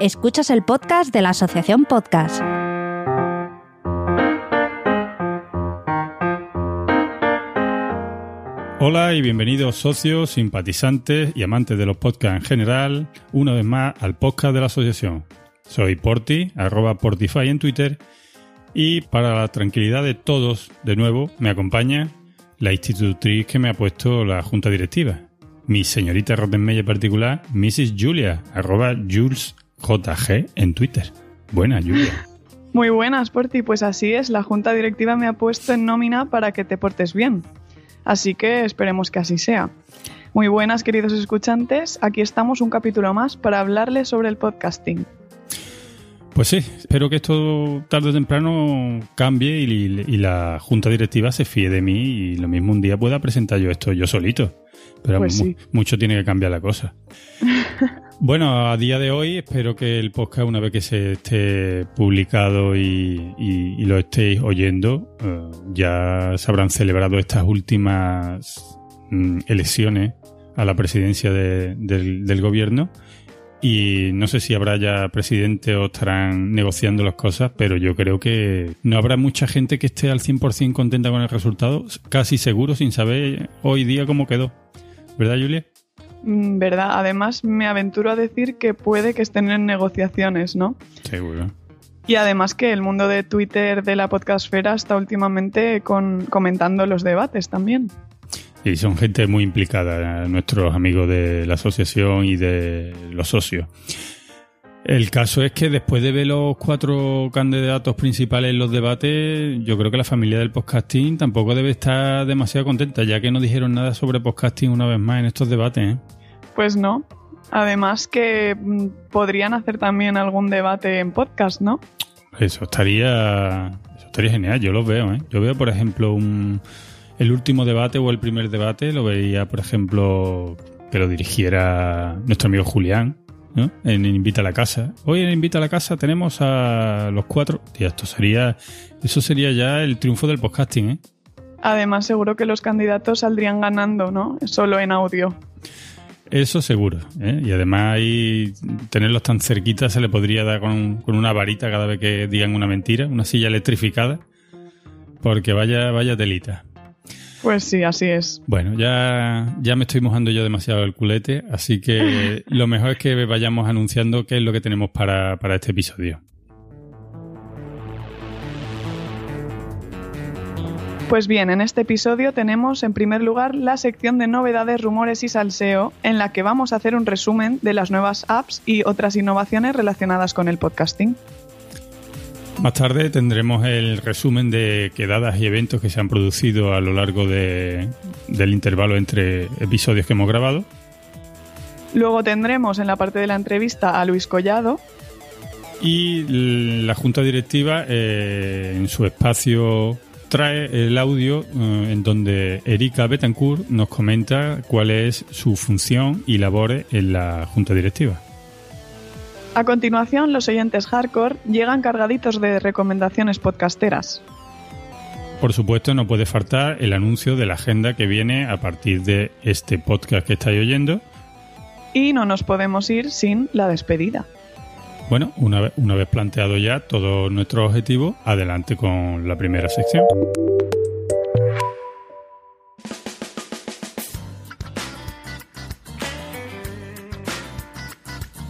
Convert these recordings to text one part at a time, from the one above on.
Escuchas el podcast de la Asociación Podcast. Hola y bienvenidos socios, simpatizantes y amantes de los podcasts en general, una vez más al podcast de la asociación. Soy Porti, arroba Portify en Twitter, y para la tranquilidad de todos, de nuevo, me acompaña la institutriz que me ha puesto la junta directiva, mi señorita Rottenmeier particular, Mrs. Julia, arroba JulesJG en Twitter. Buena, Julia. Muy buenas, Porti. Pues así es, la junta directiva me ha puesto en nómina para que te portes bien. Así que esperemos que así sea. Muy buenas, queridos escuchantes. Aquí estamos un capítulo más para hablarles sobre el podcasting. Pues sí, espero que esto tarde o temprano cambie y, la junta directiva se fíe de mí y lo mismo un día pueda presentar yo esto yo solito. Pero Pues sí. mucho tiene que cambiar la cosa. bueno, a día de hoy espero que el podcast, una vez que se esté publicado y, lo estéis oyendo, eh, ya se habrán celebrado estas últimas mm, elecciones a la presidencia de- del, del gobierno. Y no sé si habrá ya presidente o estarán negociando las cosas, pero yo creo que no habrá mucha gente que esté al 100% contenta con el resultado, casi seguro, sin saber hoy día cómo quedó. ¿Verdad, Julia? Mm, ¿Verdad? Además, me aventuro a decir que puede que estén en negociaciones, ¿no? Seguro. Y además que el mundo de Twitter de la podcastfera está últimamente con, comentando los debates también. Y son gente muy implicada, nuestros amigos de la asociación y de los socios. El caso es que después de ver los cuatro candidatos principales en los debates, yo creo que la familia del podcasting tampoco debe estar demasiado contenta, ya que no dijeron nada sobre podcasting una vez más en estos debates. ¿eh? Pues no. Además que mm, podrían hacer también algún debate en podcast, ¿no? Eso estaría, eso estaría genial, yo los veo. ¿eh? Yo veo, por ejemplo, un, el último debate o el primer debate, lo vería, por ejemplo, que lo dirigiera nuestro amigo Julián, ¿no? en Invita a la Casa. Hoy en Invita a la Casa tenemos a los cuatro. Esto sería, eso sería ya el triunfo del podcasting, ¿eh? Además, seguro que los candidatos saldrían ganando, ¿no? Solo en audio. Eso seguro. ¿eh? Y además ahí tenerlos tan cerquita se le podría dar con, con una varita cada vez que digan una mentira, una silla electrificada, porque vaya, vaya telita. Pues sí, así es. Bueno, ya, ya me estoy mojando yo demasiado el culete, así que lo mejor es que vayamos anunciando qué es lo que tenemos para, para este episodio. Pues bien, en este episodio tenemos en primer lugar la sección de novedades, rumores y salseo, en la que vamos a hacer un resumen de las nuevas apps y otras innovaciones relacionadas con el podcasting. Más tarde tendremos el resumen de quedadas y eventos que se han producido a lo largo de- del intervalo entre episodios que hemos grabado. Luego tendremos en la parte de la entrevista a Luis Collado, Y la junta directiva eh, en su espacio trae el audio eh, en donde Erika Betancourt nos comenta cuál es su función y labores en la junta directiva. A continuación, los oyentes hardcore llegan cargaditos de recomendaciones podcasteras. Por supuesto, no puede faltar el anuncio de la agenda que viene a partir de este podcast que estáis oyendo. Y no nos podemos ir sin la despedida. Bueno, una vez, una vez planteado ya todos nuestros objetivos, adelante con la primera sección.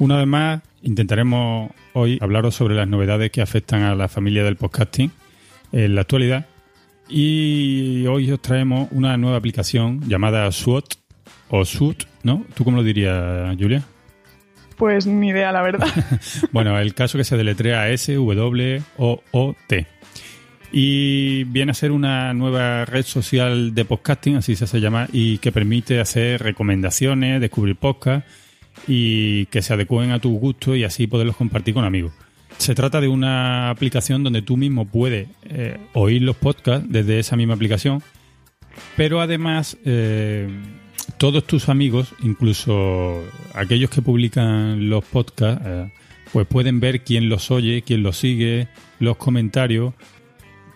Una vez más, intentaremos hoy hablaros sobre las novedades que afectan a la familia del podcasting en la actualidad. Y hoy os traemos una nueva aplicación llamada SWOT o SWOT, ¿no? ¿Tú cómo lo dirías, Julia? Pues ni idea, la verdad. Bueno, el caso que se deletrea S-W-O-O-T. Y viene a ser una nueva red social de podcasting, así se hace llamar, y que permite hacer recomendaciones, descubrir podcasts y que se adecúen a tu gusto y así poderlos compartir con amigos. Se trata de una aplicación donde tú mismo puedes eh, oír los podcasts desde esa misma aplicación, pero además eh, todos tus amigos, incluso aquellos que publican los podcasts, eh, pues pueden ver quién los oye, quién los sigue, los comentarios.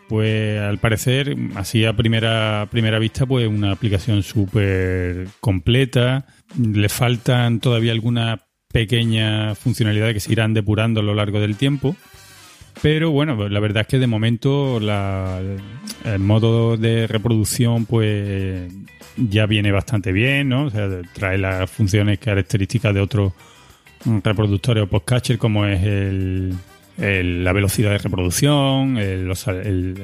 Pues al parecer, así a primera, primera vista, pues una aplicación súper completa. Le faltan todavía algunas pequeñas funcionalidades que se irán depurando a lo largo del tiempo. Pero bueno, la verdad es que de momento la, el modo de reproducción pues ya viene bastante bien, ¿no? O sea, trae las funciones características de otros reproductores o podcatcher como es el, la velocidad de reproducción, el,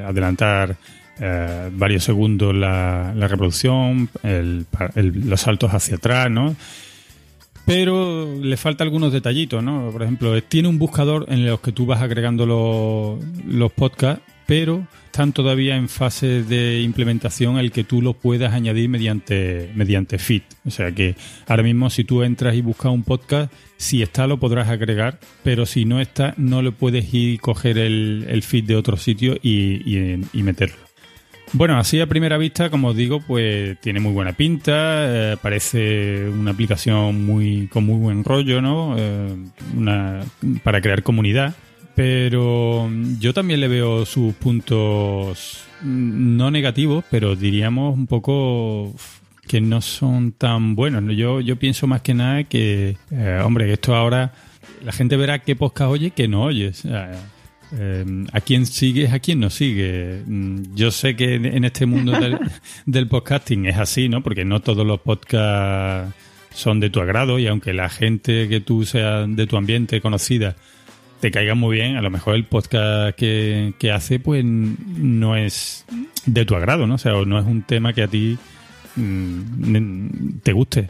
adelantar eh, varios segundos la, reproducción, los saltos hacia atrás, ¿no? Pero le falta algunos detallitos, ¿no? Por ejemplo, tiene un buscador en los que tú vas agregando los, los podcasts, pero están todavía en fase de implementación el que tú los puedas añadir mediante, mediante feed. O sea que ahora mismo si tú entras y buscas un podcast, si está lo podrás agregar, pero si no está, no le puedes ir coger el, el feed de otro sitio y meterlo. Bueno, así a primera vista, como os digo, pues tiene muy buena pinta, eh, parece una aplicación muy con muy buen rollo, ¿no? Eh, una, para crear comunidad, pero yo también le veo sus puntos no negativos, pero diríamos un poco que no son tan buenos. Yo, yo pienso más que nada que, eh, hombre, esto ahora la gente verá qué podcast oye que no oyes. Eh, a quién sigues, a quién no sigue. Mm, yo sé que en este mundo del, podcasting es así, ¿no? Porque no todos los podcasts son de tu agrado y aunque la gente que tú seas de tu ambiente conocida te caiga muy bien, a lo mejor el podcast que, que hace pues no es de tu agrado, ¿no? O sea, no es un tema que a ti mm, te guste.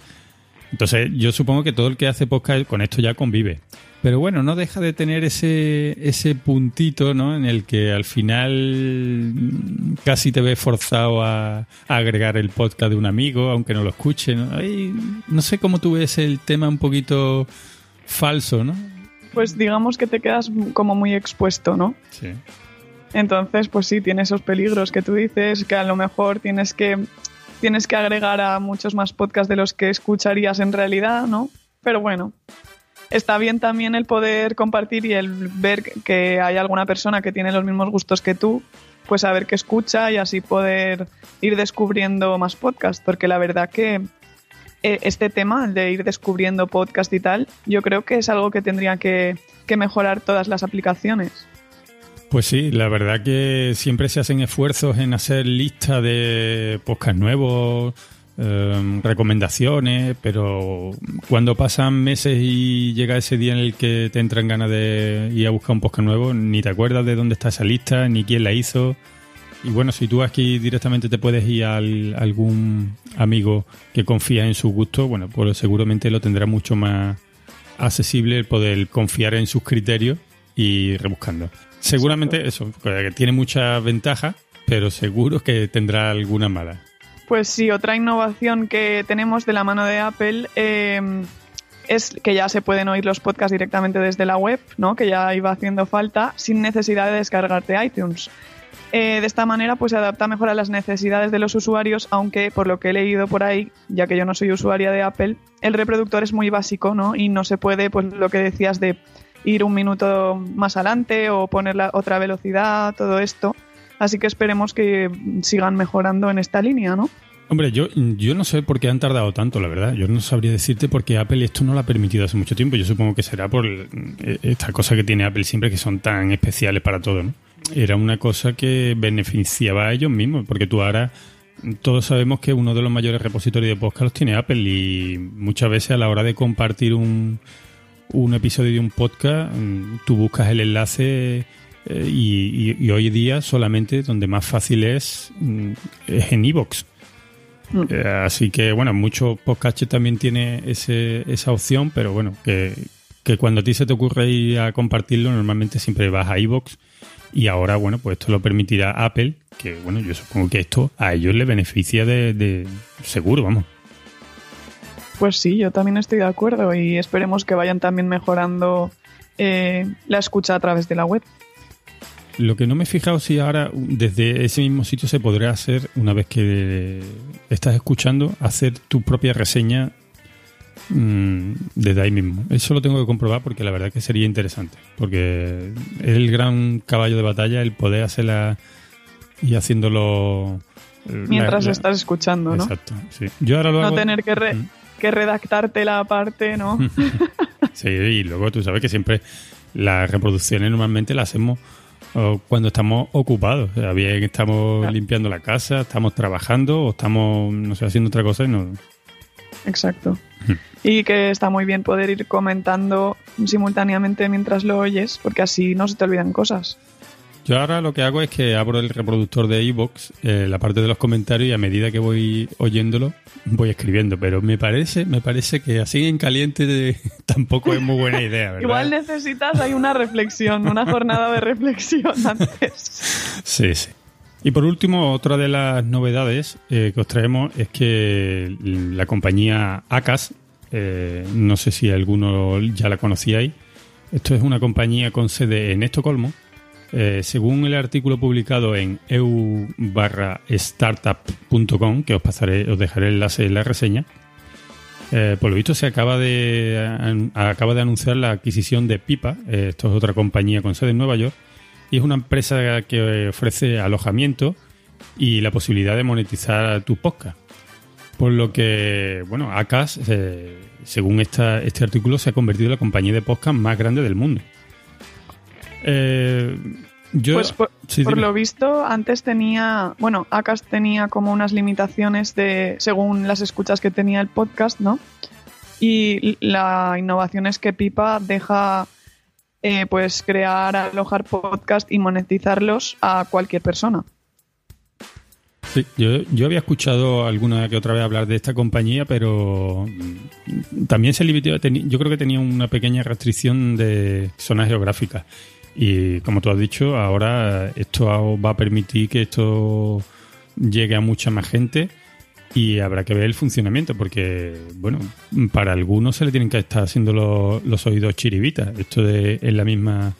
Entonces yo supongo que todo el que hace podcast con esto ya convive. Pero bueno, no deja de tener ese, ese puntito, ¿no? En el que al final casi te ves forzado a, agregar el podcast de un amigo, aunque no lo escuche, ¿no? no sé cómo tú ves el tema un poquito falso, ¿no? Pues digamos que te quedas como muy expuesto, ¿no? Sí. Entonces, pues sí, tiene esos peligros que tú dices, que a lo mejor tienes que, tienes que agregar a muchos más podcasts de los que escucharías en realidad, ¿no? Pero bueno, está bien también el poder compartir y el ver que hay alguna persona que tiene los mismos gustos que tú, pues saber qué escucha y así poder ir descubriendo más podcasts, porque la verdad que eh, este tema de ir descubriendo podcast y tal, yo creo que es algo que tendría que, que mejorar todas las aplicaciones. Pues sí, la verdad que siempre se hacen esfuerzos en hacer listas de podcast nuevos, Em, recomendaciones, pero cuando pasan meses y llega ese día en el que te entran ganas de ir a buscar un podcast nuevo, ni te acuerdas de dónde está esa lista, ni quién la hizo. Y bueno, si tú aquí directamente te puedes ir a algún amigo que confía en su gusto, bueno, pues seguramente lo tendrá mucho más accesible el poder confiar en sus criterios y rebuscando. Seguramente eso, que tiene muchas ventajas, pero seguro que tendrá alguna mala. Pues sí, otra innovación que tenemos de la mano de Apple eh, es que ya se pueden oír los podcasts directamente desde la web, ¿no? que ya iba haciendo falta, sin necesidad de descargarte iTunes. Eh, de esta manera pues se adapta mejor a las necesidades de los usuarios, aunque por lo que he leído por ahí, ya que yo no soy usuaria de Apple, el reproductor es muy básico, ¿no? Y no se puede, pues lo que decías de ir un minuto más adelante o poner otra velocidad, todo esto. Así que esperemos que sigan mejorando en esta línea, ¿no? Hombre, yo, yo no sé por qué han tardado tanto, la verdad. Yo no sabría decirte por qué Apple esto no lo ha permitido hace mucho tiempo. Yo supongo que será por eh, esta cosa que tiene Apple siempre, que son tan especiales para todo, ¿no? Era una cosa que beneficiaba a ellos mismos, porque tú ahora todos sabemos que uno de los mayores repositorios de podcast los tiene Apple y muchas veces a la hora de compartir un, un episodio de un podcast, mm, tú buscas el enlace eh, y, hoy día solamente donde más fácil es, mm, es en iVoox. Mm. Eh, así que, bueno, muchos podcasts también tiene ese, esa opción, pero bueno, que, cuando a ti se te ocurre ir a compartirlo, normalmente siempre vas a iVoox. Y ahora, bueno, pues esto lo permitirá Apple, que bueno, yo supongo que esto a ellos le beneficia de, de seguro, vamos. Pues sí, yo también estoy de acuerdo y esperemos que vayan también mejorando eh, la escucha a través de la web. Lo que no me he fijado si ahora desde ese mismo sitio se podría hacer, una vez que estás escuchando, hacer tu propia reseña mm, desde ahí mismo. Eso lo tengo que comprobar porque la verdad que sería interesante. Porque es el gran caballo de batalla el poder hacerla y haciéndolo... Eh, Mientras estás escuchando, ¿no? Exacto, sí. Yo ahora lo no tener que, mm. Que redactarte la parte, ¿no? Sí, y luego tú sabes que siempre las reproducciones normalmente las hacemos cuando estamos ocupados. O sea, bien estamos Claro. limpiando la casa, estamos trabajando o estamos, no sé, haciendo otra cosa y no. Exacto. Y que está muy bien poder ir comentando simultáneamente mientras lo oyes, porque así no se te olvidan cosas. Yo ahora lo que hago es que abro el reproductor de iVoox, eh, la parte de los comentarios y a medida que voy oyéndolo voy escribiendo, pero me parece, me parece que así en caliente de- tampoco es muy buena idea, ¿verdad? Igual necesitas hay una reflexión, una jornada de reflexión antes. Sí, sí. Y por último, otra de las novedades eh, que os traemos es que la compañía ACAS, eh, no sé si alguno ya la conocíais, esto es una compañía con sede en Estocolmo. Eh, según el artículo publicado en eu barra startup.com, que os pasaré, os dejaré el enlace en la reseña, eh, por lo visto se acaba de, acaba de anunciar la adquisición de Pipa, eh, esto es otra compañía con sede en Nueva York, y es una empresa que ofrece alojamiento y la posibilidad de monetizar tu podcast. Por lo que, bueno, Acas, eh, según esta, este artículo, se ha convertido en la compañía de podcast más grande del mundo. Eh, yo, Pues por, sí, por dime. lo visto, antes tenía, bueno, Acas tenía como unas limitaciones de, según las escuchas que tenía el podcast, ¿no? Y la innovación es que Pipa deja, eh, pues, crear, alojar podcast y monetizarlos a cualquier persona. Sí, yo, yo había escuchado alguna que otra vez hablar de esta compañía, pero también se limitó. Yo creo que tenía una pequeña restricción de zonas geográficas. Y como tú has dicho, ahora esto va a permitir que esto llegue a mucha más gente y habrá que ver el funcionamiento, porque, bueno, para algunos se le tienen que estar haciendo los, los oídos chiribitas. Esto de en la misma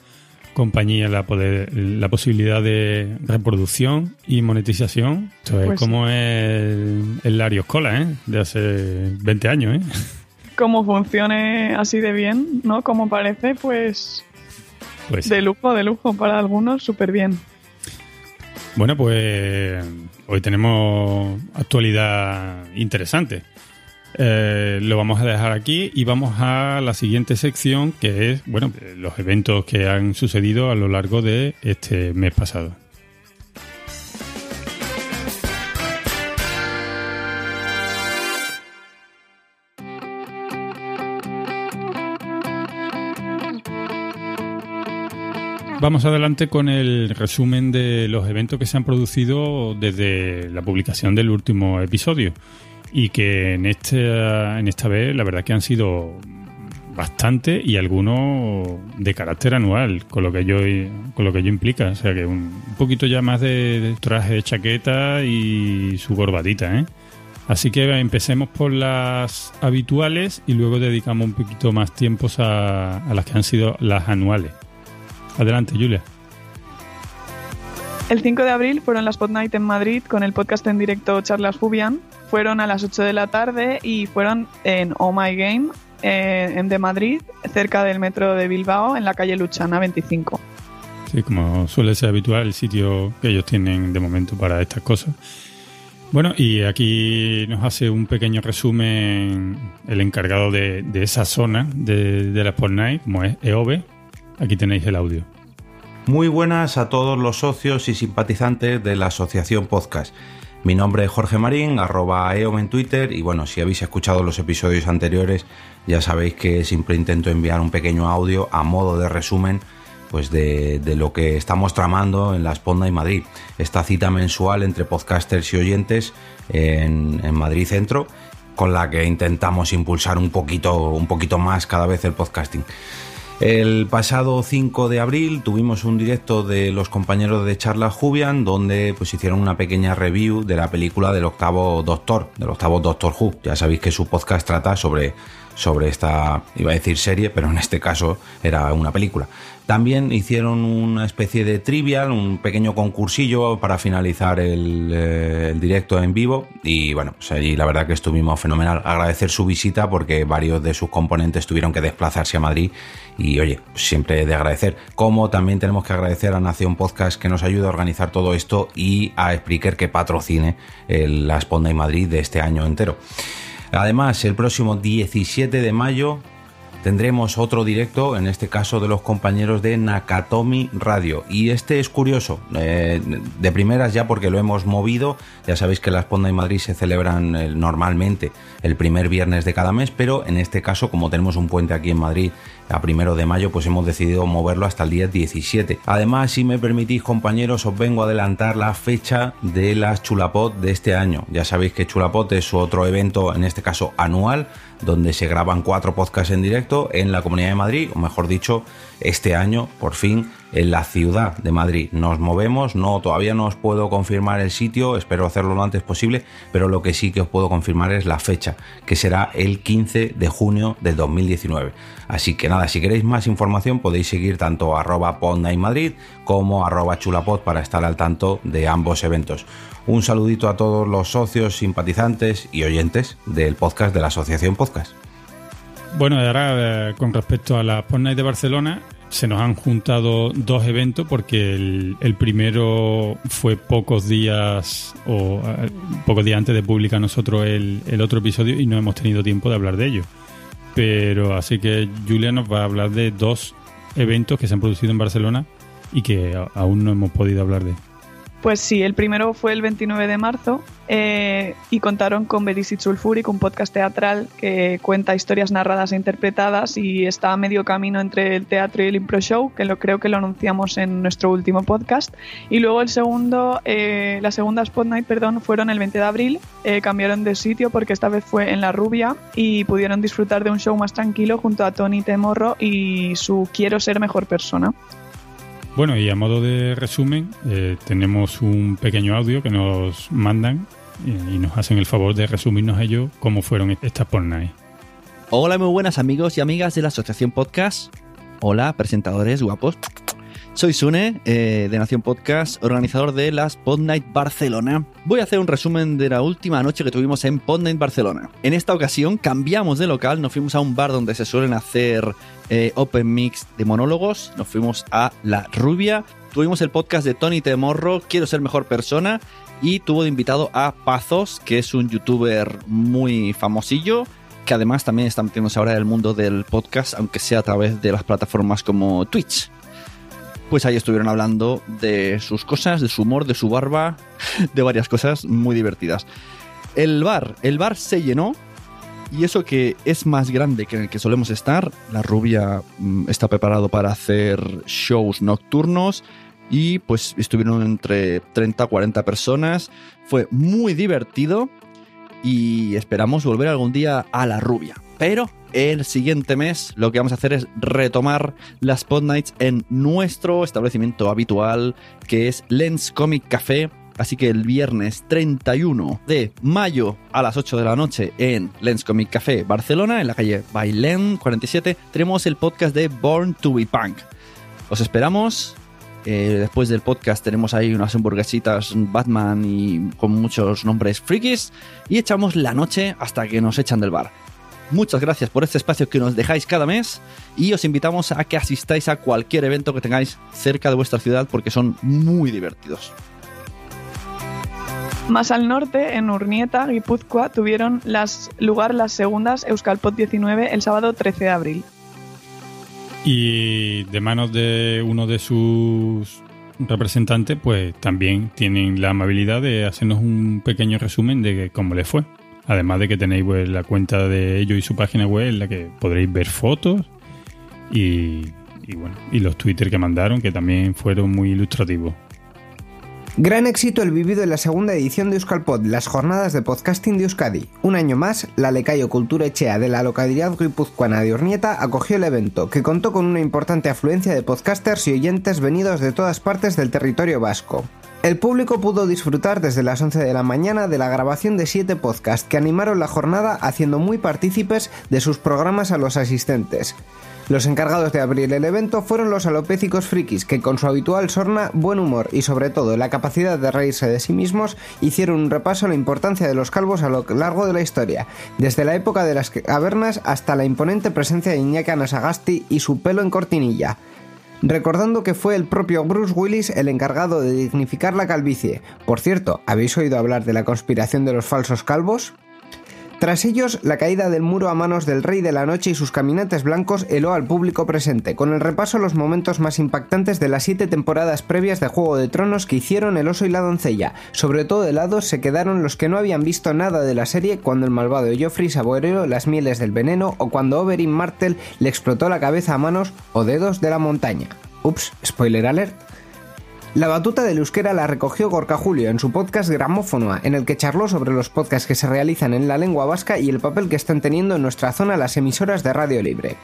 compañía la poder la posibilidad de reproducción y monetización esto es Pues como el, el Larios Cola ¿eh? de hace 20 años ¿eh? Como funcione así de bien, ¿no? Como parece, pues, pues de lujo, de lujo para algunos, súper bien. bueno pues hoy tenemos actualidad interesante. Eh, lo vamos a dejar aquí y vamos a la siguiente sección que es bueno los eventos que han sucedido a lo largo de este mes pasado Vamos adelante con el resumen de los eventos que se han producido desde la publicación del último episodio y que en esta, en esta vez la verdad que han sido bastante y algunos de carácter anual, con lo que yo con lo que yo implica, o sea que un, poquito ya más de, traje de chaqueta y su corbatita, ¿eh? Así que empecemos por las habituales y luego dedicamos un poquito más tiempos a, a las que han sido las anuales. Adelante, Julia. El 5 de abril fueron las Spot Night en Madrid con el podcast en directo Charlas Fubian. Fueron a las 8 de la tarde y fueron en Oh My Game, eh, en de Madrid, cerca del metro de Bilbao, en la calle Luchana 25. Sí, como suele ser habitual, el sitio que ellos tienen de momento para estas cosas. Bueno, y aquí nos hace un pequeño resumen el encargado de, de esa zona de, de la Sport Night, como es EOB. Aquí tenéis el audio. Muy buenas a todos los socios y simpatizantes de la Asociación Podcast. Mi nombre es Jorge Marín, arroba EOM en Twitter y bueno, si habéis escuchado los episodios anteriores ya sabéis que siempre intento enviar un pequeño audio a modo de resumen pues de, de lo que estamos tramando en la Sponda y Madrid. Esta cita mensual entre podcasters y oyentes en, en Madrid Centro con la que intentamos impulsar un poquito, un poquito más cada vez el podcasting. El pasado 5 de abril tuvimos un directo de los compañeros de Charlas Jubian donde pues hicieron una pequeña review de la película del octavo Doctor, del octavo Doctor Who. Ya sabéis que su podcast trata sobre, sobre esta, iba a decir serie, pero en este caso era una película. También hicieron una especie de trivial, un pequeño concursillo para finalizar el, eh, directo en vivo y bueno, pues allí la verdad que estuvimos fenomenal. Agradecer su visita porque varios de sus componentes tuvieron que desplazarse a Madrid y oye, siempre de agradecer. Como también tenemos que agradecer a Nación Podcast que nos ayuda a organizar todo esto y a explicar que patrocine el, la Sponda y Madrid de este año entero. Además, el próximo 17 de mayo tendremos otro directo, en este caso de los compañeros de Nakatomi Radio. Y este es curioso, eh, de primeras ya porque lo hemos movido, ya sabéis que las Ponda y Madrid se celebran eh, normalmente el primer viernes de cada mes, pero en este caso como tenemos un puente aquí en Madrid a primero de mayo, pues hemos decidido moverlo hasta el día 17. Además, si me permitís, compañeros, os vengo a adelantar la fecha de las Chulapot de este año. Ya sabéis que Chulapot es otro evento, en este caso anual, donde se graban cuatro podcasts en directo en la Comunidad de Madrid, o mejor dicho, este año, por fin, en la ciudad de Madrid. Nos movemos, no, todavía no os puedo confirmar el sitio, espero hacerlo lo antes posible, pero lo que sí que os puedo confirmar es la fecha, que será el 15 de junio del 2019. Así que nada, si queréis más información podéis seguir tanto arroba Madrid como arroba chulapod para estar al tanto de ambos eventos. Un saludito a todos los socios, simpatizantes y oyentes del podcast de la Asociación Podcast. Bueno, ahora eh, con respecto a la Pod de Barcelona, se nos han juntado dos eventos porque el, primero fue pocos días o eh, pocos días antes de publicar nosotros el, el, otro episodio y no hemos tenido tiempo de hablar de ello. Pero así que Julia nos va a hablar de dos eventos que se han producido en Barcelona y que aún no hemos podido hablar de. Pues sí, el primero fue el 29 de marzo eh, y contaron con Berisit Sulfuric, un podcast teatral que cuenta historias narradas e interpretadas y está a medio camino entre el teatro y el impro show, que lo creo que lo anunciamos en nuestro último podcast. Y luego el segundo, eh, la segunda Spot Night, perdón, fueron el 20 de abril, eh, cambiaron de sitio porque esta vez fue en La Rubia y pudieron disfrutar de un show más tranquilo junto a Tony Temorro y su Quiero ser mejor persona. Bueno, y a modo de resumen, eh, tenemos un pequeño audio que nos mandan eh, y nos hacen el favor de resumirnos ellos cómo fueron estas pornaes. Hola, muy buenas amigos y amigas de la Asociación Podcast. Hola, presentadores guapos. Soy Sune, eh, de Nación Podcast, organizador de las Pod Night Barcelona. Voy a hacer un resumen de la última noche que tuvimos en Pod Night Barcelona. En esta ocasión cambiamos de local, nos fuimos a un bar donde se suelen hacer eh, open mix de monólogos, nos fuimos a La Rubia, tuvimos el podcast de Tony Temorro, Quiero ser mejor persona, y tuvo de invitado a Pazos, que es un youtuber muy famosillo, que además también está metiéndose ahora en el mundo del podcast, aunque sea a través de las plataformas como Twitch. Pues ahí estuvieron hablando de sus cosas, de su humor, de su barba, de varias cosas muy divertidas. El bar, el bar se llenó y eso que es más grande que en el que solemos estar, la rubia mm, está preparado para hacer shows nocturnos y pues estuvieron entre 30 a 40 personas, fue muy divertido y esperamos volver algún día a la rubia. Pero el siguiente mes lo que vamos a hacer es retomar las Pod Nights en nuestro establecimiento habitual, que es Lens Comic Café. Así que el viernes 31 de mayo a las 8 de la noche en Lens Comic Café Barcelona, en la calle Bailén 47, tenemos el podcast de Born to be Punk. Os esperamos. Eh, después del podcast tenemos ahí unas hamburguesitas Batman y con muchos nombres frikis. Y echamos la noche hasta que nos echan del bar. Muchas gracias por este espacio que nos dejáis cada mes y os invitamos a que asistáis a cualquier evento que tengáis cerca de vuestra ciudad porque son muy divertidos. Más al norte, en Urnieta, Guipúzcoa, tuvieron las, lugar las segundas Euskalpot 19 el sábado 13 de abril. Y de manos de uno de sus representantes, pues también tienen la amabilidad de hacernos un pequeño resumen de cómo le fue. Además de que tenéis pues, la cuenta de ellos y su página web en la que podréis ver fotos y, bueno, y los Twitter que mandaron que también fueron muy ilustrativos. Gran éxito el vivido en la segunda edición de Euskalpod, las jornadas de podcasting de Euskadi. Un año más, la Lecayo Cultura Echea de la localidad guipuzcoana de Urnieta acogió el evento, que contó con una importante afluencia de podcasters y oyentes venidos de todas partes del territorio vasco. El público pudo disfrutar desde las 11 de la mañana de la grabación de siete podcasts que animaron la jornada haciendo muy partícipes de sus programas a los asistentes. Los encargados de abrir el evento fueron los alopécicos frikis que con su habitual sorna, buen humor y sobre todo la capacidad de reírse de sí mismos hicieron un repaso a la importancia de los calvos a lo largo de la historia, desde la época de las cavernas hasta la imponente presencia de Iñaki Anasagasti y su pelo en cortinilla recordando que fue el propio Bruce Willis el encargado de dignificar la calvicie. Por cierto, ¿habéis oído hablar de la conspiración de los falsos calvos? Tras ellos, la caída del muro a manos del Rey de la Noche y sus caminantes blancos heló al público presente, con el repaso a los momentos más impactantes de las siete temporadas previas de Juego de Tronos que hicieron El Oso y la Doncella. Sobre todo de lado se quedaron los que no habían visto nada de la serie cuando el malvado Joffrey saboreó las mieles del veneno o cuando Oberyn Martell le explotó la cabeza a manos o dedos de la montaña. Ups, spoiler alert. La batuta del euskera la recogió Gorka Julio en su podcast Gramófonoa, en el que charló sobre los podcasts que se realizan en la lengua vasca y el papel que están teniendo en nuestra zona las emisoras de radio libre.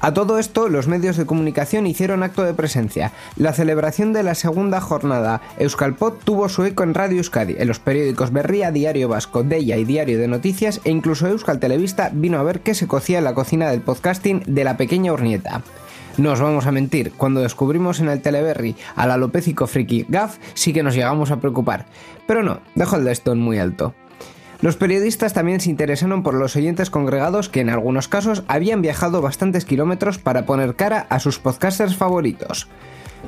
A todo esto, los medios de comunicación hicieron acto de presencia. La celebración de la segunda jornada Euskalpod tuvo su eco en Radio Euskadi, en los periódicos Berría, Diario Vasco, Deia y Diario de Noticias, e incluso Euskal Televista vino a ver qué se cocía en la cocina del podcasting de la pequeña Urnieta. No os vamos a mentir, cuando descubrimos en el Teleberry al alopécico friki Gaff, sí que nos llegamos a preocupar. Pero no, dejo el listón muy alto. Los periodistas también se interesaron por los oyentes congregados que en algunos casos habían viajado bastantes kilómetros para poner cara a sus podcasters favoritos.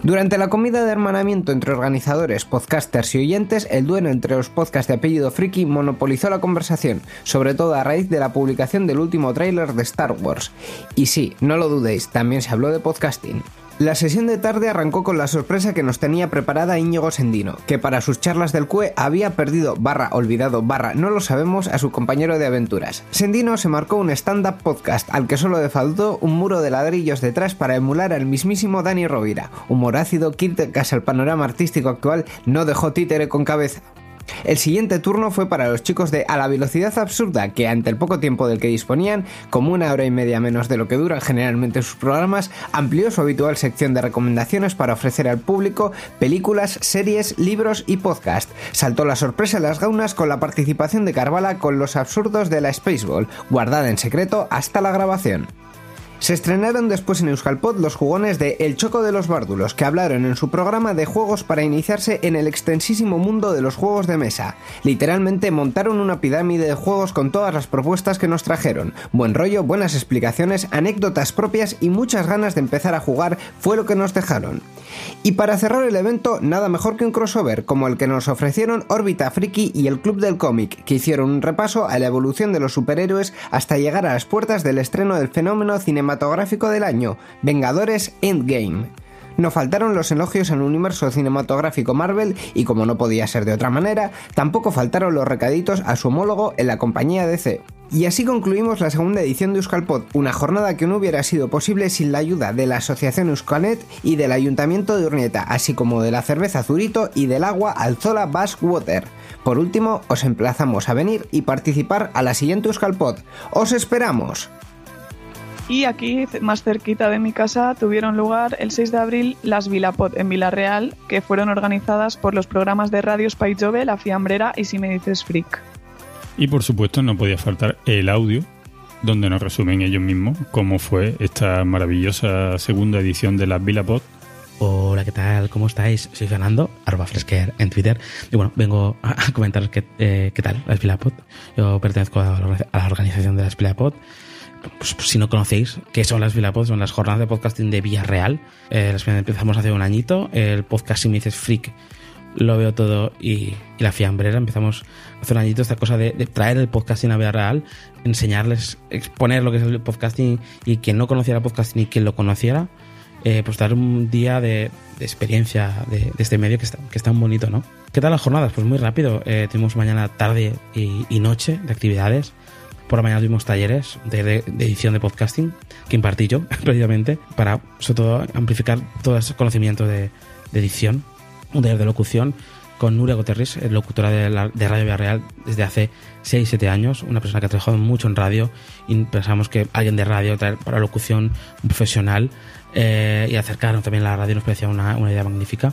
Durante la comida de hermanamiento entre organizadores, podcasters y oyentes, el duelo entre los podcasts de apellido Friki monopolizó la conversación, sobre todo a raíz de la publicación del último tráiler de Star Wars. Y sí, no lo dudéis, también se habló de podcasting. La sesión de tarde arrancó con la sorpresa que nos tenía preparada Íñigo Sendino, que para sus charlas del CUE había perdido barra olvidado barra no lo sabemos a su compañero de aventuras. Sendino se marcó un stand-up podcast al que solo le faltó un muro de ladrillos detrás para emular al mismísimo Dani Rovira. Humor ácido que el panorama artístico actual no dejó títere con cabeza. El siguiente turno fue para los chicos de A la velocidad absurda, que ante el poco tiempo del que disponían, como una hora y media menos de lo que duran generalmente sus programas, amplió su habitual sección de recomendaciones para ofrecer al público películas, series, libros y podcast. Saltó la sorpresa en las gaunas con la participación de Carvala con los absurdos de la Spaceball, guardada en secreto hasta la grabación. Se estrenaron después en Euskalpod los jugones de El Choco de los Bárdulos, que hablaron en su programa de juegos para iniciarse en el extensísimo mundo de los juegos de mesa. Literalmente montaron una pirámide de juegos con todas las propuestas que nos trajeron. Buen rollo, buenas explicaciones, anécdotas propias y muchas ganas de empezar a jugar fue lo que nos dejaron. Y para cerrar el evento, nada mejor que un crossover, como el que nos ofrecieron Orbita Friki y el Club del Cómic, que hicieron un repaso a la evolución de los superhéroes hasta llegar a las puertas del estreno del fenómeno cinematográfico del año, Vengadores Endgame. No faltaron los elogios al universo cinematográfico Marvel y como no podía ser de otra manera, tampoco faltaron los recaditos a su homólogo en la compañía DC. Y así concluimos la segunda edición de Euskalpod, una jornada que no hubiera sido posible sin la ayuda de la Asociación Euskalnet y del Ayuntamiento de Urnieta, así como de la cerveza Zurito y del agua Alzola Basque Water. Por último, os emplazamos a venir y participar a la siguiente Euskalpod. ¡Os esperamos! Y aquí, más cerquita de mi casa, tuvieron lugar el 6 de abril las Vilapod en Villarreal, que fueron organizadas por los programas de Radio Spy Jove, La Fiambrera y Si me dices freak. Y por supuesto no podía faltar el audio, donde nos resumen ellos mismos cómo fue esta maravillosa segunda edición de las Vilapod. Hola, ¿qué tal? ¿Cómo estáis? Soy Fernando, arroba fresquer en Twitter. Y bueno, vengo a comentaros qué, eh, qué tal las Vilapod. Yo pertenezco a la organización de las Vilapod. Pues, pues, si no conocéis qué son las Vilapod, son las jornadas de podcasting de Villarreal. Eh, las empezamos hace un añito. El podcast, si me dices freak, lo veo todo y, la fiambrera. Empezamos hace un añito esta cosa de, traer el podcasting a Villarreal, enseñarles, exponer lo que es el podcasting y quien no conociera podcasting y quien lo conociera, eh, pues dar un día de, experiencia de, este medio que está, que está muy bonito, ¿no? ¿Qué tal las jornadas? Pues muy rápido. Eh, tenemos mañana, tarde y noche de actividades por la mañana tuvimos talleres de, edición de podcasting que impartí yo, precisamente, para sobre todo amplificar todo ese conocimiento de, edición, un taller de locución con Nuria Guterres, locutora de, Radio Villarreal desde hace 6-7 años, una persona que ha trabajado mucho en radio y pensamos que alguien de radio traer para locución un profesional eh, y acercarnos también a la radio nos parecía una, una idea magnífica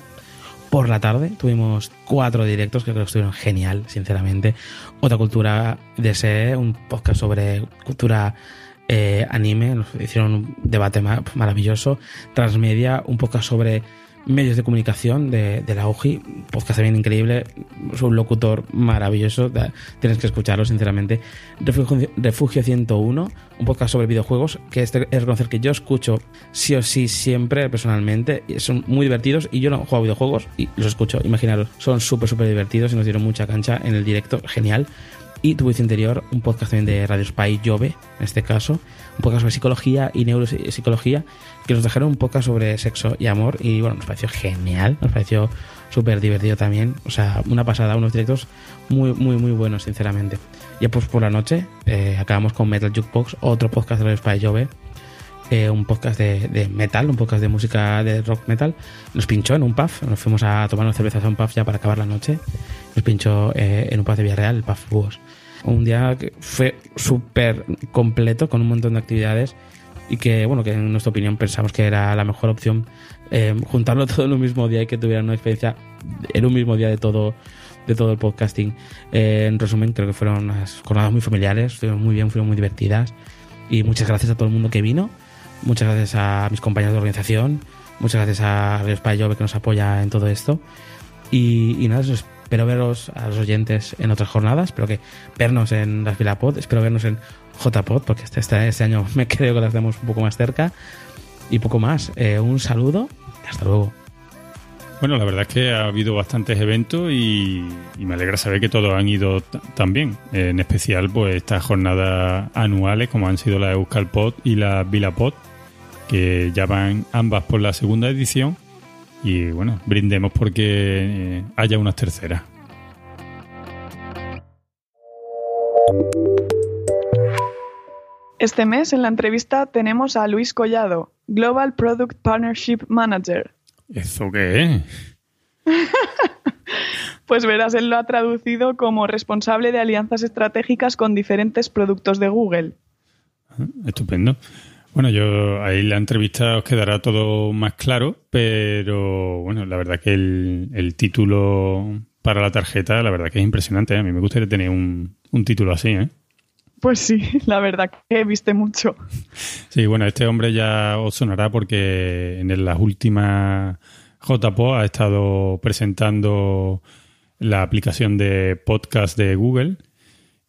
por la tarde. Tuvimos cuatro directos que creo que estuvieron genial, sinceramente. Otra cultura de ese, un podcast sobre cultura eh, anime, nos hicieron un debate maravilloso. Transmedia, un podcast sobre medios de comunicación de, la UGI, podcast también increíble, es un locutor maravilloso, tienes que escucharlo sinceramente. Refugio, 101, un podcast sobre videojuegos, que es, reconocer que yo escucho sí o sí siempre personalmente, son muy divertidos y yo no juego videojuegos y los escucho, imaginaros, son súper súper divertidos y nos dieron mucha cancha en el directo, genial. Y Tu Voz Interior, un podcast también de Radio Spy Jove, en este caso, un podcast sobre psicología y neuropsicología, que nos dejaron un podcast sobre sexo y amor. Y bueno, nos pareció genial, nos pareció súper divertido también. O sea, una pasada, unos directos muy, muy, muy buenos, sinceramente. Y pues por la noche eh, acabamos con Metal Jukebox, otro podcast de Radio Spy Jove eh, un podcast de, metal, un podcast de música de rock metal. Nos pinchó en un pub, nos fuimos a tomar una cerveza a un pub ya para acabar la noche. Nos pinchó eh, en un pub de Villarreal, el pub Búhos. Un día que fue súper completo, con un montón de actividades y que, bueno, que en nuestra opinión pensamos que era la mejor opción eh, juntarlo todo en un mismo día y que tuvieran una experiencia en un mismo día de todo de todo el podcasting. en resumen, creo que fueron unas jornadas muy familiares, fueron muy bien, fueron muy divertidas. Y muchas gracias a todo el mundo que vino. Muchas gracias a mis compañeros de organización. Muchas gracias a Radio Spy que nos apoya en todo esto. Y, nada, espero veros a los oyentes en otras jornadas. Espero que vernos en las Vilapod. Espero vernos en JPod, porque este, este, este, año me creo que las tenemos un poco más cerca. Y poco más. Eh, un saludo hasta luego. Bueno, la verdad es que ha habido bastantes eventos y, me alegra saber que todos han ido también. En especial, pues estas jornadas anuales, como han sido la Euskalpod y la Vilapod, que ya van ambas por la segunda edición. Y bueno, brindemos porque eh, haya unas terceras. Este mes en la entrevista tenemos a Luis Collado, Global Product Partnership Manager. ¿Eso qué es? pues verás, él lo ha traducido como responsable de alianzas estratégicas con diferentes productos de Google. Ah, estupendo. Bueno, yo ahí la entrevista os quedará todo más claro, pero bueno, la verdad que el, título para la tarjeta, la verdad que es impresionante. ¿eh? A mí me gustaría tener un, título así, ¿eh? Pues sí, la verdad que viste mucho. Sí, bueno, este hombre ya os sonará porque en las últimas JPO ha estado presentando la aplicación de podcast de Google.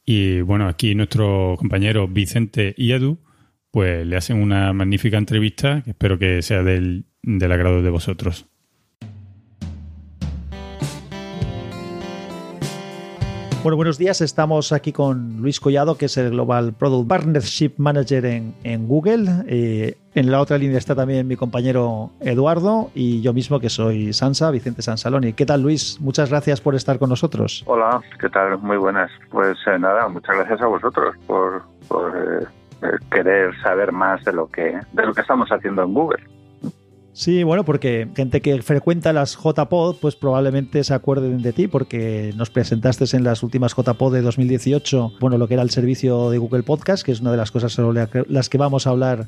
Y bueno, aquí nuestros compañeros Vicente y Edu pues le hacen una magnífica entrevista que espero que sea del, del agrado de vosotros. Bueno, buenos días. Estamos aquí con Luis Collado, que es el Global Product Partnership Manager en, Google. Eh, en la otra línea está también mi compañero Eduardo y yo mismo, que soy Sansa, Vicente Sansaloni. ¿Qué tal, Luis? Muchas gracias por estar con nosotros. Hola, ¿qué tal? Muy buenas. Pues eh, nada, muchas gracias a vosotros por, por eh, querer saber más de lo que de lo que estamos haciendo en Google. Sí, bueno, porque gente que frecuenta las JPod, pues probablemente se acuerden de ti, porque nos presentaste en las últimas JPod de 2018, bueno, lo que era el servicio de Google Podcast, que es una de las cosas sobre las que vamos a hablar,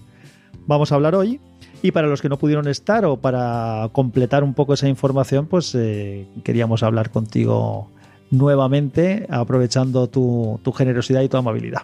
vamos a hablar hoy. Y para los que no pudieron estar o para completar un poco esa información, pues eh, queríamos hablar contigo nuevamente, aprovechando tu, tu generosidad y tu amabilidad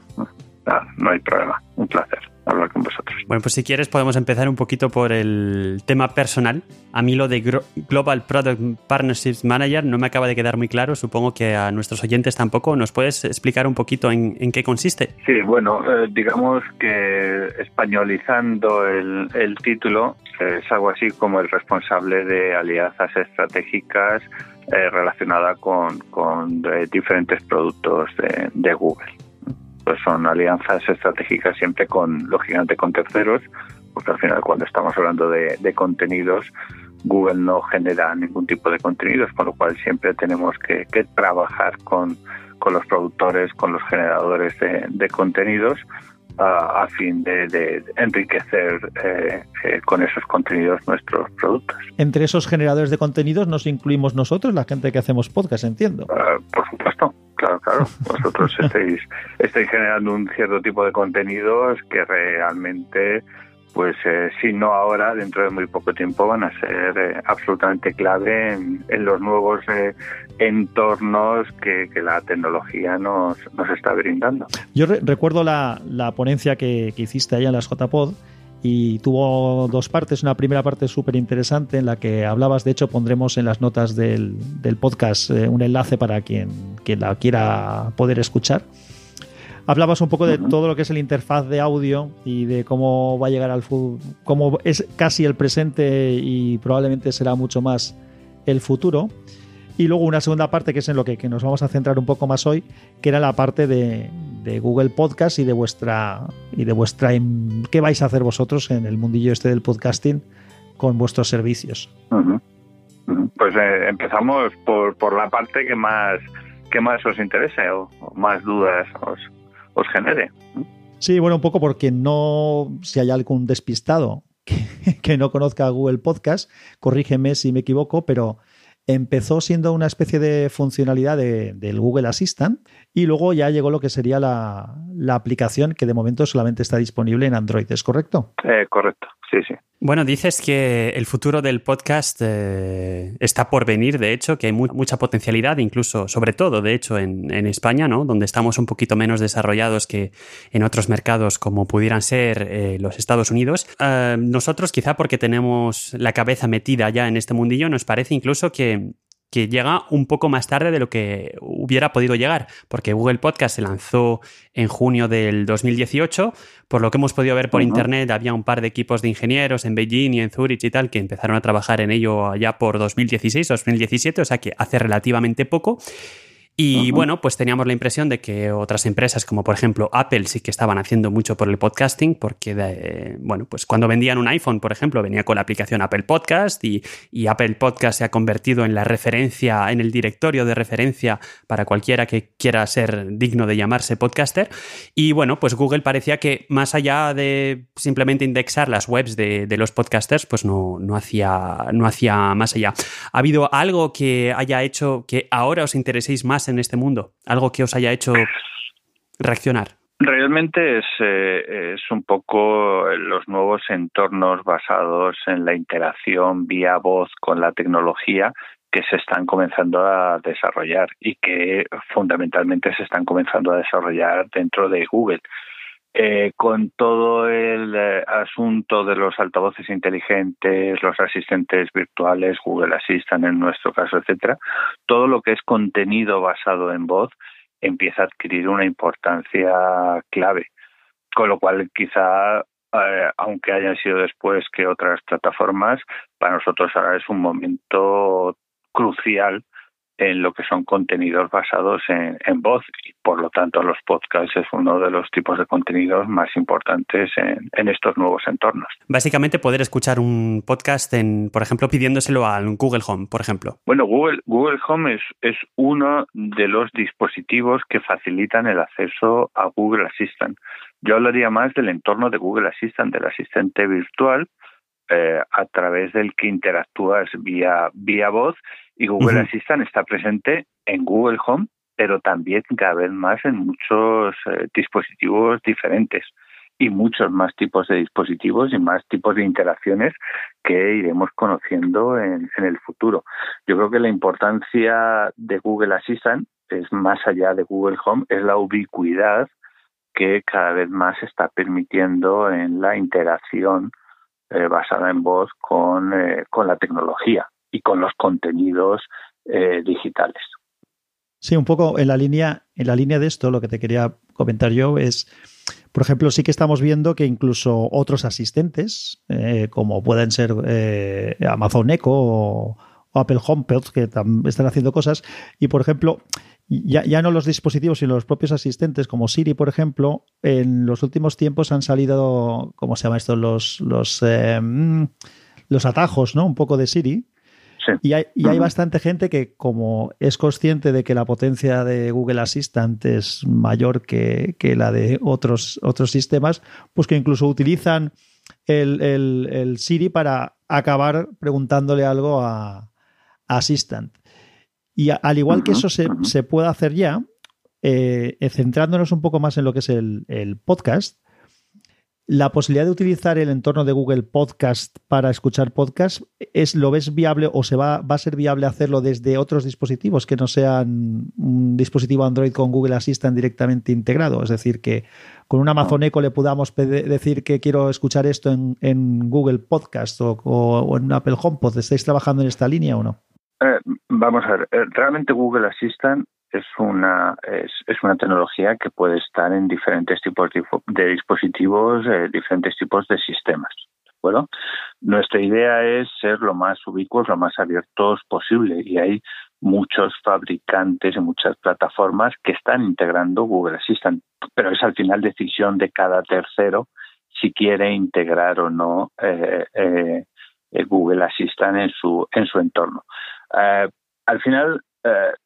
no hay problema. Un placer hablar con vosotros. Bueno, pues si quieres podemos empezar un poquito por el tema personal. A mí lo de Global Product Partnerships Manager no me acaba de quedar muy claro. Supongo que a nuestros oyentes tampoco. ¿Nos puedes explicar un poquito en, qué consiste? Sí, bueno, eh, digamos que españolizando el, título es algo así como el responsable de alianzas estratégicas eh, relacionada con, eh, diferentes productos de Google pues son alianzas estratégicas siempre con, lógicamente, con terceros, porque al final cuando estamos hablando de, contenidos, Google no genera ningún tipo de contenidos, con lo cual siempre tenemos que, trabajar con, los productores, con los generadores de, contenidos, a, fin de, enriquecer eh, eh, con esos contenidos nuestros productos. Entre esos generadores de contenidos nos incluimos nosotros, la gente que hacemos podcast, entiendo. Ah, por supuesto. Claro, claro. Vosotros estáis, estáis generando un cierto tipo de contenidos que realmente, pues eh, si no ahora, dentro de muy poco tiempo van a ser eh, absolutamente clave en, los nuevos eh, entornos que, la tecnología nos, nos está brindando. Yo recuerdo la, la ponencia que, que hiciste allá en las JPod y tuvo dos partes. Una primera parte súper interesante en la que hablabas, de hecho pondremos en las notas del, podcast eh, un enlace para quien, quien, la quiera poder escuchar. Hablabas un poco de todo lo que es el interfaz de audio y de cómo va a llegar al futuro, cómo es casi el presente y probablemente será mucho más el futuro. Y luego una segunda parte que es en lo que, que nos vamos a centrar un poco más hoy, que era la parte de, de Google Podcast y de vuestra y de vuestra im- qué vais a hacer vosotros en el mundillo este del podcasting con vuestros servicios. Pues eh, empezamos por, por la parte que más que más os interese o, o más dudas os, os genere. Sí, bueno, un poco porque no, si hay algún despistado que, que no conozca Google Podcast, corrígeme si me equivoco, pero empezó siendo una especie de funcionalidad de- del Google Assistant y luego ya llegó lo que sería la, la aplicación que de momento solamente está disponible en Android, ¿es correcto? Eh, correcto, sí, sí. Bueno, dices que el futuro del podcast eh, está por venir, de hecho, que hay mu- mucha potencialidad, incluso, sobre todo, de hecho, en, en España, ¿no? Donde estamos un poquito menos desarrollados que en otros mercados como pudieran ser eh, los Estados Unidos. Eh, nosotros, quizá porque tenemos la cabeza metida ya en este mundillo, nos parece incluso que que llega un poco más tarde de lo que hubiera podido llegar, porque Google Podcast se lanzó en junio del 2018, por lo que hemos podido ver por internet, había un par de equipos de ingenieros en Beijing y en Zurich y tal que empezaron a trabajar en ello allá por 2016, 2017, o sea que hace relativamente poco. Y bueno, pues teníamos la impresión de que otras empresas, como por ejemplo Apple, sí que estaban haciendo mucho por el podcasting, porque, de- bueno, pues cuando vendían un iPhone, por ejemplo, venía con la aplicación Apple Podcast y, y Apple Podcast se ha convertido en la referencia, en el directorio de referencia para cualquiera que quiera ser digno de llamarse podcaster. Y bueno, pues Google parecía que más allá de simplemente indexar las webs de, de los podcasters, pues no, no, hacía, no hacía más allá. ¿Ha habido algo que haya hecho que ahora os intereséis más en este mundo? ¿Algo que os haya hecho reaccionar? Realmente es, eh, es un poco los nuevos entornos basados en la interacción vía voz con la tecnología que se están comenzando a desarrollar y que fundamentalmente se están comenzando a desarrollar dentro de Google. Eh, con todo el eh, asunto de los altavoces inteligentes, los asistentes virtuales, Google Assistant en nuestro caso, etcétera, todo lo que es contenido basado en voz empieza a adquirir una importancia clave. Con lo cual, quizá, eh, aunque hayan sido después que otras plataformas, para nosotros ahora es un momento crucial en lo que son contenidos basados en, en voz y por lo tanto los podcasts es uno de los tipos de contenidos más importantes en, en estos nuevos entornos. Básicamente poder escuchar un podcast, en, por ejemplo, pidiéndoselo al Google Home, por ejemplo. Bueno, Google, Google Home es, es uno de los dispositivos que facilitan el acceso a Google Assistant. Yo hablaría más del entorno de Google Assistant, del asistente virtual, eh, a través del que interactúas vía, vía voz y Google Ujú. Assistant está presente en Google Home, pero también cada vez más en muchos eh, dispositivos diferentes y muchos más tipos de dispositivos y más tipos de interacciones que iremos conociendo en, en el futuro. Yo creo que la importancia de Google Assistant es más allá de Google Home, es la ubicuidad que cada vez más se está permitiendo en la interacción eh, basada en voz con, eh, con la tecnología y con los contenidos eh, digitales. Sí, un poco en la línea, en la línea de esto, lo que te quería comentar yo es, por ejemplo, sí que estamos viendo que incluso otros asistentes, como pueden ser Amazon Echo o, o Apple HomePod, que están haciendo cosas, y por ejemplo, ya, ya no los dispositivos, sino los propios asistentes, como Siri, por ejemplo, en los últimos tiempos han salido, ¿cómo se llama esto? Los, los, eh, los atajos, ¿no? Un poco de Siri. Sí. Y hay, y hay bastante gente que, como es consciente de que la potencia de Google Assistant es mayor que, que la de otros, otros sistemas, pues que incluso utilizan el, el- el Siri para acabar preguntándole algo a, a Assistant. Y al igual que eso se, se puede hacer ya, eh, centrándonos un poco más en lo que es el, el podcast, la posibilidad de utilizar el entorno de Google Podcast para escuchar podcast, ¿es, ¿lo ves viable o se va, va a ser viable hacerlo desde otros dispositivos que no sean un dispositivo Android con Google Assistant directamente integrado? Es decir, que con un Amazon Echo le podamos decir que quiero escuchar esto en, en Google Podcast o, o- o en Apple HomePod. ¿Estáis trabajando en esta línea o no? Eh, vamos a ver, eh, realmente Google Assistant es una es, es una tecnología que puede estar en diferentes tipos de, dispositivos, eh, diferentes tipos de sistemas. ¿de acuerdo? Nuestra idea es ser lo más ubicuos, lo más abiertos posible y hay muchos fabricantes y muchas plataformas que están integrando Google Assistant, pero es al final decisión de cada tercero si quiere integrar o no eh, Google Assistant en su en su entorno. Eh, al final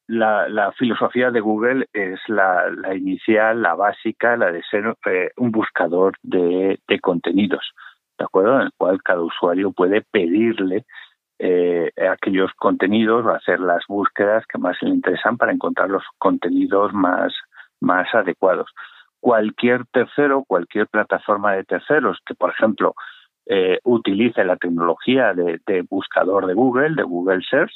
la, filosofía de Google es la, inicial, la básica, la de ser un buscador de, de contenidos, ¿de acuerdo? En el cual cada usuario puede pedirle eh, aquellos contenidos o hacer las búsquedas que más le interesan para encontrar los contenidos más, más adecuados. Cualquier tercero, cualquier plataforma de terceros que, por ejemplo, eh, utilice la tecnología de, buscador de Google, de Google Search,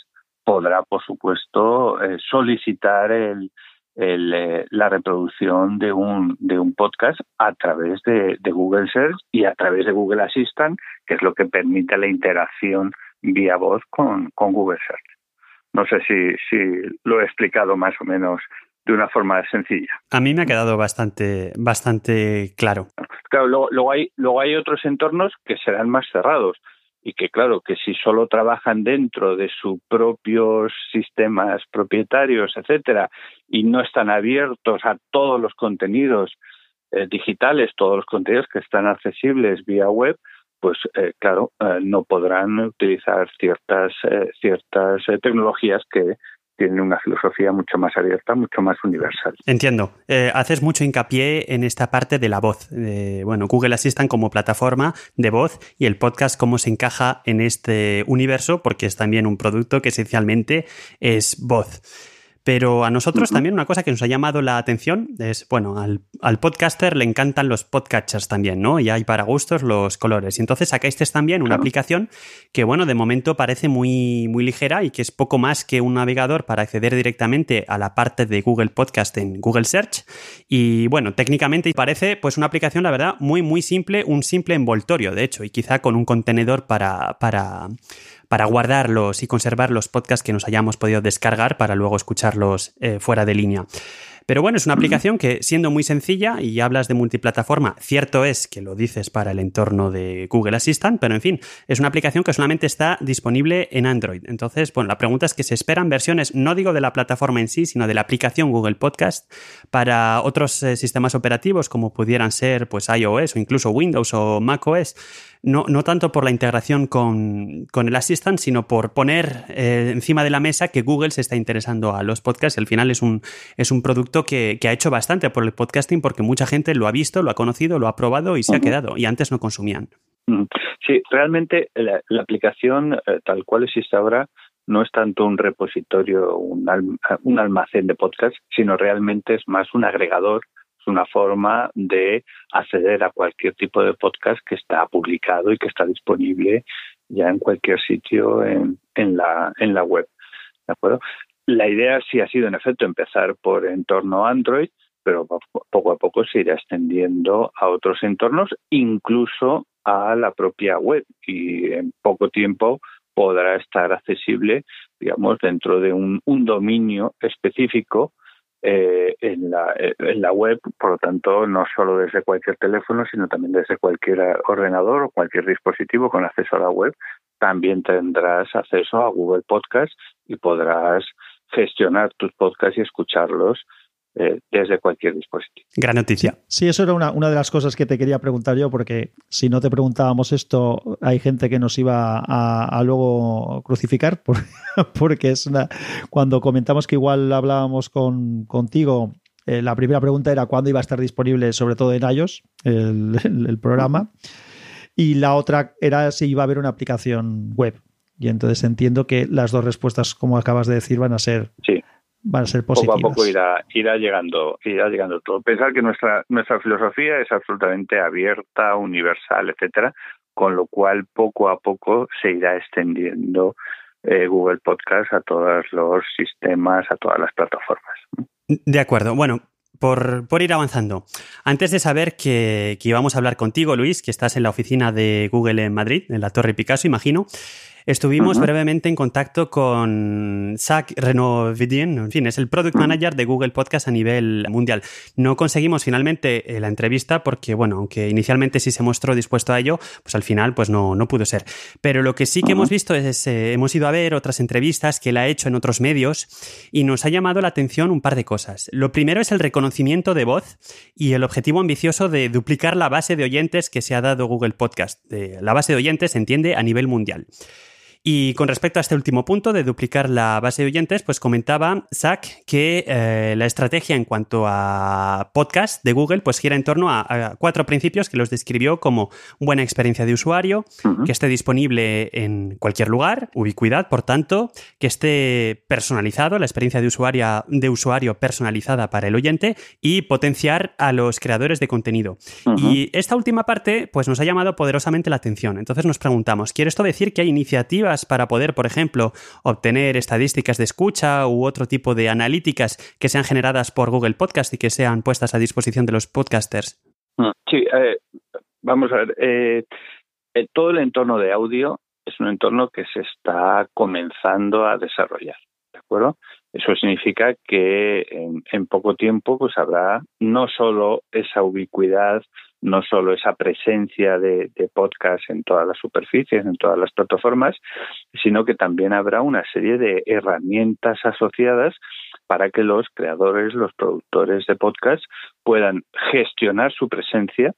podrá, por supuesto, eh, solicitar el, el, la reproducción de un, de un podcast a través de, de, Google Search y a través de Google Assistant, que es lo que permite la interacción vía voz con, con Google Search. No sé si, si lo he explicado más o menos de una forma sencilla. A mí me ha quedado bastante, bastante claro. Claro, luego, hay, luego hay otros entornos que serán más cerrados y que claro, que si solo trabajan dentro de sus propios sistemas propietarios, etcétera, y no están abiertos a todos los contenidos eh, digitales, todos los contenidos que están accesibles vía web, pues eh, claro, eh, no podrán utilizar ciertas, ciertas tecnologías que tienen una filosofía mucho más abierta, mucho más universal. Entiendo. haces mucho hincapié en esta parte de la voz. bueno, Google Assistant como plataforma de voz y el podcast cómo se encaja en este universo, porque es también un producto que esencialmente es voz. Pero a nosotros también una cosa que nos ha llamado la atención es, bueno, al, podcaster le encantan los podcatchers también, ¿no? Y hay para gustos los colores. Y entonces sacáis también una aplicación que, bueno, de momento parece muy, muy ligera y que es poco más que un navegador para acceder directamente a la parte de Google Podcast en Google Search. Y, bueno, técnicamente parece pues una aplicación, la verdad, muy, muy simple, un simple envoltorio, de hecho, y quizá con un contenedor para, para para guardarlos y conservar los podcasts que nos hayamos podido descargar para luego escucharlos eh, fuera de línea. Pero bueno, es una aplicación que siendo muy sencilla y hablas de multiplataforma, cierto es que lo dices para el entorno de Google Assistant, pero en fin, es una aplicación que solamente está disponible en Android. Entonces, bueno, la pregunta es que se esperan versiones, no digo de la plataforma en sí, sino de la aplicación Google Podcast para otros eh, sistemas operativos como pudieran ser pues iOS o incluso Windows o macOS no, no tanto por la integración con, el Assistant, sino por poner eh, encima de la mesa que Google se está interesando a los podcasts. Al final es un, es un producto que, ha hecho bastante por el podcasting porque mucha gente lo ha visto, lo ha conocido, lo ha probado y se ha quedado. Y antes no consumían. Sí, realmente la, aplicación eh, tal cual existe ahora no es tanto un repositorio, un, un almacén de podcasts, sino realmente es más un agregador una forma de acceder a cualquier tipo de podcast que está publicado y que está disponible ya en cualquier sitio en, en, la, en la web. ¿De acuerdo? La idea sí ha sido, en efecto, empezar por entorno Android, pero poco a poco se irá extendiendo a otros entornos, incluso a la propia web. Y en poco tiempo podrá estar accesible, digamos, dentro de un, dominio específico eh, en, la, en la web, por lo tanto, no solo desde cualquier teléfono, sino también desde cualquier ordenador o cualquier dispositivo con acceso a la web, también tendrás acceso a Google Podcast y podrás gestionar tus podcasts y escucharlos eh, desde cualquier dispositivo. Gran noticia. Sí, eso era una, una, de las cosas que te quería preguntar yo, porque si no te preguntábamos esto, hay gente que nos iba a, luego crucificar, porque es una, cuando comentamos que igual hablábamos con, contigo, eh, la primera pregunta era cuándo iba a estar disponible, sobre todo en iOS, el, el programa, y la otra era si iba a haber una aplicación web. Y entonces entiendo que las dos respuestas, como acabas de decir, van a ser sí van a ser positivas. Poco a poco irá, irá llegando, irá llegando todo. Pensar que nuestra, nuestra filosofía es absolutamente abierta, universal, etcétera, con lo cual poco a poco se irá extendiendo eh, Google Podcast a todos los sistemas, a todas las plataformas. De acuerdo. Bueno, por, por, ir avanzando, antes de saber que, que, íbamos a hablar contigo, Luis, que estás en la oficina de Google en Madrid, en la Torre Picasso, imagino, estuvimos brevemente en contacto con Zach Renovidien, en fin, es el Product Manager de Google Podcast a nivel mundial. No conseguimos finalmente eh, la entrevista porque, bueno, aunque inicialmente sí se mostró dispuesto a ello, pues al final pues no, no pudo ser. Pero lo que sí que hemos visto es, eh, hemos ido a ver otras entrevistas que él ha hecho en otros medios y nos ha llamado la atención un par de cosas. Lo primero es el reconocimiento de voz y el objetivo ambicioso de duplicar la base de oyentes que se ha dado Google Podcast. la base de oyentes se entiende a nivel mundial. Y con respecto a este último punto de duplicar la base de oyentes, pues comentaba Zach que eh, la estrategia en cuanto a podcast de Google pues gira en torno a, cuatro principios que los describió como buena experiencia de usuario, que esté disponible en cualquier lugar, ubicuidad, por tanto, que esté personalizado, la experiencia de usuario, de usuario personalizada para el oyente y potenciar a los creadores de contenido. Y esta última parte pues nos ha llamado poderosamente la atención. Entonces nos preguntamos, ¿quiere esto decir que hay iniciativas para poder, por ejemplo, obtener estadísticas de escucha u otro tipo de analíticas que sean generadas por Google Podcast y que sean puestas a disposición de los podcasters? Mm, sí, vamos a ver. Eh, eh, todo el entorno de audio es un entorno que se está comenzando a desarrollar, ¿de acuerdo? Eso significa que en, en, poco tiempo pues habrá no solo esa ubicuidad no solo esa presencia de, podcast en todas las superficies, en todas las plataformas, sino que también habrá una serie de herramientas asociadas para que los creadores, los productores de podcast puedan gestionar su presencia,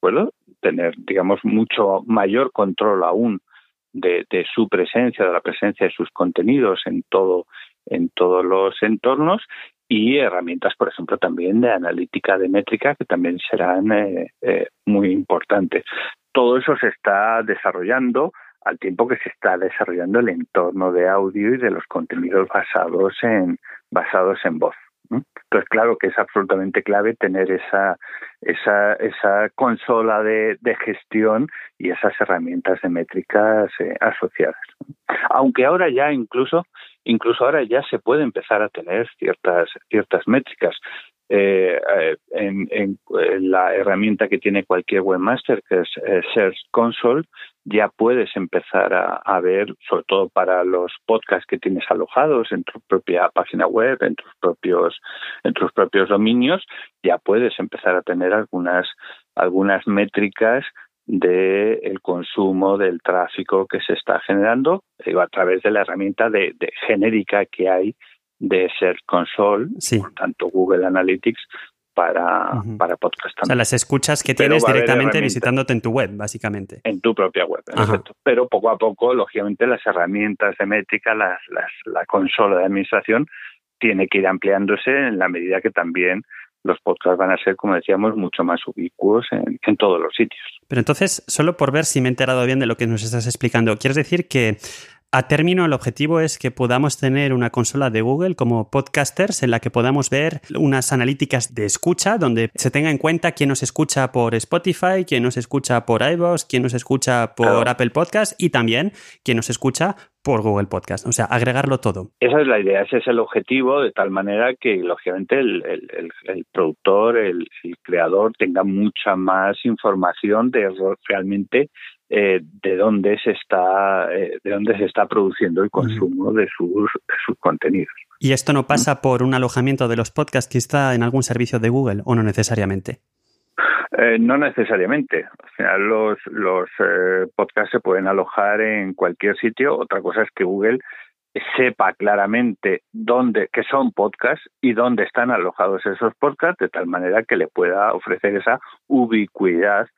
¿puedo? tener, digamos, mucho mayor control aún de, de, su presencia, de la presencia de sus contenidos en todo en todos los entornos y herramientas, por ejemplo, también de analítica de métrica que también serán eh, eh, muy importantes. Todo eso se está desarrollando al tiempo que se está desarrollando el entorno de audio y de los contenidos basados en basados en voz. Entonces, claro que es absolutamente clave tener esa, consola de, gestión y esas herramientas de métricas eh, asociadas. Aunque ahora ya incluso, incluso ahora ya se puede empezar a tener ciertas, ciertas métricas. Eh, eh, en, la herramienta que tiene cualquier webmaster, que es Search Console, ya puedes empezar a, ver, sobre todo para los podcasts que tienes alojados en tu propia página web, en tus propios, en tus propios dominios, ya puedes empezar a tener algunas, algunas métricas del el consumo del tráfico que se está generando a través de la herramienta de, genérica que hay de Search Console, por tanto Google Analytics, para, para podcast también. O sea, las escuchas que tienes directamente visitándote en tu web, básicamente. En tu propia web, exacto. Pero poco a poco, lógicamente, las herramientas de métrica, las, las, la consola de administración, tiene que ir ampliándose en la medida que también los podcasts van a ser, como decíamos, mucho más ubicuos en, en, todos los sitios. Pero entonces, solo por ver si me he enterado bien de lo que nos estás explicando, ¿quieres decir que a término, el objetivo es que podamos tener una consola de Google como podcasters en la que podamos ver unas analíticas de escucha donde se tenga en cuenta quién nos escucha por Spotify, quién nos escucha por iVoox, quién nos escucha por Apple Podcast y también quién nos escucha por Google Podcast. O sea, agregarlo todo. Esa es la idea, ese es el objetivo, de tal manera que, lógicamente, el, productor, el, creador tenga mucha más información de realmente eh, de dónde se está eh, de dónde se está produciendo el consumo de sus, sus contenidos. ¿Y esto no pasa por un alojamiento de los podcasts que está en algún servicio de Google o no necesariamente? Eh, no necesariamente. Al final los, los podcasts se pueden alojar en cualquier sitio. Otra cosa es que Google sepa claramente dónde que son podcasts y dónde están alojados esos podcasts de tal manera que le pueda ofrecer esa ubicuidad eh,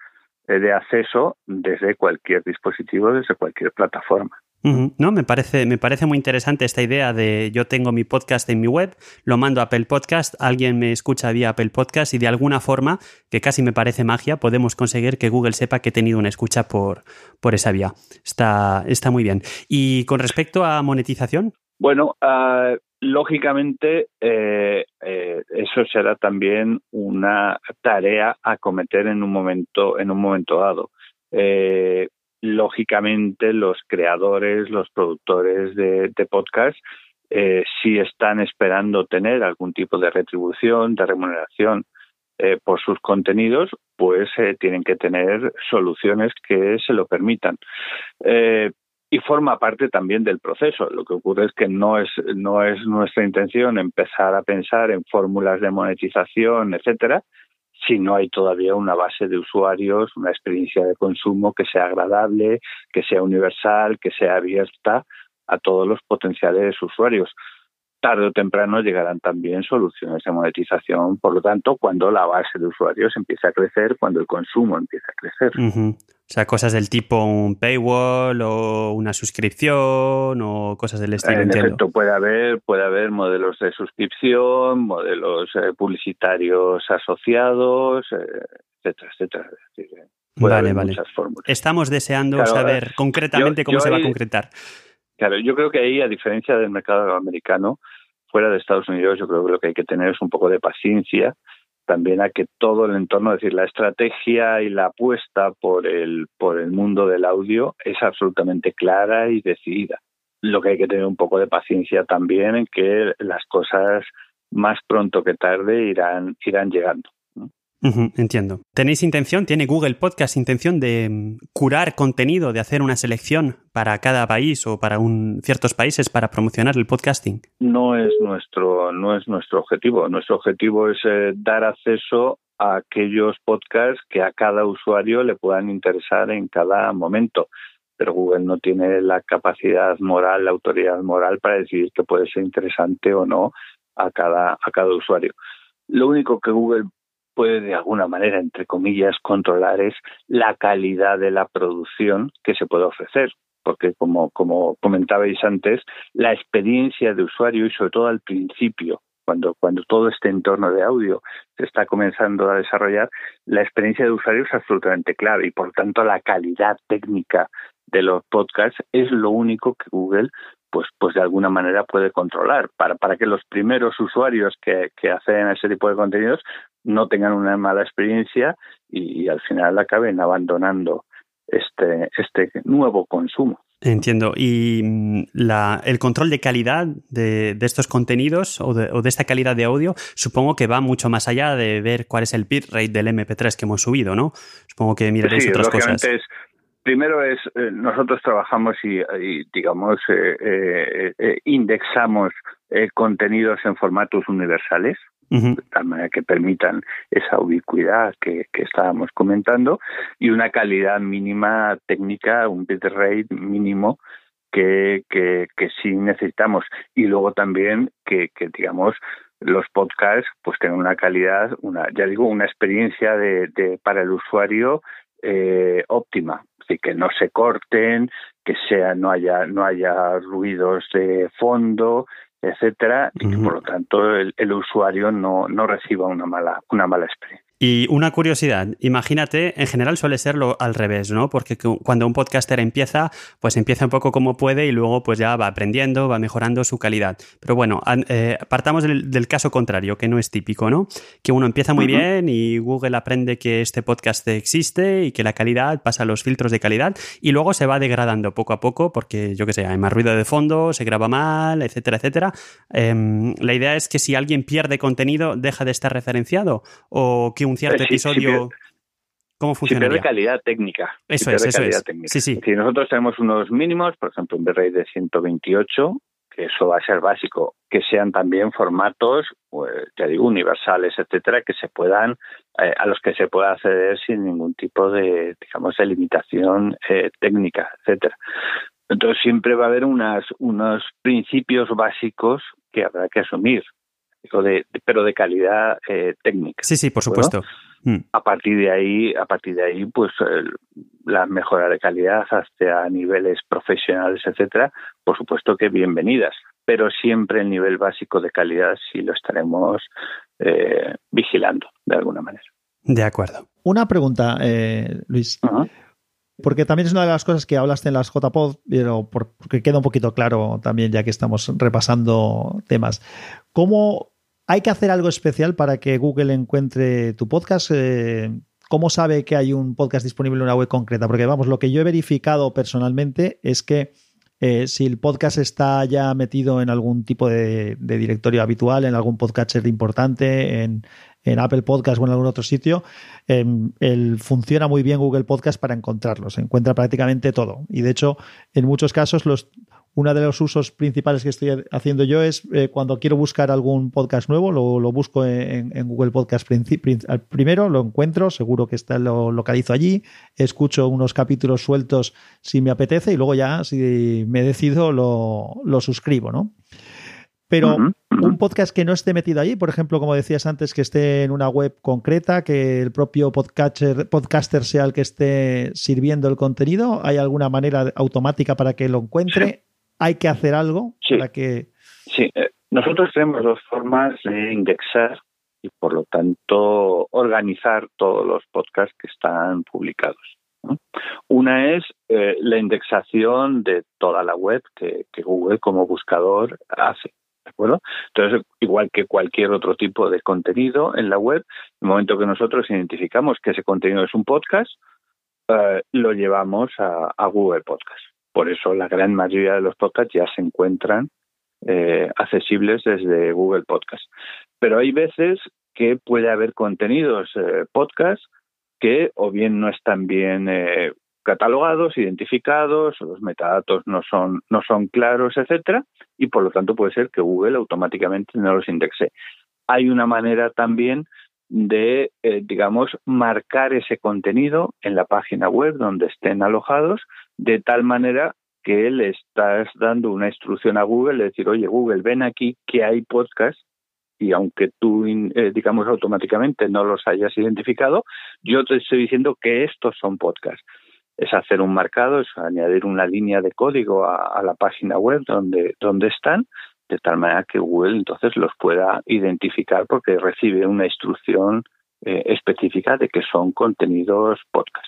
de acceso desde cualquier dispositivo, desde cualquier plataforma. No, me parece, me parece muy interesante esta idea de yo tengo mi podcast en mi web, lo mando a Apple Podcast, alguien me escucha vía Apple Podcast y de alguna forma, que casi me parece magia, podemos conseguir que Google sepa que he tenido una escucha por, por esa vía. Está, está muy bien. Y con respecto a monetización. Bueno, uh, Lógicamente, eh, eh, eso será también una tarea a cometer en un momento, en un momento dado. Eh, lógicamente, los creadores, los productores de, podcast, si están esperando tener algún tipo de retribución, de remuneración por sus contenidos, pues tienen que tener soluciones que se lo permitan. Y forma parte también del proceso. Lo que ocurre es que no es, no es nuestra intención empezar a pensar en fórmulas de monetización, etcétera, si no hay todavía una base de usuarios, una experiencia de consumo que sea agradable, que sea universal, que sea abierta a todos los potenciales usuarios tarde o temprano llegarán también soluciones de monetización. Por lo tanto, cuando la base de usuarios empiece a crecer, cuando el consumo empiece a crecer. O sea, cosas del tipo un paywall o una suscripción o cosas del estilo. En efecto, puede haber, puede haber modelos de suscripción, modelos eh, publicitarios asociados, eh, etcétera, etcétera. vale, vale. Estamos deseando saber concretamente cómo se va a concretar. Claro, yo creo que ahí, a diferencia del mercado americano, fuera de Estados Unidos, yo creo que lo que hay que tener es un poco de paciencia también a que todo el entorno, es decir, la estrategia y la apuesta por el, por el mundo del audio es absolutamente clara y decidida. Lo que hay que tener un poco de paciencia también en que las cosas más pronto que tarde irán, irán llegando entiendo. ¿Tenéis intención, tiene Google Podcast intención de mm, curar contenido, de hacer una selección para cada país o para un, ciertos países para promocionar el podcasting? No es nuestro, no es nuestro objetivo. Nuestro objetivo es eh, dar acceso a aquellos podcasts que a cada usuario le puedan interesar en cada momento. Pero Google no tiene la capacidad moral, la autoridad moral para decidir que puede ser interesante o no a cada, a cada usuario. Lo único que Google puede de alguna manera, entre comillas, controlar es la calidad de la producción que se puede ofrecer. Porque como, como comentabais antes, la experiencia de usuario y sobre todo al principio, cuando, cuando todo este entorno de audio se está comenzando a desarrollar, la experiencia de usuario es absolutamente clave y por tanto la calidad técnica de los podcasts es lo único que Google pues, pues de alguna manera puede controlar para, para que los primeros usuarios que, que hacen ese tipo de contenidos no tengan una mala experiencia y, al final acaben abandonando este, este nuevo consumo. Entiendo. ¿Y mm, la, el control de calidad de, de estos contenidos o de, o de, esta calidad de audio supongo que va mucho más allá de ver cuál es el bitrate del MP3 que hemos subido, ¿no? Supongo que miraréis sí, otras cosas. Es, primero es, eh, nosotros trabajamos y, y digamos, eh, eh indexamos contenidos en formatos universales, de tal manera que permitan esa ubicuidad que, que, estábamos comentando y una calidad mínima técnica, un bitrate mínimo que, que, que sí necesitamos. Y luego también que, que digamos, los podcasts pues tengan una calidad, una ya digo, una experiencia de, de para el usuario eh, óptima, así que no se corten, que sea no haya no haya ruidos de fondo, etcétera, y que por lo tanto el, el usuario no, no reciba una mala, una mala experiencia. Y una curiosidad, imagínate, en general suele serlo al revés, ¿no? Porque cuando un podcaster empieza, pues empieza un poco como puede y luego pues ya va aprendiendo, va mejorando su calidad. Pero bueno, eh, partamos del, del, caso contrario, que no es típico, ¿no? Que uno empieza muy uh -huh. bien y Google aprende que este podcast existe y que la calidad pasa a los filtros de calidad y luego se va degradando poco a poco porque, yo qué sé, hay más ruido de fondo, se graba mal, etcétera, etcétera. Eh, la idea es que si alguien pierde contenido, deja de estar referenciado o que un cierto episodio. ¿Cómo funciona? Si pierde calidad técnica. Eso es, eso es. Técnica. Sí, sí. Si nosotros tenemos unos mínimos, por ejemplo, un bitrate de 128, que eso va a ser básico, que sean también formatos, pues, ya digo, universales, etcétera, que se puedan, eh, a los que se pueda acceder sin ningún tipo de, digamos, de limitación eh, técnica, etcétera. Entonces siempre va a haber unas, unos principios básicos que habrá que asumir de, pero de calidad eh, técnica. Sí, sí, por supuesto. Bueno, a partir de ahí, a partir de ahí, pues el, la mejora de calidad hasta a niveles profesionales, etcétera, por supuesto que bienvenidas. Pero siempre el nivel básico de calidad sí lo estaremos eh, vigilando de alguna manera. De acuerdo. Una pregunta, eh, Luis. Uh -huh. Porque también es una de las cosas que hablaste en las JPod, pero porque queda un poquito claro también ya que estamos repasando temas. ¿Cómo hay que hacer algo especial para que Google encuentre tu podcast? Eh, ¿Cómo sabe que hay un podcast disponible en una web concreta? Porque vamos, lo que yo he verificado personalmente es que eh, si el podcast está ya metido en algún tipo de, de, directorio habitual, en algún podcatcher importante, en, en Apple Podcast o en algún otro sitio, em, el, funciona muy bien Google Podcast para encontrarlos. Se encuentra prácticamente todo. Y de hecho, en muchos casos, los, uno de los usos principales que estoy haciendo yo es eh, cuando quiero buscar algún podcast nuevo, lo, busco en, Google Podcast primero, lo encuentro, seguro que está, lo localizo allí, escucho unos capítulos sueltos si me apetece y luego ya, si me decido, lo, lo suscribo, ¿no? Pero un podcast que no esté metido allí, por ejemplo, como decías antes, que esté en una web concreta, que el propio podcaster, podcaster sea el que esté sirviendo el contenido, ¿hay alguna manera automática para que lo encuentre? hay que hacer algo para que... Sí, eh, nosotros tenemos dos formas de indexar y por lo tanto organizar todos los podcasts que están publicados. Una es eh, la indexación de toda la web que, Google como buscador hace. ¿De acuerdo? Entonces, igual que cualquier otro tipo de contenido en la web, en el momento que nosotros identificamos que ese contenido es un podcast, eh, lo llevamos a Google Podcast. Por eso la gran mayoría de los podcasts ya se encuentran eh, accesibles desde Google Podcast. Pero hay veces que puede haber contenidos eh, podcast que o bien no están bien eh, catalogados, identificados, los metadatos no son, no son claros, etcétera, y por lo tanto puede ser que Google automáticamente no los indexe. Hay una manera también de, eh, digamos, marcar ese contenido en la página web donde estén alojados, de tal manera que le estás dando una instrucción a Google de decir, oye, Google, ven aquí que hay podcast y aunque tú, eh, digamos, automáticamente no los hayas identificado, yo te estoy diciendo que estos son podcasts. Es hacer un marcado, es añadir una línea de código a, la página web donde, donde están de tal manera que Google entonces los pueda identificar porque recibe una instrucción eh, específica de que son contenidos podcast.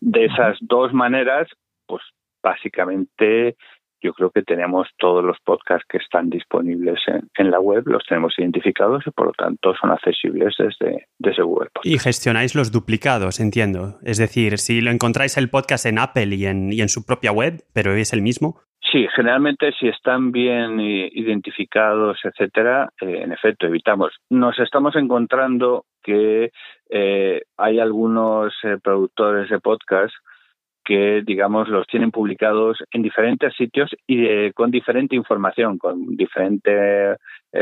De esas dos maneras, pues básicamente yo creo que tenemos todos los podcasts que están disponibles en, la web, los tenemos identificados y por lo tanto son accesibles desde, desde Google Podcast. Y gestionáis los duplicados, entiendo. Es decir, si lo encontráis el podcast en Apple y en, y en su propia web, pero es el mismo, Sí, generalmente si están bien identificados, etcétera, eh, en efecto evitamos. Nos estamos encontrando que eh, hay algunos eh, productores de podcast que, digamos, los tienen publicados en diferentes sitios y con diferente información, con diferente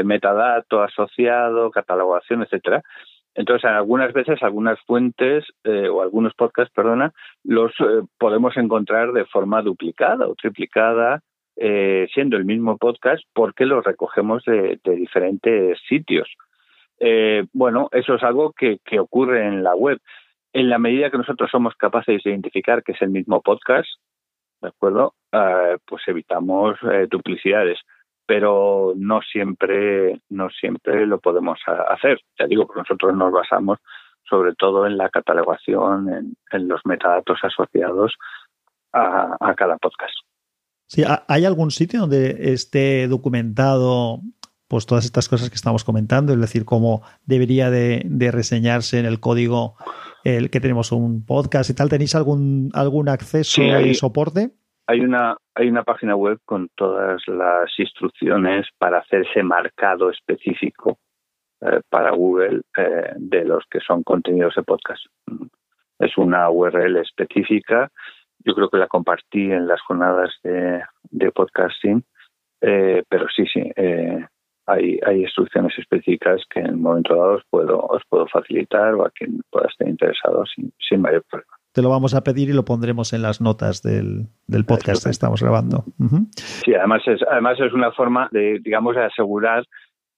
metadato asociado, catalogación, etcétera. Entonces, algunas veces, algunas fuentes eh, o algunos podcasts, perdona, los eh, podemos encontrar de forma duplicada o triplicada, eh, siendo el mismo podcast, porque los recogemos de, diferentes sitios. bueno, eso es algo que, ocurre en la web. En la medida que nosotros somos capaces de identificar que es el mismo podcast, ¿de acuerdo? pues evitamos duplicidades pero no siempre, no siempre lo podemos hacer. Ya digo, nosotros nos basamos sobre todo en la catalogación, en, los metadatos asociados a, cada podcast. Sí, ¿hay algún sitio donde esté documentado pues todas estas cosas que estamos comentando, es decir, cómo debería de, reseñarse en el código el que tenemos un podcast y tal? ¿Tenéis algún, algún acceso y soporte? hay una, hay una página web con todas las instrucciones para hacer ese marcado específico eh, para Google eh, de los que son contenidos de podcast. Es una URL específica. Yo creo que la compartí en las jornadas de, podcasting, eh, pero sí, sí, hay, hay instrucciones específicas que en un momento dado os puedo, os puedo facilitar o a quien pueda estar interesado sin, sin mayor problema. Te lo vamos a pedir y lo pondremos en las notas del, podcast que estamos grabando. Sí, además es, además es una forma de, digamos, de asegurar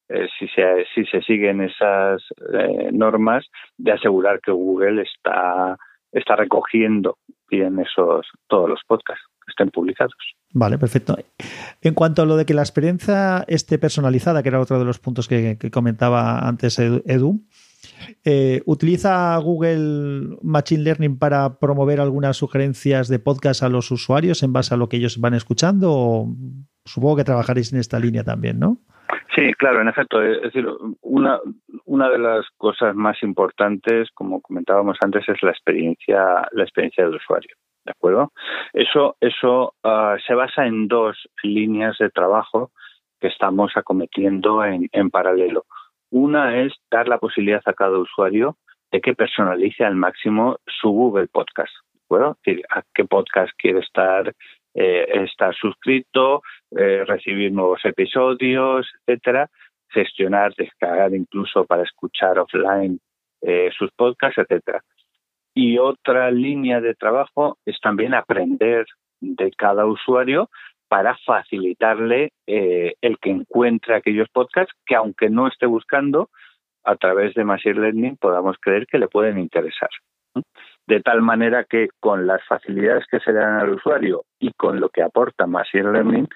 eh, si, se, si se siguen esas eh, normas, de asegurar que Google está, está recogiendo bien esos todos los podcasts estén publicados. Vale, perfecto. En cuanto a lo de que la experiencia esté personalizada, que era otro de los puntos que, que comentaba antes Edu, eh, ¿Utiliza Google Machine Learning para promover algunas sugerencias de podcast a los usuarios en base a lo que ellos van escuchando? supongo que trabajaréis en esta línea también, ¿no? Sí, claro, en efecto. Es decir, una, una de las cosas más importantes, como comentábamos antes, es la experiencia, la experiencia del usuario. ¿De acuerdo? Eso, eso ah, se basa en dos líneas de trabajo que estamos acometiendo en, en paralelo. Una es dar la posibilidad a cada usuario de que personalice al máximo su Google Podcast. Bueno, a qué podcast quiere estar, eh, estar suscrito, eh, recibir nuevos episodios, etcétera, gestionar, descargar incluso para escuchar offline eh, sus podcasts, etcétera. Y otra línea de trabajo es también aprender de cada usuario para facilitarle eh, el que encuentre aquellos podcasts que aunque no esté buscando, a través de Machine Learning podamos creer que le pueden interesar. De tal manera que con las facilidades que se dan al usuario y con lo que aporta Machine Learning,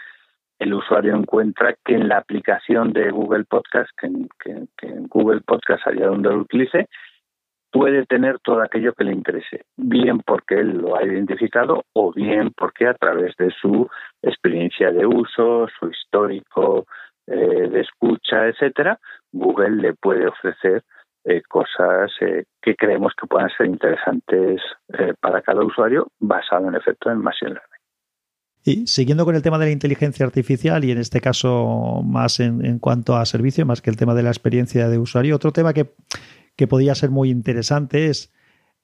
el usuario encuentra que en la aplicación de Google Podcast, que en, Google Podcast allá donde lo utilice, puede tener todo aquello que le interese, bien porque él lo ha identificado o bien porque a través de su experiencia de uso, su histórico eh, de escucha, etcétera, Google le puede ofrecer eh, cosas eh, que creemos que puedan ser interesantes para cada usuario basado en efecto en Machine Learning. Y siguiendo con el tema de la inteligencia artificial y en este caso más en, en cuanto a servicio, más que el tema de la experiencia de usuario, otro tema que que podría ser muy interesante es,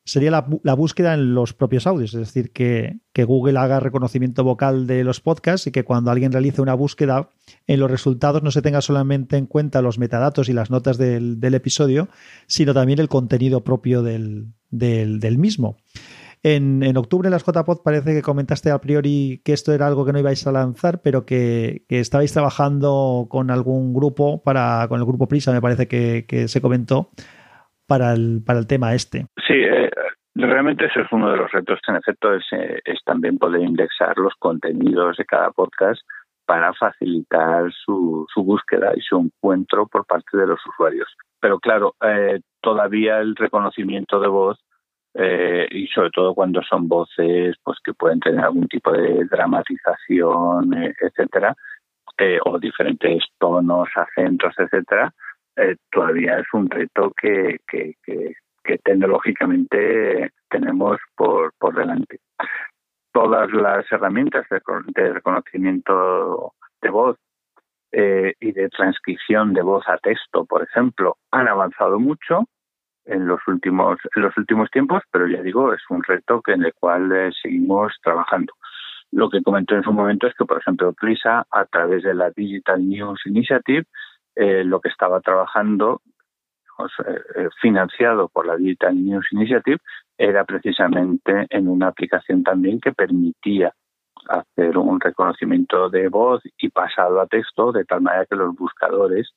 sería la, búsqueda en los propios audios, es decir, que, Google haga reconocimiento vocal de los podcasts y que cuando alguien realice una búsqueda en los resultados no se tenga solamente en cuenta los metadatos y las notas del, episodio, sino también el contenido propio del, mismo. En, octubre en las JPod parece que comentaste a priori que esto era algo que no ibais a lanzar, pero que, estabais trabajando con algún grupo, para, con el grupo Prisa, me parece que, que se comentó, para el, para el tema este. Sí, eh, realmente ese es uno de los retos. En efecto, es, eh, es también poder indexar los contenidos de cada podcast para facilitar su, su búsqueda y su encuentro por parte de los usuarios. Pero claro, eh, todavía el reconocimiento de voz y sobre todo cuando son voces pues que pueden tener algún tipo de dramatización, etcétera, o diferentes tonos, acentos, etcétera, eh, todavía es un reto que, que, tecnológicamente tenemos por, por delante. Todas las herramientas de, reconocimiento de voz eh, y de transcripción de voz a texto, por ejemplo, han avanzado mucho en los últimos en los últimos tiempos, pero ya digo, es un reto que en el cual eh, seguimos trabajando. Lo que comentó en su momento es que, por ejemplo, PRISA, a través de la Digital News Initiative, eh, lo que estaba trabajando, eh, eh, financiado por la Digital News Initiative, era precisamente en una aplicación también que permitía hacer un reconocimiento de voz y pasado a texto de tal manera que los buscadores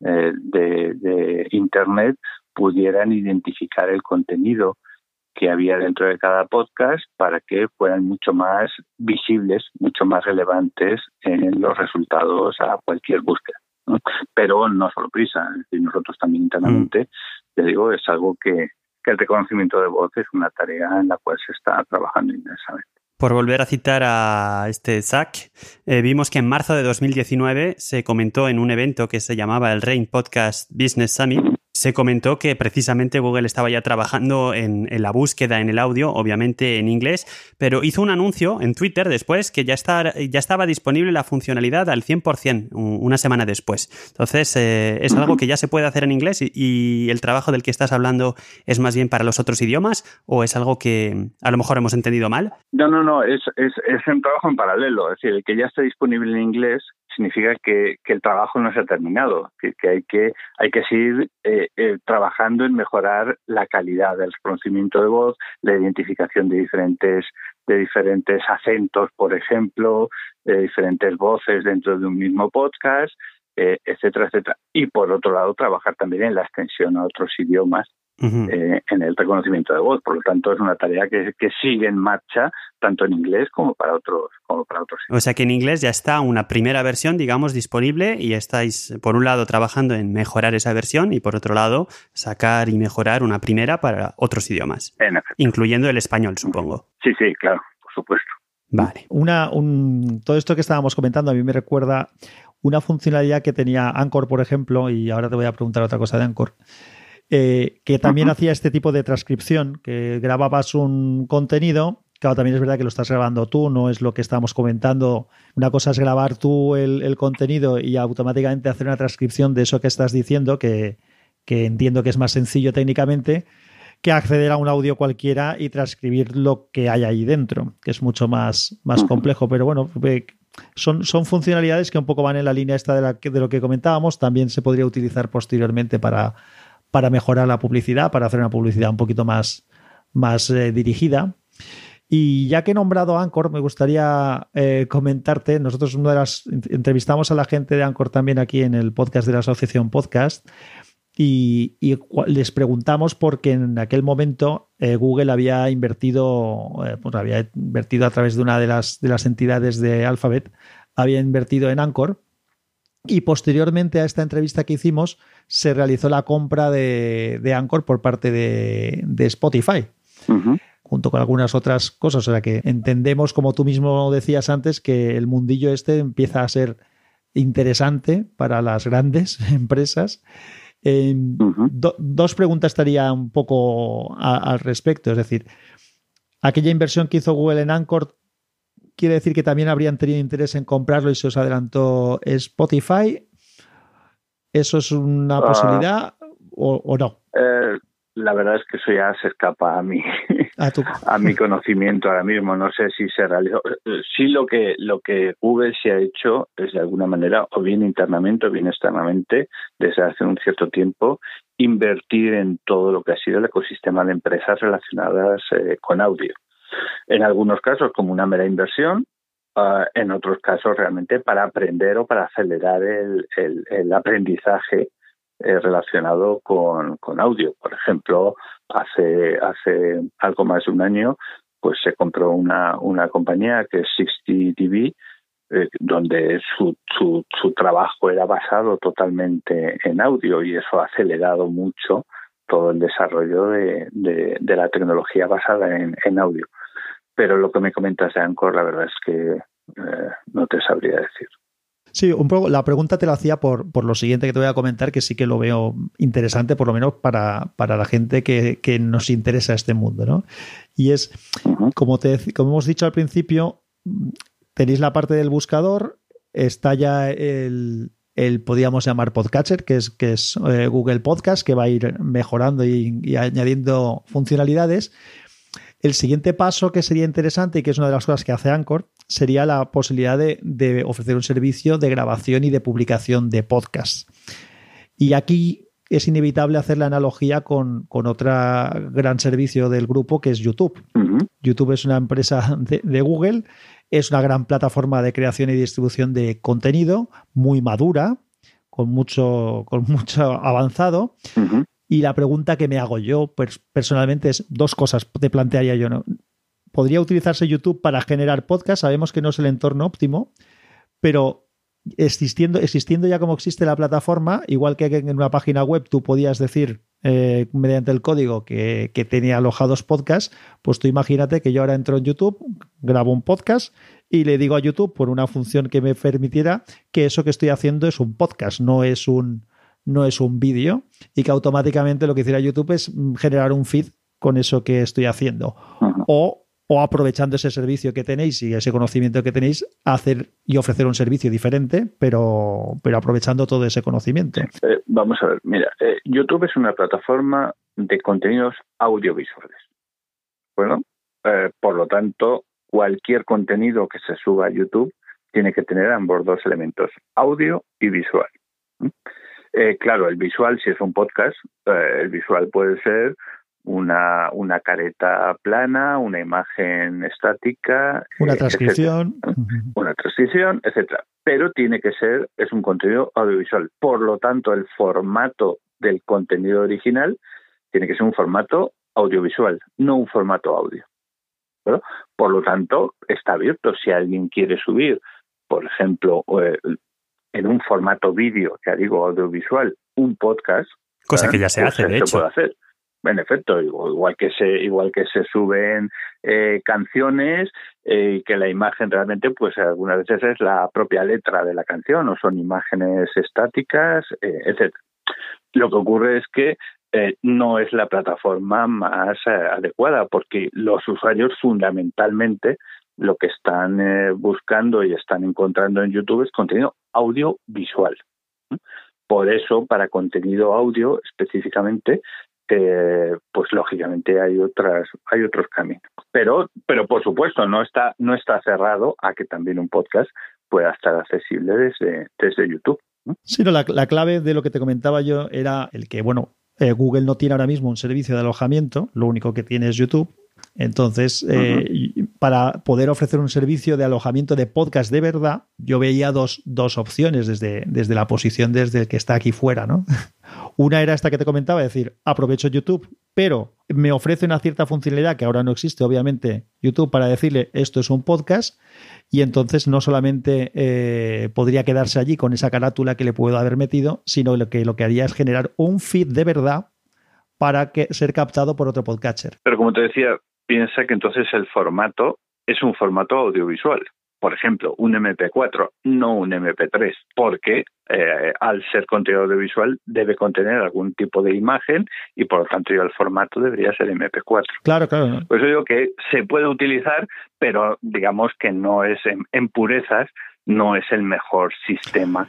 de, Internet pudieran identificar el contenido que había dentro de cada podcast para que fueran mucho más visibles, mucho más relevantes en los resultados a cualquier búsqueda. Pero no solo prisa, es nosotros también internamente, te digo, es algo que, el reconocimiento de voz es una tarea en la cual se está trabajando intensamente. Por volver a citar a este Zach, eh, vimos que en marzo de 2019 se comentó en un evento que se llamaba el Rain Podcast Business Summit se comentó que precisamente Google estaba ya trabajando en, la búsqueda en el audio, obviamente en inglés, pero hizo un anuncio en Twitter después que ya, está, estaba disponible la funcionalidad al 100% una semana después. Entonces, eh, es algo que ya se puede hacer en inglés y, el trabajo del que estás hablando es más bien para los otros idiomas o es algo que a lo mejor hemos entendido mal? No, no, no, es, es, un trabajo en paralelo. Es decir, el que ya esté disponible en inglés significa que, el trabajo no se ha terminado, que, hay que hay que seguir eh, eh, trabajando en mejorar la calidad del reconocimiento de voz, la identificación de diferentes de diferentes acentos, por ejemplo, de diferentes voces dentro de un mismo podcast, eh, etcétera, etcétera. Y por otro lado, trabajar también en la extensión a otros idiomas eh, en el reconocimiento de voz. Por lo tanto, es una tarea que, sigue en marcha tanto en inglés como para otros como para otros. O sea que en inglés ya está una primera versión, digamos, disponible y estáis por un lado trabajando en mejorar esa versión y por otro lado sacar y mejorar una primera para otros idiomas, incluyendo el español, supongo. Sí, sí, claro, por supuesto. Vale. Una, un, todo esto que estábamos comentando a mí me recuerda una funcionalidad que tenía Anchor, por ejemplo, y ahora te voy a preguntar otra cosa de Anchor, eh, que también hacía este tipo de transcripción, que grababas un contenido Claro, también es verdad que lo estás grabando tú, no es lo que estábamos comentando. Una cosa es grabar tú el, contenido y automáticamente hacer una transcripción de eso que estás diciendo, que, entiendo que es más sencillo técnicamente, que acceder a un audio cualquiera y transcribir lo que hay ahí dentro, que es mucho más, más complejo. Pero bueno, son, son funcionalidades que un poco van en la línea esta de, la, de lo que comentábamos. También se podría utilizar posteriormente para, para mejorar la publicidad, para hacer una publicidad un poquito más, más eh, dirigida. Y ya que he nombrado Anchor, me gustaría eh, comentarte, nosotros una de las entrevistamos a la gente de Anchor también aquí en el podcast de la Asociación Podcast y, les preguntamos porque en aquel momento eh, Google había invertido, pues había invertido a través de una de las, de las entidades de Alphabet, había invertido en Anchor y posteriormente a esta entrevista que hicimos se realizó la compra de, de Anchor por parte de, de Spotify junto con algunas otras cosas. O sea que entendemos, como tú mismo decías antes, que el mundillo este empieza a ser interesante para las grandes empresas. dos preguntas estaría un poco al respecto. Es decir, aquella inversión que hizo Google en Anchor, ¿quiere decir que también habrían tenido interés en comprarlo y se os adelantó Spotify? ¿Eso es una ah. posibilidad o, no? Eh, la verdad es que eso ya se escapa a mí, a, mi conocimiento ahora mismo. No sé si se realizó. Sí, lo que lo que Google se ha hecho es de alguna manera, o bien internamente o bien externamente, desde hace un cierto tiempo, invertir en todo lo que ha sido el ecosistema de empresas relacionadas eh, con audio. En algunos casos como una mera inversión, ah, en otros casos realmente para aprender o para acelerar el, aprendizaje eh, relacionado con, audio. Por ejemplo, hace, algo más de un año, pues se compró una, compañía que es 60 TV, eh, donde su, su, su, trabajo era basado totalmente en audio y eso ha acelerado mucho todo el desarrollo de, la tecnología basada en, audio. Pero lo que me comentas de Anchor, la verdad es que eh, no te sabría decir. Sí, un poco, la pregunta te la hacía por, por, lo siguiente que te voy a comentar, que sí que lo veo interesante, por lo menos para, para la gente que, que, nos interesa este mundo, ¿no? Y es, como, te, como hemos dicho al principio, tenéis la parte del buscador, está ya el, el podríamos llamar podcatcher, que es, que es eh, Google Podcast, que va a ir mejorando y, y añadiendo funcionalidades. El siguiente paso que sería interesante y que es una de las cosas que hace Anchor sería la posibilidad de, ofrecer un servicio de grabación y de publicación de podcasts. Y aquí es inevitable hacer la analogía con, otro gran servicio del grupo que es YouTube. YouTube es una empresa de, Google, es una gran plataforma de creación y distribución de contenido, muy madura, con mucho, con mucho avanzado. Y la pregunta que me hago yo personalmente es dos cosas, te plantearía yo. ¿no? ¿Podría utilizarse YouTube para generar podcast? Sabemos que no es el entorno óptimo, pero existiendo, existiendo ya como existe la plataforma, igual que en una página web tú podías decir eh, mediante el código que, que, tenía alojados podcasts, pues tú imagínate que yo ahora entro en YouTube, grabo un podcast y le digo a YouTube por una función que me permitiera que eso que estoy haciendo es un podcast, no es un, no es un vídeo y que automáticamente lo que hiciera YouTube es mm, generar un feed con eso que estoy haciendo. O, o aprovechando ese servicio que tenéis y ese conocimiento que tenéis, hacer y ofrecer un servicio diferente, pero, pero aprovechando todo ese conocimiento. Eh, vamos a ver, mira, eh, YouTube es una plataforma de contenidos audiovisuales. Bueno, eh, por lo tanto, cualquier contenido que se suba a YouTube tiene que tener ambos dos elementos, audio y visual. Eh, claro, el visual, si es un podcast, eh, el visual puede ser una, una careta plana, una imagen estática. Una transcripción. Una transcripción, etcétera. Pero tiene que ser, es un contenido audiovisual. Por lo tanto, el formato del contenido original tiene que ser un formato audiovisual, no un formato audio. Por lo tanto, está abierto. Si alguien quiere subir, por ejemplo, eh, en un formato vídeo, ya digo, audiovisual, un podcast. Cosa que ya se pues hace, de hecho. Puede hacer. En efecto, igual que se, igual que se suben eh, canciones eh, y que la imagen realmente, pues algunas veces es la propia letra de la canción o son imágenes estáticas, eh, etc. Lo que ocurre es que eh, no es la plataforma más eh, adecuada porque los usuarios fundamentalmente lo que están eh, buscando y están encontrando en YouTube es contenido audiovisual. Por eso, para contenido audio específicamente, pues lógicamente hay otras hay otros caminos. Pero pero por supuesto no está no está cerrado a que también un podcast pueda estar accesible desde desde YouTube. Sí, la, la, clave de lo que te comentaba yo era el que, bueno, eh, Google no tiene ahora mismo un servicio de alojamiento, lo único que tiene es YouTube. Entonces, eh, para poder ofrecer un servicio de alojamiento de podcast de verdad, yo veía dos, dos opciones desde, desde la posición desde el que está aquí fuera, ¿no? Una era esta que te comentaba, es decir, aprovecho YouTube, pero me ofrece una cierta funcionalidad que ahora no existe, obviamente, YouTube, para decirle esto es un podcast, y entonces no solamente eh, podría quedarse allí con esa carátula que le puedo haber metido, sino lo que lo que haría es generar un feed de verdad para que ser captado por otro podcatcher. Pero como te decía, piensa que entonces el formato es un formato audiovisual por ejemplo, un MP4, no un MP3, porque eh, al ser contenido audiovisual debe contener algún tipo de imagen y por lo tanto el formato debería ser MP4. Claro, claro. Por eso digo que se puede utilizar, pero digamos que no es en purezas, no es el mejor sistema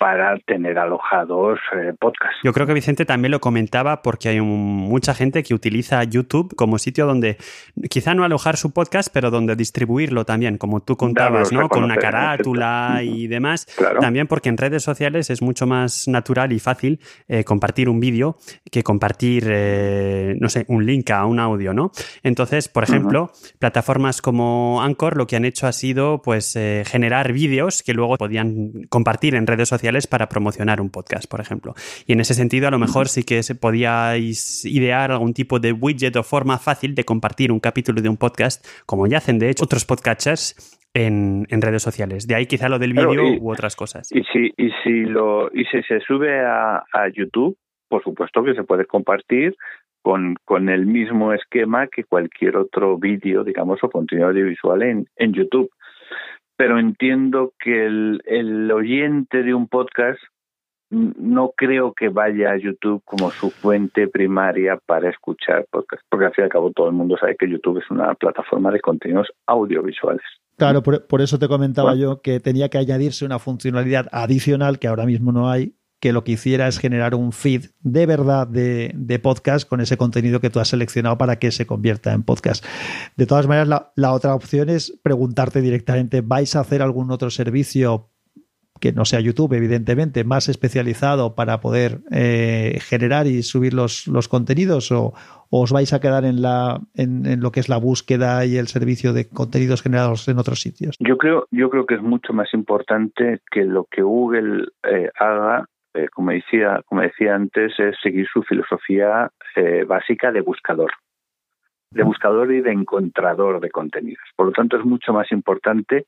para tener alojados eh, podcasts. Yo creo que Vicente también lo comentaba porque hay mucha gente que utiliza YouTube como sitio donde quizá no alojar su podcast, pero donde distribuirlo también, como tú contabas, ¿no? Con una carátula y demás. También porque en redes sociales es mucho más natural y fácil eh, compartir un vídeo que compartir, eh, no sé, un link a un audio, ¿no? Entonces, por ejemplo, plataformas como Anchor lo que han hecho ha sido pues generar vídeos que luego podían compartir en redes sociales para promocionar un podcast, por ejemplo. Y en ese sentido, a lo mejor sí que se podíais idear algún tipo de widget o forma fácil de compartir un capítulo de un podcast, como ya hacen de hecho otros podcasters en, redes sociales. De ahí quizá lo del vídeo u otras cosas. Y si, y si, lo, y si se sube a, YouTube, por supuesto que se puede compartir con, con el mismo esquema que cualquier otro vídeo, digamos, o contenido audiovisual en, en YouTube pero entiendo que el, el oyente de un podcast no creo que vaya a YouTube como su fuente primaria para escuchar podcast, porque al fin y al cabo todo el mundo sabe que YouTube es una plataforma de contenidos audiovisuales. Claro, por, eso te comentaba yo que tenía que añadirse una funcionalidad adicional que ahora mismo no hay, que lo que hiciera es generar un feed de verdad de, podcast con ese contenido que tú has seleccionado para que se convierta en podcast. De todas maneras, la, otra opción es preguntarte directamente, ¿vais a hacer algún otro servicio que no sea YouTube, evidentemente, más especializado para poder eh, generar y subir los, los contenidos o, os vais a quedar en, la, en, lo que es la búsqueda y el servicio de contenidos generados en otros sitios? Yo creo, yo creo que es mucho más importante que lo que Google eh, haga eh, como, decía, como decía antes, es seguir su filosofía eh, básica de buscador, de buscador y de encontrador de contenidos. Por lo tanto, es mucho más importante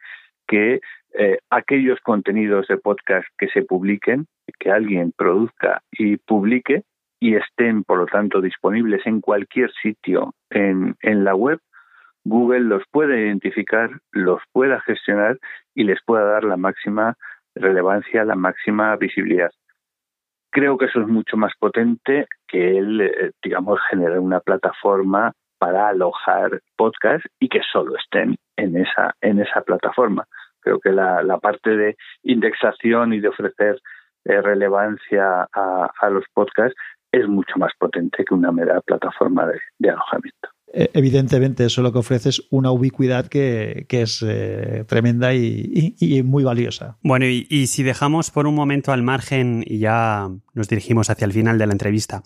que eh, aquellos contenidos de podcast que se publiquen, que alguien produzca y publique y estén, por lo tanto, disponibles en cualquier sitio en, en la web, Google los puede identificar, los pueda gestionar y les pueda dar la máxima relevancia, la máxima visibilidad creo que eso es mucho más potente que el, eh, digamos, generar una plataforma para alojar podcasts y que solo estén en esa, en esa plataforma. Creo que la, la parte de indexación y de ofrecer eh, relevancia a, a, los podcasts es mucho más potente que una mera plataforma de alojamiento. Eh, evidentemente eso lo que ofrece es una ubicuidad que, es eh, tremenda y, muy valiosa. Bueno, y, si dejamos por un momento al margen y ya nos dirigimos hacia el final de la entrevista,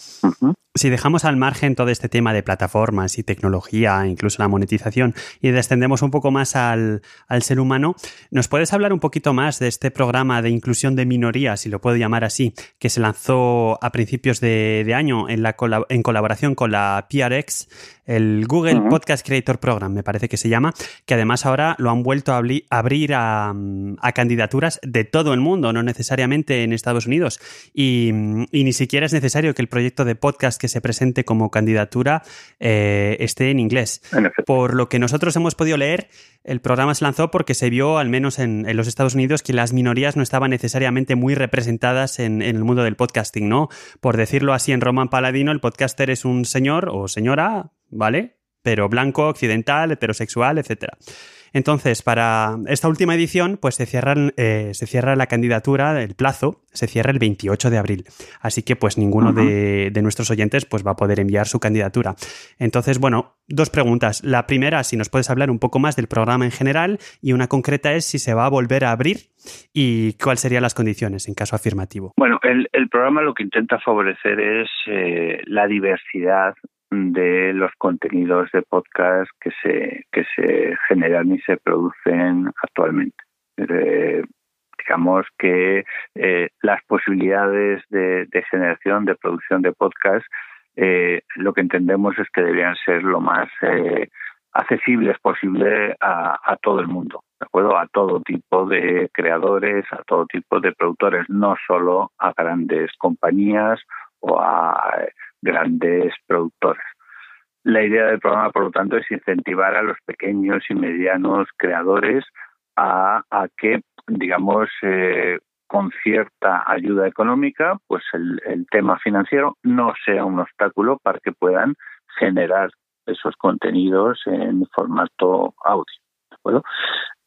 si dejamos al margen todo este tema de plataformas y tecnología, incluso la monetización, y descendemos un poco más al, ser humano, ¿nos puedes hablar un poquito más de este programa de inclusión de minorías, si lo puedo llamar así, que se lanzó a principios de, año en, la, en colaboración con la PRX, el Google Podcast Creator Program, me parece que se llama, que además ahora lo han vuelto a abrir a, candidaturas de todo el mundo, no necesariamente en Estados Unidos. Y, y ni siquiera es necesario que el proyecto de podcast que se presente como candidatura eh, esté en inglés. Por lo que nosotros hemos podido leer, el programa se lanzó porque se vio, al menos en, los Estados Unidos, que las minorías no estaban necesariamente muy representadas en, en, el mundo del podcasting, ¿no? Por decirlo así, en Roman Paladino, el podcaster es un señor o señora, ¿vale? Pero blanco, occidental, heterosexual, etcétera. Entonces, para esta última edición, pues se, cierran, eh, se cierra la candidatura, el plazo, se cierra el 28 de abril. Así que, pues ninguno de, nuestros oyentes pues, va a poder enviar su candidatura. Entonces, bueno, dos preguntas. La primera, si nos puedes hablar un poco más del programa en general, y una concreta es si se va a volver a abrir y cuáles serían las condiciones en caso afirmativo. Bueno, el, programa lo que intenta favorecer es eh, la diversidad de los contenidos de podcast que se, que se generan y se producen actualmente. Eh, digamos que eh, las posibilidades de, generación, de producción de podcast, eh, lo que entendemos es que deberían ser lo más accesibles posible a, a, todo el mundo, ¿de acuerdo? A todo tipo de creadores, a todo tipo de productores, no solo a grandes compañías o a grandes productores. La idea del programa, por lo tanto, es incentivar a los pequeños y medianos creadores a, que, digamos, eh, con cierta ayuda económica, pues el, tema financiero no sea un obstáculo para que puedan generar esos contenidos en formato audio. ¿De acuerdo?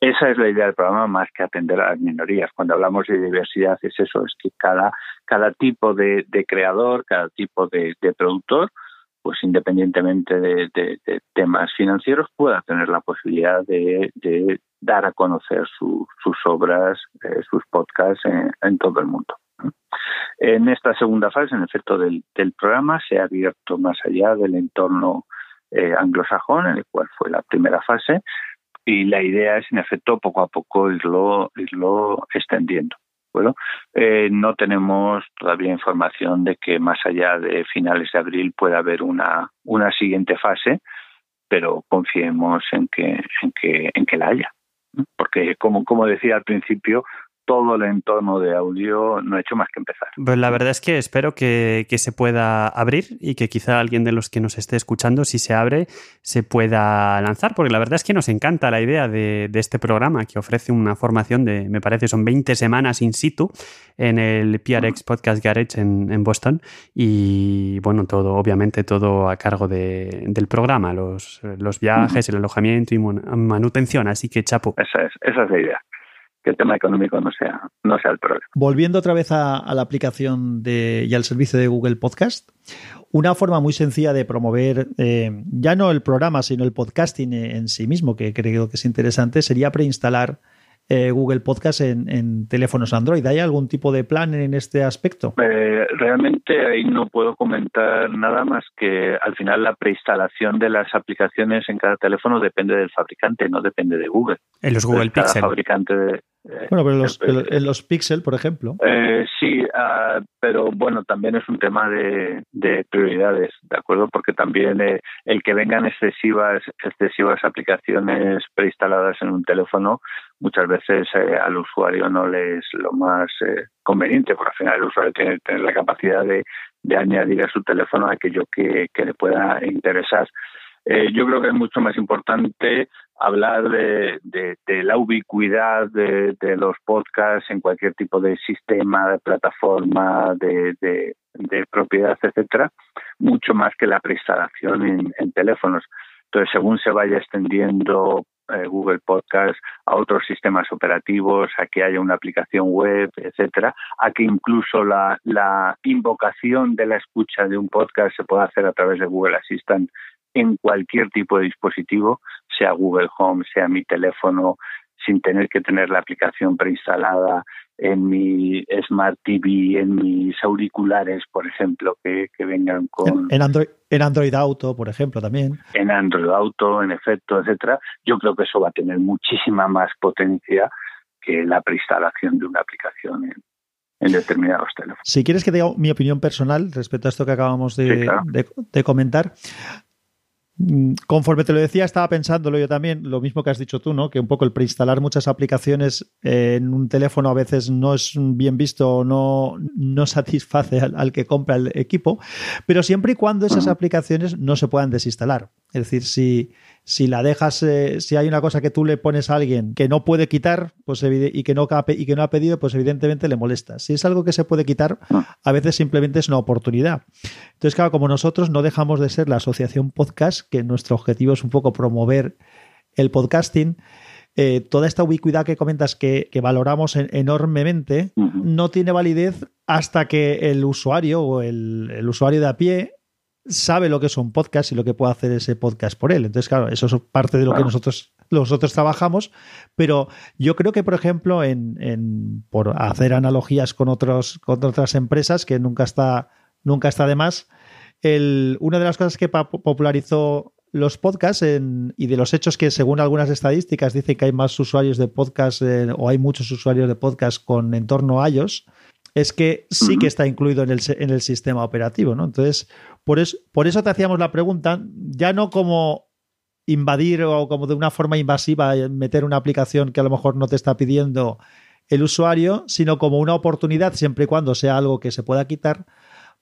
Esa es la idea del programa más que atender a las minorías. Cuando hablamos de diversidad es eso, es que cada, cada tipo de, creador, cada tipo de, productor, pues independientemente de, temas financieros, pueda tener la posibilidad de, dar a conocer sus obras, eh, sus podcasts en, todo el mundo. En esta segunda fase, en efecto, del, programa se ha abierto más allá del entorno eh, anglosajón, en el cual fue la primera fase, y la idea es, en efecto, poco a poco irlo, irlo extendiendo. Bueno, eh, no tenemos todavía información de que más allá de finales de abril pueda haber una, una siguiente fase, pero confiemos en que, en que, en que la haya. Porque, como, como decía al principio, todo el entorno de audio no ha hecho más que empezar. Pues la verdad es que espero que, se pueda abrir y que quizá alguien de los que nos esté escuchando, si se abre, se pueda lanzar, porque la verdad es que nos encanta la idea de, este programa que ofrece una formación de, me parece, son 20 semanas in situ en el PRX Podcast Garage en, Boston. Y bueno, todo, obviamente todo a cargo del programa, los, los viajes, el alojamiento y manutención, así que chapo. Esa es, esa es la idea que el tema económico no sea, no sea el problema. Volviendo otra vez a, la aplicación de, y al servicio de Google Podcast, una forma muy sencilla de promover eh, ya no el programa, sino el podcasting en sí mismo, que creo que es interesante, sería preinstalar eh, Google Podcast en, teléfonos Android. ¿Hay algún tipo de plan en este aspecto? Eh, realmente ahí no puedo comentar nada más que al final la preinstalación de las aplicaciones en cada teléfono depende del fabricante, no depende de Google. En los Google Pixel. fabricante de, eh, bueno, pero los, en los Pixel, por ejemplo. Eh, sí, ah, pero bueno, también es un tema de, prioridades, ¿de acuerdo? Porque también eh, el que vengan excesivas, excesivas aplicaciones preinstaladas en un teléfono, muchas veces al usuario no le es lo más conveniente, porque al final el usuario tiene que tener la capacidad de, añadir a su teléfono aquello que, que le pueda interesar. yo creo que es mucho más importante hablar de, la ubicuidad de, los podcasts en cualquier tipo de sistema, de plataforma, de, de, propiedad, etcétera, mucho más que la preinstalación en, teléfonos. Entonces, según se vaya extendiendo eh, Google Podcast a otros sistemas operativos, a que haya una aplicación web, etcétera, a que incluso la invocación de la escucha de un podcast se pueda hacer a través de Google Assistant en cualquier tipo de dispositivo, sea Google Home, sea mi teléfono, sin tener que tener la aplicación preinstalada en mi Smart TV, en mis auriculares, por ejemplo, que, vengan con... En, Android, en Android Auto, por ejemplo, también. En Android Auto, en efecto, etcétera. Yo creo que eso va a tener muchísima más potencia que la preinstalación de una aplicación en, en determinados teléfonos. Si quieres que diga mi opinión personal respecto a esto que acabamos de comentar, conforme te lo decía, estaba pensándolo yo también, lo mismo que has dicho tú, ¿no? Que un poco el preinstalar muchas aplicaciones en un teléfono a veces no es bien visto o no, no satisface al, que compra el equipo, pero siempre y cuando esas aplicaciones no se puedan desinstalar. Es decir, si, si la dejas, eh, si hay una cosa que tú le pones a alguien que no puede quitar pues y, que no, y que no ha pedido, pues evidentemente le molesta. Si es algo que se puede quitar, ah. a veces simplemente es una oportunidad. Entonces, claro, como nosotros no dejamos de ser la asociación podcast, que nuestro objetivo es un poco promover el podcasting, eh, toda esta ubicuidad que comentas que, valoramos enormemente no tiene validez hasta que el usuario o el, usuario de a pie sabe lo que es un podcast y lo que puede hacer ese podcast por él. Entonces, claro, eso es parte de lo que nosotros, nosotros trabajamos, pero yo creo que, por ejemplo, en, por hacer analogías con, otros, con otras empresas, que nunca está, nunca está de más, el, una de las cosas que popularizó los podcasts y de los hechos que según algunas estadísticas dicen que hay más usuarios de podcast o hay muchos usuarios de podcast con entorno iOS, es que sí que está incluido en el, en el sistema operativo, ¿no? Entonces, por eso, por eso te hacíamos la pregunta, ya no como invadir o como de una forma invasiva meter una aplicación que a lo mejor no te está pidiendo el usuario, sino como una oportunidad, siempre y cuando sea algo que se pueda quitar,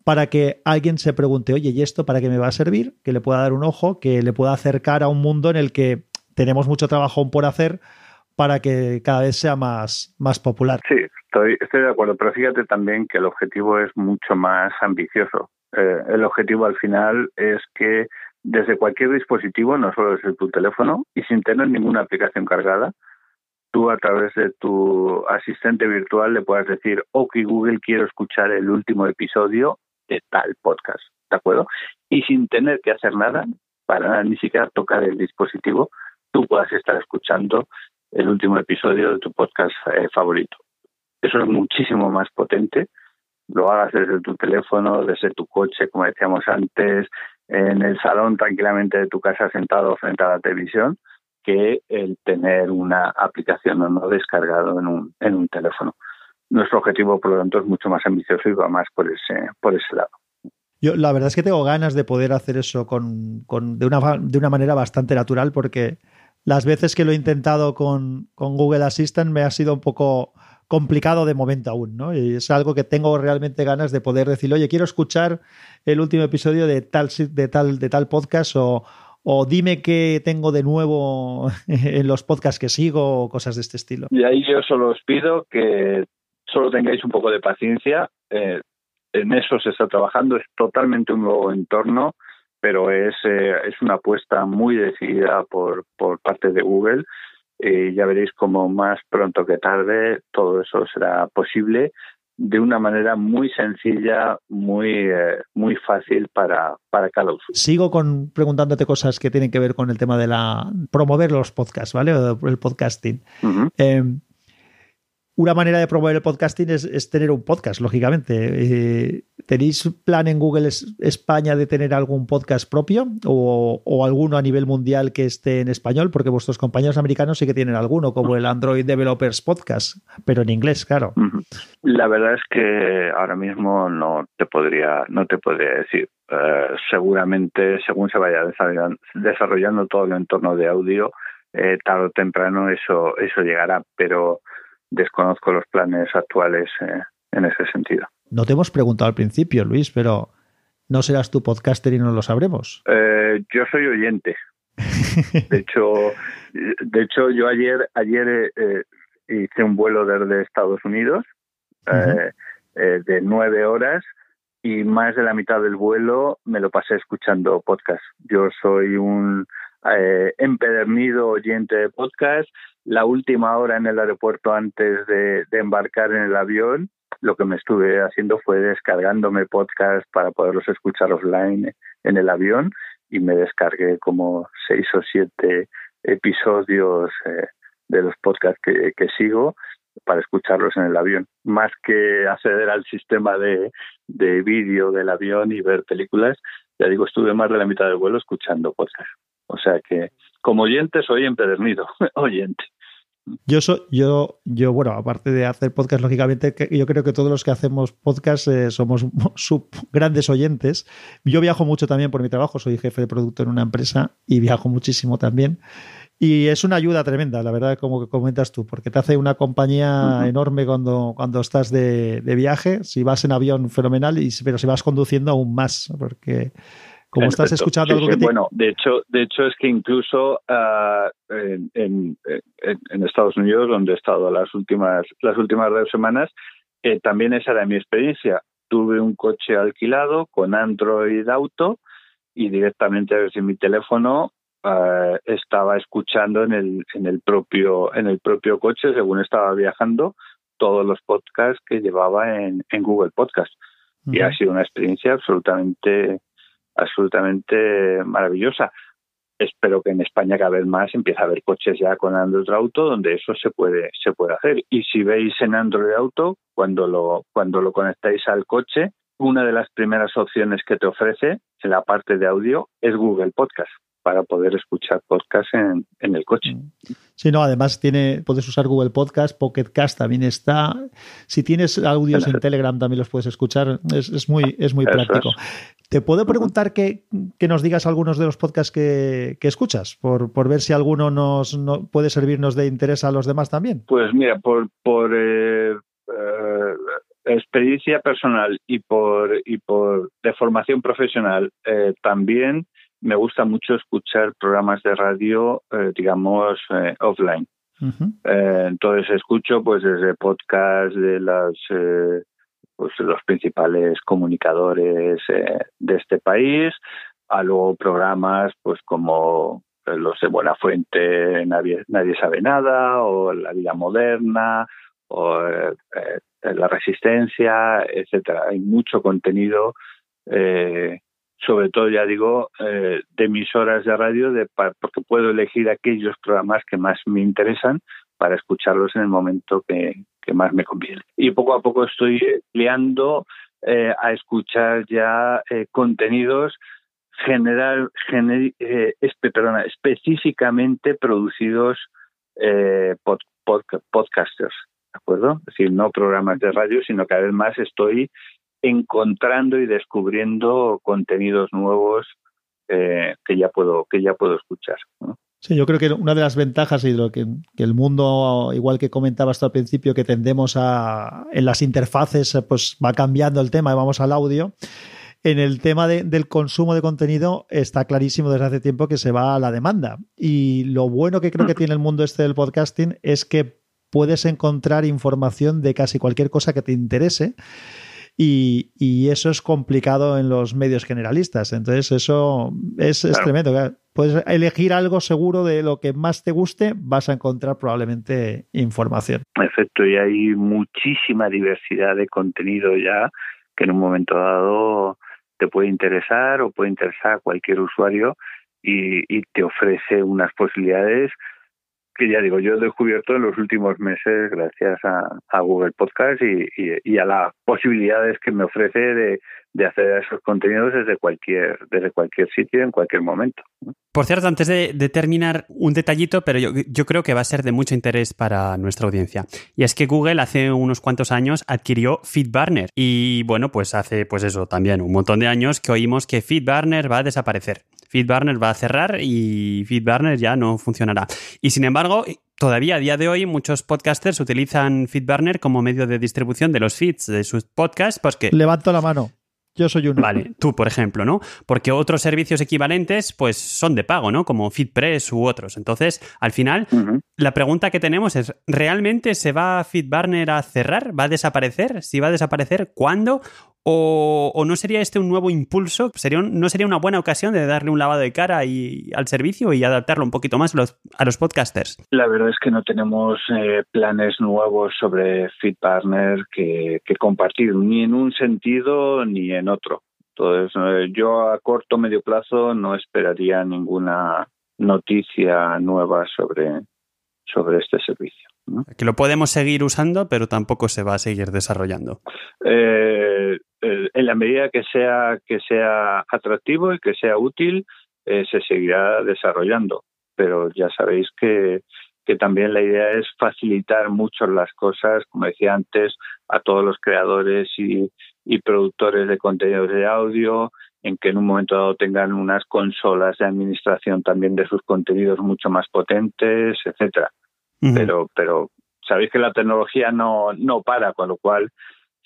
para que alguien se pregunte, oye, ¿y esto para qué me va a servir? Que le pueda dar un ojo, que le pueda acercar a un mundo en el que tenemos mucho trabajo por hacer para que cada vez sea más, más popular. Sí, estoy, estoy de acuerdo, pero fíjate también que el objetivo es mucho más ambicioso. Eh, el objetivo al final es que desde cualquier dispositivo, no solo desde tu teléfono, y sin tener ninguna aplicación cargada, tú a través de tu asistente virtual le puedas decir, ok Google, quiero escuchar el último episodio de tal podcast, ¿de acuerdo? Y sin tener que hacer nada, para ni siquiera tocar el dispositivo, tú puedas estar escuchando el último episodio de tu podcast eh, favorito. Eso es muchísimo más potente. Lo hagas desde tu teléfono, desde tu coche, como decíamos antes, en el salón tranquilamente de tu casa sentado frente a la televisión, que el tener una aplicación o no descargado en un, en un teléfono nuestro objetivo, por lo tanto, es mucho más ambicioso y va más por ese, por ese lado. Yo la verdad es que tengo ganas de poder hacer eso con, con, de, una, de una manera bastante natural porque las veces que lo he intentado con, con, Google Assistant me ha sido un poco complicado de momento aún, ¿no? Y es algo que tengo realmente ganas de poder decir, oye, quiero escuchar el último episodio de tal, de tal, de tal podcast o, o dime qué tengo de nuevo en los podcasts que sigo o cosas de este estilo. Y ahí yo solo os pido que solo tengáis un poco de paciencia. Eh, en eso se está trabajando, es totalmente un nuevo entorno, pero es, eh, es una apuesta muy decidida por, por parte de Google. Y ya veréis cómo más pronto que tarde todo eso será posible de una manera muy sencilla, muy, eh, muy fácil para, para cada usuario. Sigo con preguntándote cosas que tienen que ver con el tema de la promover los podcasts, ¿vale? O el podcasting una manera de promover el podcasting es, tener un podcast, lógicamente. Eh, ¿Tenéis plan en Google España de tener algún podcast propio o, alguno a nivel mundial que esté en español? Porque vuestros compañeros americanos sí que tienen alguno, como el Android Developers Podcast, pero en inglés, claro. La verdad es que ahora mismo no te podría, no te podría decir. Eh, seguramente, según se vaya desarrollando, todo el entorno de audio, eh, tarde o temprano eso, eso llegará, pero desconozco los planes actuales eh, en ese sentido. No te hemos preguntado al principio, Luis, pero ¿no serás tu podcaster y no lo sabremos? Eh, yo soy oyente. De hecho, de hecho yo ayer, ayer eh, hice un vuelo desde Estados Unidos de nueve horas y más de la mitad del vuelo me lo pasé escuchando podcast. Yo soy un empedernido oyente de podcast la última hora en el aeropuerto antes de, embarcar en el avión, lo que me estuve haciendo fue descargándome podcasts para poderlos escuchar offline en el avión y me descargué como seis o siete episodios eh, de los podcasts que, sigo para escucharlos en el avión, más que acceder al sistema de, de vídeo del avión y ver películas, ya digo, estuve más de la mitad del vuelo escuchando podcasts. O sea que como oyente soy empedernido, oyente. Yo, so, yo, yo, bueno, aparte de hacer podcast, lógicamente, que yo creo que todos los que hacemos podcast eh, somos sub grandes oyentes. Yo viajo mucho también por mi trabajo, soy jefe de producto en una empresa y viajo muchísimo también. Y es una ayuda tremenda, la verdad, como que comentas tú, porque te hace una compañía enorme cuando, cuando estás de, de, viaje. Si vas en avión, fenomenal, y, pero si vas conduciendo, aún más, porque como estás escuchando algo sí, que te... Bueno, de hecho, de hecho es que incluso uh, en, en, en, Estados Unidos, donde he estado las últimas, las últimas dos semanas, eh, también esa era mi experiencia. Tuve un coche alquilado con Android Auto y directamente desde mi teléfono uh, estaba escuchando en el, en el propio, en el propio coche, según estaba viajando, todos los podcasts que llevaba en, en Google Podcast. Uh -huh. Y ha sido una experiencia absolutamente absolutamente maravillosa. Espero que en España cada vez más empiece a haber coches ya con Android Auto donde eso se puede se puede hacer. Y si veis en Android Auto cuando lo cuando lo conectáis al coche, una de las primeras opciones que te ofrece en la parte de audio es Google Podcast para poder escuchar podcast en, en, el coche. Sí, no, además tiene, puedes usar Google Podcast, Pocket Cast también está. Si tienes audios en Telegram también los puedes escuchar. Es, es muy, es muy práctico. Es. ¿Te puedo preguntar que, que, nos digas algunos de los podcasts que, que escuchas? Por, por, ver si alguno nos no, puede servirnos de interés a los demás también. Pues mira, por, por eh, eh, experiencia personal y por, y por de formación profesional eh, también me gusta mucho escuchar programas de radio, eh, digamos, eh, offline. Uh -huh. eh, entonces escucho pues desde podcast de las pues los principales comunicadores de este país a luego programas pues como los de Buenafuente Nadie, Nadie sabe nada o La vida moderna o La resistencia, etcétera. Hay mucho contenido eh, sobre todo, ya digo, eh, de emisoras de radio, de, porque puedo elegir aquellos programas que más me interesan para escucharlos en el momento que, que más me conviene. Y poco a poco estoy liando eh, a escuchar ya eh, contenidos general, perdona, específicamente producidos pod, podcasters, ¿de acuerdo? Es decir, no programas de radio, sino cada vez más estoy encontrando y descubriendo contenidos nuevos eh, que ya puedo que ya puedo escuchar ¿no? Sí, yo creo que una de las ventajas y lo que, que, el mundo, igual que comentaba hasta al principio, que tendemos a en las interfaces, pues va cambiando el tema y vamos al audio. En el tema de, del consumo de contenido está clarísimo desde hace tiempo que se va a la demanda. Y lo bueno que creo que tiene el mundo este del podcasting es que puedes encontrar información de casi cualquier cosa que te interese y, y, eso es complicado en los medios generalistas. Entonces, eso es, claro. tremendo. Puedes elegir algo seguro de lo que más te guste, vas a encontrar probablemente información. Perfecto, y hay muchísima diversidad de contenido ya que en un momento dado te puede interesar o puede interesar a cualquier usuario y, y te ofrece unas posibilidades que ya digo, yo he descubierto en los últimos meses gracias a, a Google Podcast y, y, y, a las posibilidades que me ofrece de, de hacer esos contenidos desde cualquier, desde cualquier sitio, en cualquier momento. Por cierto, antes de, de terminar, un detallito, pero yo, yo, creo que va a ser de mucho interés para nuestra audiencia. Y es que Google hace unos cuantos años adquirió FeedBurner. Y bueno, pues hace pues eso también un montón de años que oímos que FeedBurner va a desaparecer. FeedBurner va a cerrar y FeedBurner ya no funcionará. Y sin embargo, todavía a día de hoy muchos podcasters utilizan FeedBurner como medio de distribución de los feeds de sus podcasts porque... Levanto la mano. Yo soy uno. Vale, tú, por ejemplo, ¿no? Porque otros servicios equivalentes, pues son de pago, ¿no? Como FeedPress u otros. Entonces, al final, uh -huh. la pregunta que tenemos es: ¿realmente se va FeedBurner a cerrar? ¿Va a desaparecer? Si va a desaparecer, ¿cuándo? ¿O, no sería este un nuevo impulso? ¿Sería ¿No sería una buena ocasión de darle un lavado de cara y, al servicio y adaptarlo un poquito más los, a los podcasters? La verdad es que no tenemos eh, planes nuevos sobre FeedBurner que, que compartir, ni en un sentido ni en otro. Entonces, eh, yo a corto o medio plazo no esperaría ninguna noticia nueva sobre, sobre este servicio. ¿No? Que lo podemos seguir usando, pero tampoco se va a seguir desarrollando. Eh, en la medida que sea, que sea atractivo y que sea útil, eh, se seguirá desarrollando. Pero ya sabéis que, que también la idea es facilitar mucho las cosas, como decía antes, a todos los creadores y, y productores de contenidos de audio, en que en un momento dado tengan unas consolas de administración también de sus contenidos mucho más potentes, etcétera. Pero, pero sabéis que la tecnología no, no para, con lo cual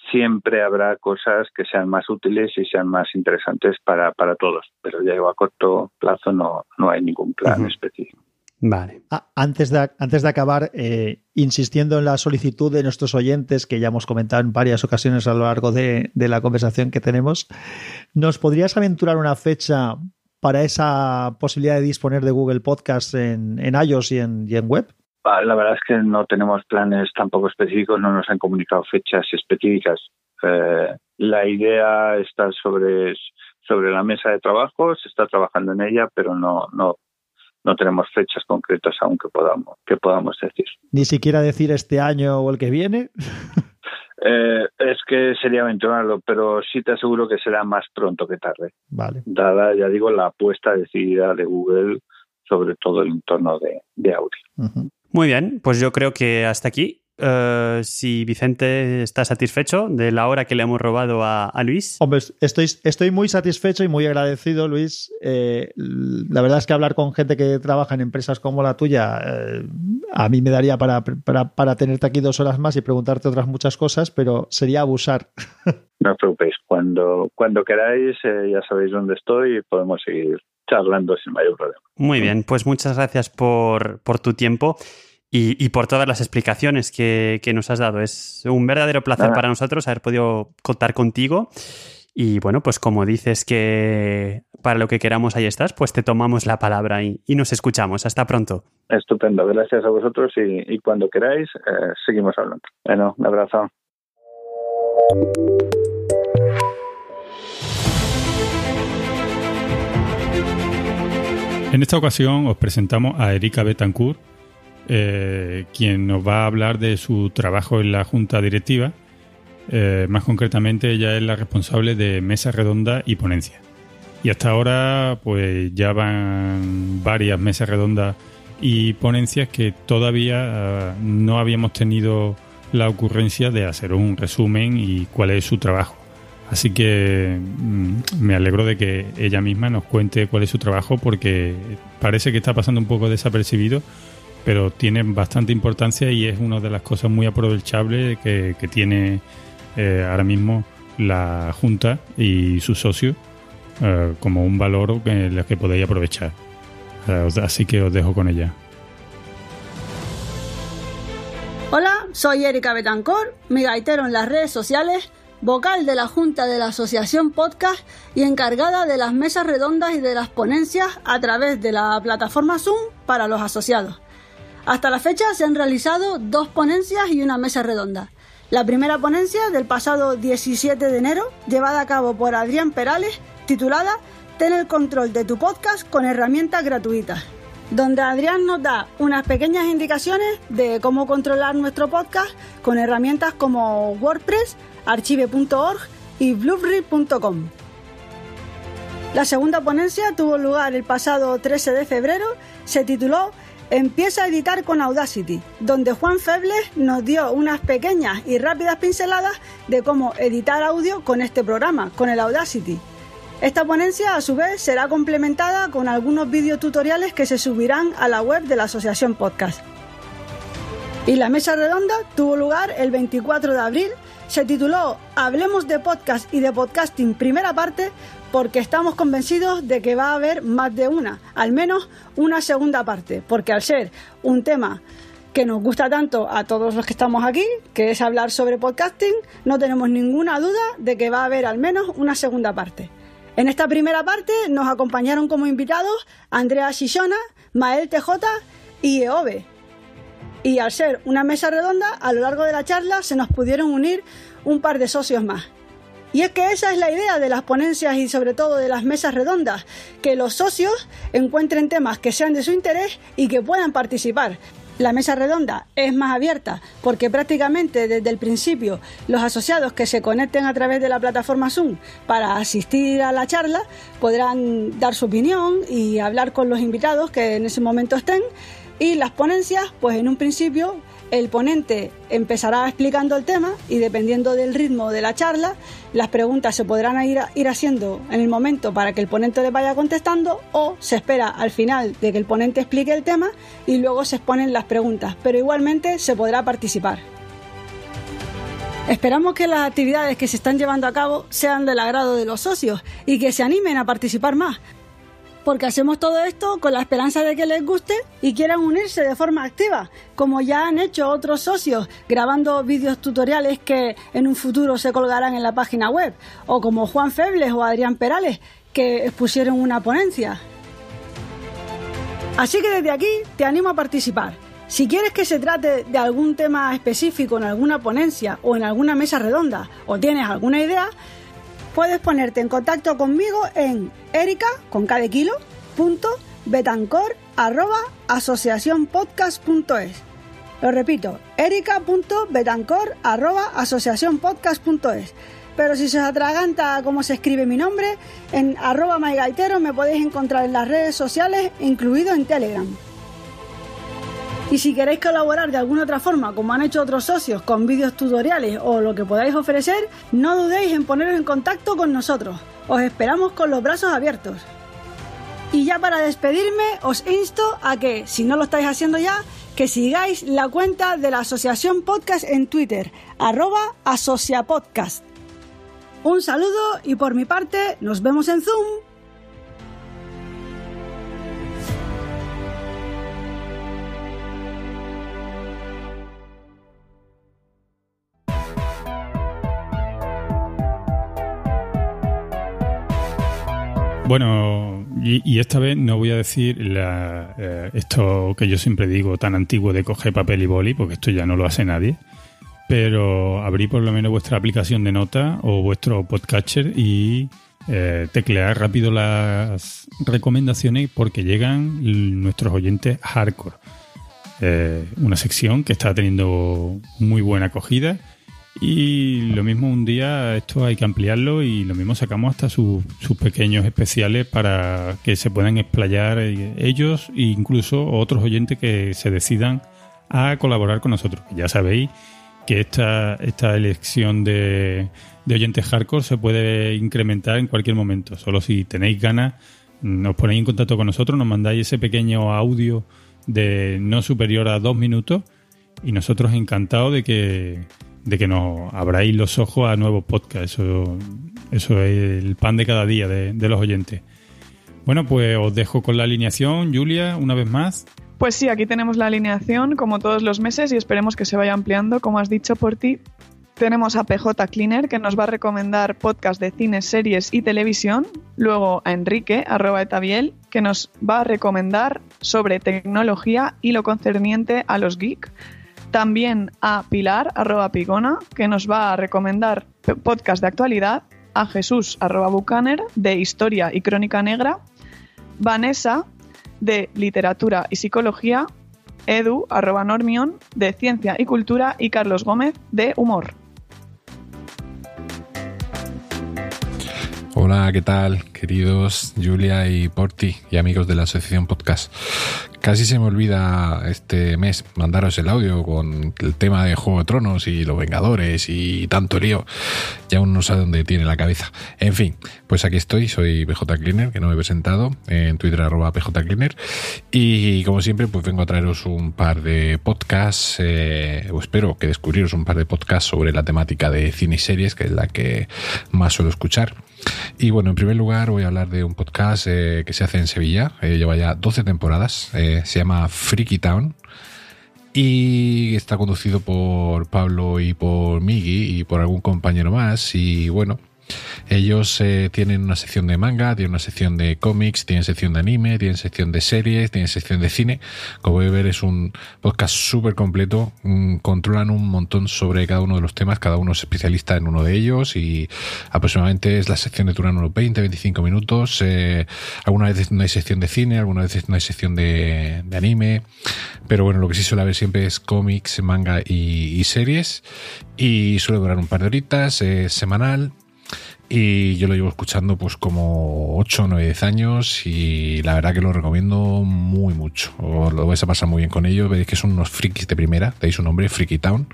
siempre habrá cosas que sean más útiles y sean más interesantes para, para todos. Pero ya digo, a corto plazo no, no hay ningún plan específico. Vale. Ah, antes, de, antes de acabar, eh, insistiendo en la solicitud de nuestros oyentes, que ya hemos comentado en varias ocasiones a lo largo de, la conversación que tenemos, ¿nos podrías aventurar una fecha para esa posibilidad de disponer de Google Podcast en, en iOS y en, y en web? Ah, la verdad es que no tenemos planes tampoco específicos, no nos han comunicado fechas específicas. Eh, la idea está sobre, sobre la mesa de trabajo, se está trabajando en ella, pero no, no no tenemos fechas concretas aún que podamos, que podamos decir. Ni siquiera decir este año o el que viene. Eh, es que sería mencionarlo, pero sí te aseguro que será más pronto que tarde. Vale. Dada, ya digo, la apuesta decidida de Google sobre todo el entorno de, de audio. Muy bien, pues yo creo que hasta aquí eh, si Vicente está satisfecho de la hora que le hemos robado a, Luis. Hombre, estoy, estoy muy satisfecho y muy agradecido, Luis. Eh, la verdad es que hablar con gente que trabaja en empresas como la tuya, eh, a mí me daría para, para, tenerte aquí dos horas más y preguntarte otras muchas cosas, pero sería abusar. No os preocupéis, cuando, cuando queráis ya sabéis dónde estoy y podemos seguir charlando sin mayor problema. Muy bien, pues muchas gracias por, por tu tiempo y, por todas las explicaciones que, nos has dado. Es un verdadero placer para nosotros haber podido contar contigo. Y bueno, pues como dices que para lo que queramos ahí estás, pues te tomamos la palabra y, nos escuchamos. Hasta pronto. Estupendo, gracias a vosotros y, cuando queráis eh, seguimos hablando. Bueno, un abrazo. En esta ocasión os presentamos a Erika Betancourt, eh, quien nos va a hablar de su trabajo en la junta directiva. Eh, más concretamente, ella es la responsable de mesa redonda y ponencia. Y hasta ahora, pues ya van varias mesas redondas y ponencias que todavía ah, no habíamos tenido la ocurrencia de hacer un resumen y cuál es su trabajo. Así que mm, me alegro de que ella misma nos cuente cuál es su trabajo porque parece que está pasando un poco desapercibido pero tiene bastante importancia y es una de las cosas muy aprovechables que, tiene eh, ahora mismo la Junta y sus socios eh, como un valor que, que podéis aprovechar. Eh, así que os dejo con ella. Hola, soy Erika Betancor, mi gaitero en las redes sociales, vocal de la Junta de la Asociación Podcast y encargada de las mesas redondas y de las ponencias a través de la plataforma Zoom para los asociados. Hasta la fecha se han realizado dos ponencias y una mesa redonda. La primera ponencia del pasado 17 de enero, llevada a cabo por Adrián Perales, titulada Ten el control de tu podcast con herramientas gratuitas, donde Adrián nos da unas pequeñas indicaciones de cómo controlar nuestro podcast con herramientas como WordPress, archive.org y blueberry.com. La segunda ponencia tuvo lugar el pasado 13 de febrero, se tituló Empieza a editar con Audacity, donde Juan Febles nos dio unas pequeñas y rápidas pinceladas de cómo editar audio con este programa, con el Audacity. Esta ponencia, a su vez, será complementada con algunos videotutoriales que se subirán a la web de la Asociación Podcast. Y la mesa redonda tuvo lugar el 24 de abril, se tituló Hablemos de podcast y de podcasting primera parte porque estamos convencidos de que va a haber más de una, al menos una segunda parte, porque al ser un tema que nos gusta tanto a todos los que estamos aquí, que es hablar sobre podcasting, no tenemos ninguna duda de que va a haber al menos una segunda parte. En esta primera parte nos acompañaron como invitados Andrea Shishona, Mael TJ y Eove. Y al ser una mesa redonda, a lo largo de la charla se nos pudieron unir un par de socios más. Y es que esa es la idea de las ponencias y sobre todo de las mesas redondas, que los socios encuentren temas que sean de su interés y que puedan participar. La mesa redonda es más abierta porque prácticamente desde el principio los asociados que se conecten a través de la plataforma Zoom para asistir a la charla podrán dar su opinión y hablar con los invitados que en ese momento estén Y las ponencias, pues en un principio el ponente empezará explicando el tema y dependiendo del ritmo de la charla, las preguntas se podrán ir, haciendo en el momento para que el ponente le vaya contestando o se espera al final de que el ponente explique el tema y luego se exponen las preguntas, pero igualmente se podrá participar. Esperamos que las actividades que se están llevando a cabo sean del agrado de los socios y que se animen a participar más, porque hacemos todo esto con la esperanza de que les guste y quieran unirse de forma activa, como ya han hecho otros socios grabando vídeos tutoriales que en un futuro se colgarán en la página web, o como Juan Febles o Adrián Perales, que expusieron una ponencia. Así que desde aquí te animo a participar. Si quieres que se trate de algún tema específico en alguna ponencia o en alguna mesa redonda, o tienes alguna idea, puedes ponerte en contacto conmigo en erica, con cada kilo, punto, betancor, arroba, asociacionpodcast.es. Lo repito, erica.betancor, arroba, asociacionpodcast.es. Pero si se os atraganta cómo se escribe mi nombre, en arroba mygaitero me podéis encontrar en las redes sociales, incluido en Telegram. Y si queréis colaborar de alguna otra forma, como han hecho otros socios, con vídeos tutoriales o lo que podáis ofrecer, no dudéis en poneros en contacto con nosotros. Os esperamos con los brazos abiertos. Y ya para despedirme, os insto a que, si no lo estáis haciendo ya, que sigáis la cuenta de la Asociación Podcast en Twitter, arroba asociapodcast. Un saludo y por mi parte, nos vemos en Zoom. Bueno, y, esta vez no voy a decir eh, esto que yo siempre digo tan antiguo de coger papel y boli, porque esto ya no lo hace nadie. Pero abrí por lo menos vuestra aplicación de nota o vuestro podcatcher y eh, teclear rápido las recomendaciones porque llegan nuestros oyentes hardcore. Eh, una sección que está teniendo muy buena acogida y lo mismo un día esto hay que ampliarlo y lo mismo sacamos hasta sus, sus pequeños especiales para que se puedan explayar eh, ellos e incluso otros oyentes que se decidan a colaborar con nosotros. Ya sabéis que esta, esta elección de, de oyentes hardcore se puede incrementar en cualquier momento. Solo si tenéis ganas, nos ponéis en contacto con nosotros, nos mandáis ese pequeño audio de no superior a dos minutos y nosotros encantados de que de que nos abráis los ojos a nuevos podcasts. Eso, eso es el pan de cada día de, los oyentes. Bueno, pues os dejo con la alineación, Julia, una vez más. Pues sí, aquí tenemos la alineación como todos los meses y esperemos que se vaya ampliando, como has dicho por ti. Tenemos a PJ Cleaner que nos va a recomendar podcast de cine, series y televisión. Luego a Enrique, arroba etabiel, que nos va a recomendar sobre tecnología y lo concerniente a los geeks. También a Pilar, arroba Pigona, que nos va a recomendar podcast de actualidad. A Jesús, arroba Bucaner, de historia y crónica negra. Vanessa, de literatura y psicología. Edu, arroba Normion, de ciencia y cultura. Y Carlos Gómez, de humor. Hola, ¿qué tal, queridos Julia y Porti y amigos de la Asociación Podcast? Casi se me olvida este mes mandaros el audio con el tema de Juego de Tronos y los Vengadores y tanto lío. Ya uno no sabe dónde tiene la cabeza. En fin, pues aquí estoy, soy PJ Cleaner, que no me he presentado, en Twitter arroba PJ Cleaner. Y como siempre, pues vengo a traeros un par de podcasts, eh, o espero que descubriros un par de podcasts sobre la temática de cine y series, que es la que más suelo escuchar. Y bueno, en primer lugar voy a hablar de un podcast eh, que se hace en Sevilla, eh, lleva ya 12 temporadas, eh, se llama Freaky Town. Y está conducido por Pablo y por Migi y por algún compañero más. Y bueno, ellos eh, tienen una sección de manga, tienen una sección de cómics, tienen sección de anime, tienen sección de series, tienen sección de cine. Como a ver, es un podcast súper completo. Controlan un montón sobre cada uno de los temas, cada uno es especialista en uno de ellos y aproximadamente es la sección de duran unos 20-25 minutos. Eh, algunas veces no hay sección de cine, algunas veces no hay sección de, anime. Pero bueno, lo que sí suele haber siempre es cómics, manga y, y series. Y suele durar un par de horitas, eh, semanal y yo lo llevo escuchando pues como 8 o 9 10 años y la verdad que lo recomiendo muy mucho. Os lo vais a pasar muy bien con ellos, veis que son unos frikis de primera, tenéis un nombre, Freaky Town,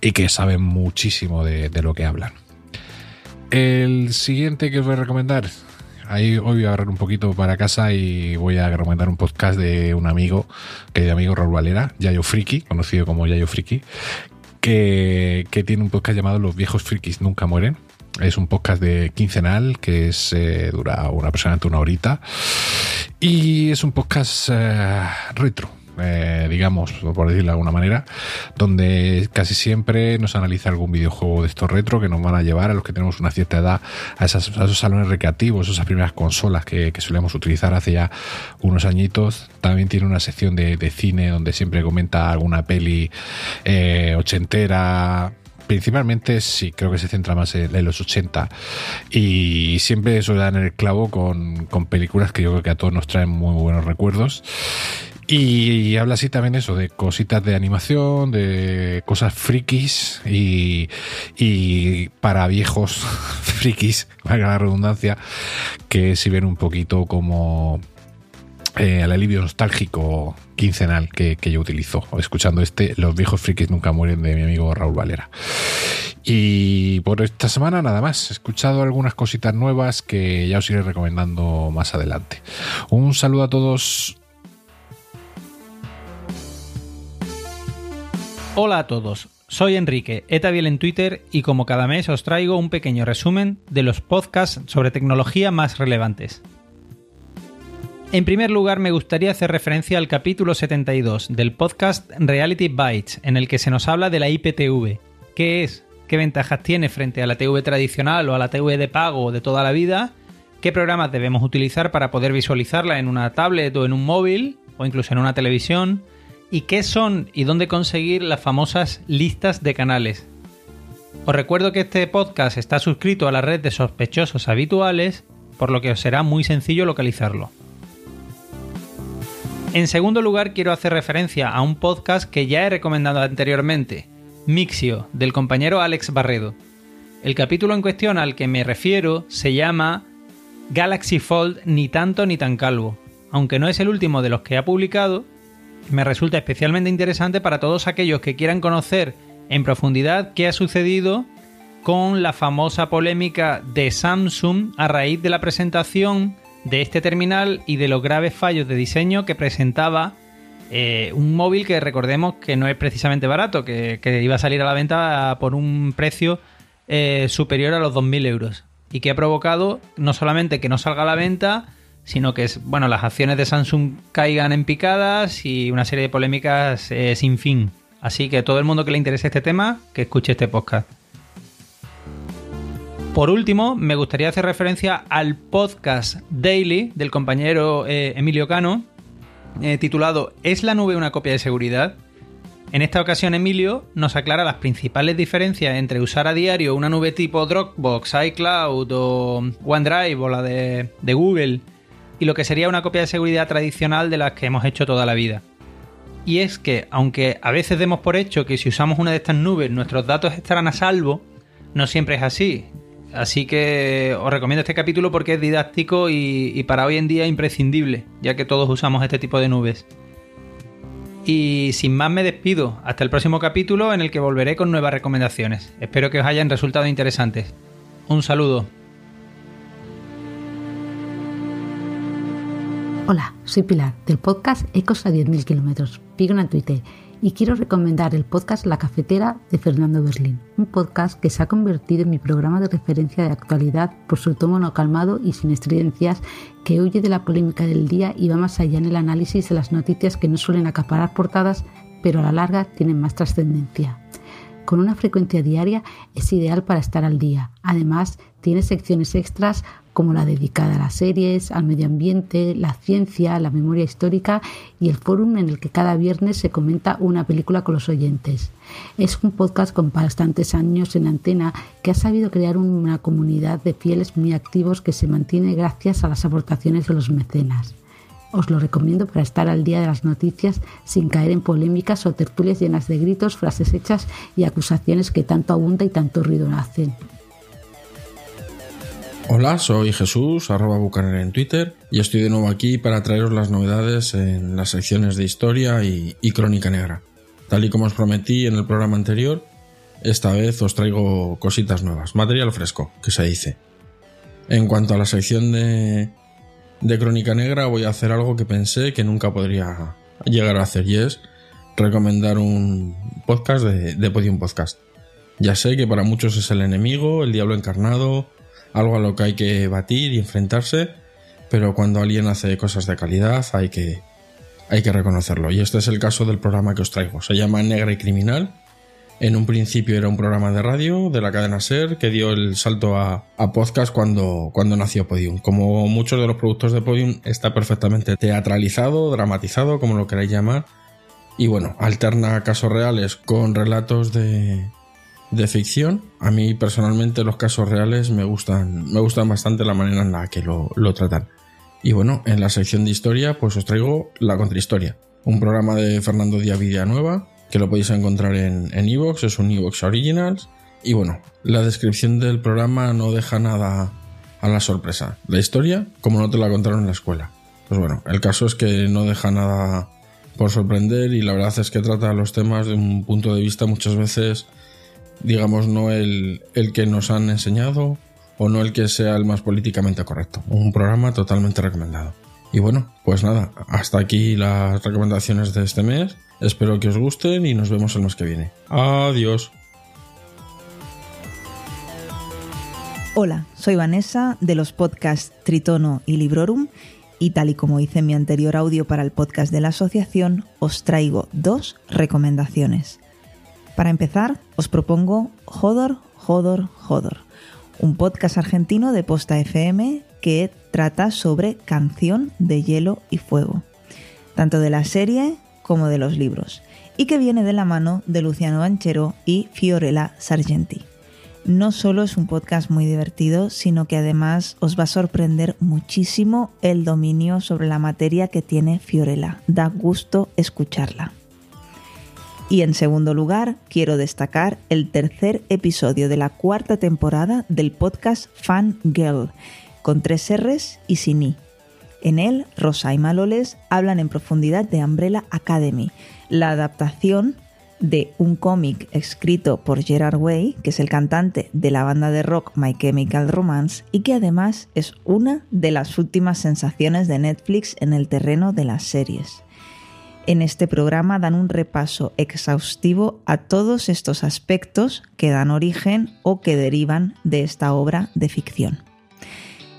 y que saben muchísimo de, lo que hablan. El siguiente que os voy a recomendar Ahí hoy voy a agarrar un poquito para casa y voy a recomendar un podcast de un amigo, querido amigo Raúl Valera, Yayo Friki, conocido como Yayo Friki, que, que tiene un podcast llamado Los viejos frikis nunca mueren. Es un podcast de quincenal que es, eh, dura una aproximadamente una horita y es un podcast eh, retro eh, digamos, por decirlo de alguna manera, donde casi siempre nos analiza algún videojuego de estos retro que nos van a llevar a los que tenemos una cierta edad a, esos salones recreativos, esas primeras consolas que, solíamos utilizar hace ya unos añitos. También tiene una sección de, cine donde siempre comenta alguna peli eh, ochentera principalmente sí, creo que se centra más en, los 80 y siempre suele dar en el clavo con, con, películas que yo creo que a todos nos traen muy buenos recuerdos. Y, habla así también eso, de cositas de animación, de cosas frikis y, y para viejos frikis, valga la redundancia, que si ven un poquito como eh, el alivio nostálgico quincenal que, que, yo utilizo, escuchando este Los viejos frikis nunca mueren de mi amigo Raúl Valera. Y por esta semana nada más, he escuchado algunas cositas nuevas que ya os iré recomendando más adelante. Un saludo a todos. Hola a todos, soy Enrique, Etabiel en Twitter y como cada mes os traigo un pequeño resumen de los podcasts sobre tecnología más relevantes. En primer lugar, me gustaría hacer referencia al capítulo 72 del podcast Reality Bytes, en el que se nos habla de la IPTV. ¿Qué es? ¿Qué ventajas tiene frente a la TV tradicional o a la TV de pago de toda la vida? ¿Qué programas debemos utilizar para poder visualizarla en una tablet o en un móvil o incluso en una televisión? ¿Y qué son y dónde conseguir las famosas listas de canales? Os recuerdo que este podcast está suscrito a la red de sospechosos habituales, por lo que os será muy sencillo localizarlo. En segundo lugar, quiero hacer referencia a un podcast que ya he recomendado anteriormente, Mixio, del compañero Alex Barredo. El capítulo en cuestión al que me refiero se llama Galaxy Fold ni tanto ni tan calvo. Aunque no es el último de los que ha publicado, me resulta especialmente interesante para todos aquellos que quieran conocer en profundidad qué ha sucedido con la famosa polémica de Samsung a raíz de la presentación de este terminal y de los graves fallos de diseño que presentaba eh, un móvil que recordemos que no es precisamente barato, que, iba a salir a la venta por un precio eh, superior a los 2.000 euros y que ha provocado no solamente que no salga a la venta, sino que bueno, las acciones de Samsung caigan en picadas y una serie de polémicas eh, sin fin. Así que todo el mundo que le interese este tema, que escuche este podcast. Por último, me gustaría hacer referencia al podcast Daily del compañero eh, Emilio Cano, eh, titulado ¿Es la nube una copia de seguridad? En esta ocasión, Emilio nos aclara las principales diferencias entre usar a diario una nube tipo Dropbox, iCloud o OneDrive o la de Google y lo que sería una copia de seguridad tradicional de las que hemos hecho toda la vida. Y es que, aunque a veces demos por hecho que si usamos una de estas nubes nuestros datos estarán a salvo, no siempre es así. Así que os recomiendo este capítulo porque es didáctico y, para hoy en día imprescindible, ya que todos usamos este tipo de nubes. Y sin más me despido, hasta el próximo capítulo en el que volveré con nuevas recomendaciones. Espero que os hayan resultado interesantes. Un saludo. Hola, soy Pilar, del podcast Ecos a 10.000 kilómetros, Pigon en Twitter, y quiero recomendar el podcast La Cafetera de Fernando Berlín, un podcast que se ha convertido en mi programa de referencia de actualidad por su tono no calmado y sin estridencias que huye de la polémica del día y va más allá en el análisis de las noticias que no suelen acaparar portadas, pero a la larga tienen más trascendencia. Con una frecuencia diaria es ideal para estar al día. Además, tiene secciones extras como la dedicada a las series, al medio ambiente, la ciencia, la memoria histórica y el fórum en el que cada viernes se comenta una película con los oyentes. Es un podcast con bastantes años en antena que ha sabido crear una comunidad de fieles muy activos que se mantiene gracias a las aportaciones de los mecenas. Os lo recomiendo para estar al día de las noticias sin caer en polémicas o tertulias llenas de gritos, frases hechas y acusaciones que tanto abunda y tanto ruido hacen. Hola, soy Jesús, arroba bucaner en Twitter, y estoy de nuevo aquí para traeros las novedades en las secciones de historia y, crónica negra. Tal y como os prometí en el programa anterior, esta vez os traigo cositas nuevas, material fresco, que se dice. En cuanto a la sección de, de Crónica Negra, voy a hacer algo que pensé que nunca podría llegar a hacer y es recomendar un podcast de, de Podium Podcast. Ya sé que para muchos es el enemigo, el diablo encarnado, algo a lo que hay que batir y enfrentarse, pero cuando alguien hace cosas de calidad hay que, hay que reconocerlo. Y este es el caso del programa que os traigo. Se llama Negra y Criminal en un principio era un programa de radio de la cadena Ser que dio el salto a, a, podcast cuando, cuando nació Podium. Como muchos de los productos de Podium, está perfectamente teatralizado, dramatizado, como lo queráis llamar. Y bueno, alterna casos reales con relatos de, de ficción. A mí personalmente los casos reales me gustan, me gustan bastante la manera en la que lo, lo tratan. Y bueno, en la sección de historia, pues os traigo La Contrahistoria, un programa de Fernando Díaz Villanueva que lo podéis encontrar en Evox, es un Evox Originals. Y bueno, la descripción del programa no deja nada a la sorpresa. La historia, como no te la contaron en la escuela. Pues bueno, el caso es que no deja nada por sorprender y la verdad es que trata los temas de un punto de vista muchas veces, digamos, no el, el que nos han enseñado o no el que sea el más políticamente correcto. Un programa totalmente recomendado. Y bueno, pues nada, hasta aquí las recomendaciones de este mes. Espero que os gusten y nos vemos el mes que viene. Adiós. Hola, soy Vanessa de los podcasts Tritono y Librorum y tal y como hice en mi anterior audio para el podcast de la asociación, os traigo dos recomendaciones. Para empezar, os propongo Jodor, Jodor, Jodor, un podcast argentino de Posta FM que trata sobre Canción de Hielo y Fuego, tanto de la serie como de los libros, y que viene de la mano de Luciano Banchero y Fiorella Sargenti. No solo es un podcast muy divertido, sino que además os va a sorprender muchísimo el dominio sobre la materia que tiene Fiorella. Da gusto escucharla. Y en segundo lugar, quiero destacar el tercer episodio de la cuarta temporada del podcast Fan Girl, con tres R's y sin I, en él, Rosa y Maloles hablan en profundidad de Umbrella Academy, la adaptación de un cómic escrito por Gerard Way, que es el cantante de la banda de rock My Chemical Romance, y que además es una de las últimas sensaciones de Netflix en el terreno de las series. En este programa dan un repaso exhaustivo a todos estos aspectos que dan origen o que derivan de esta obra de ficción.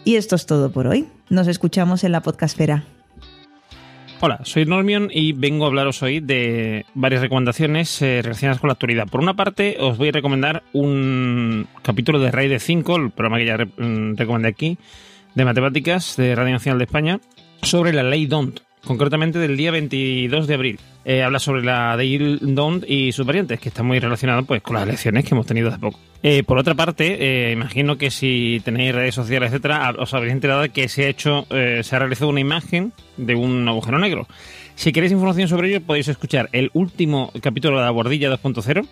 Y esto es todo por hoy. Nos escuchamos en la podcastfera. Hola, soy Normion y vengo a hablaros hoy de varias recomendaciones eh, relacionadas con la actualidad. Por una parte, os voy a recomendar un capítulo de Raid 5, el programa que ya re mm, recomendé aquí, de matemáticas de Radio Nacional de España, sobre la ley DONT, concretamente del día 22 de abril. Eh, habla sobre la ley DONT y sus variantes, que está muy relacionado pues, con las elecciones que hemos tenido hace poco. Eh, por otra parte, eh, imagino que si tenéis redes sociales, etcétera, os habréis enterado que se ha hecho, se ha realizado una imagen de un agujero negro. Si queréis información sobre ello, podéis escuchar el último capítulo de la Bordilla 2.0.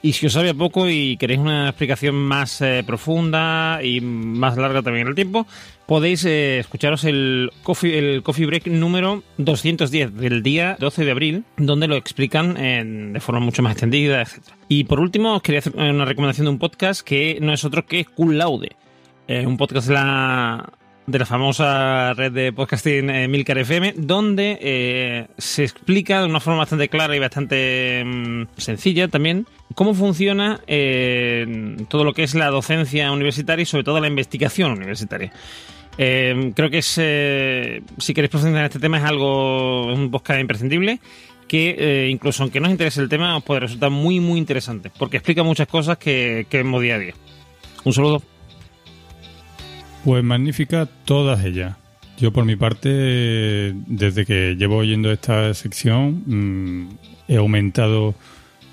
Y si os sabe poco y queréis una explicación más eh, profunda y más larga también en el tiempo, podéis eh, escucharos el coffee, el coffee Break número 210 del día 12 de abril, donde lo explican de forma mucho más extendida, etc. Y por último, os quería hacer una recomendación de un podcast que no es otro que Cool Laude, un podcast de la, de la famosa red de podcasting eh, Milcar FM, donde eh, se explica de una forma bastante clara y bastante mm, sencilla también cómo funciona eh, todo lo que es la docencia universitaria y sobre todo la investigación universitaria. Eh, creo que es, si queréis profundizar en este tema es algo, es un podcast imprescindible que incluso aunque no os interese el tema os puede resultar muy muy interesante porque explica muchas cosas que, que vemos día a día. Un saludo. Pues magnífica todas ellas. Yo por mi parte, desde que llevo oyendo esta sección, mm, he aumentado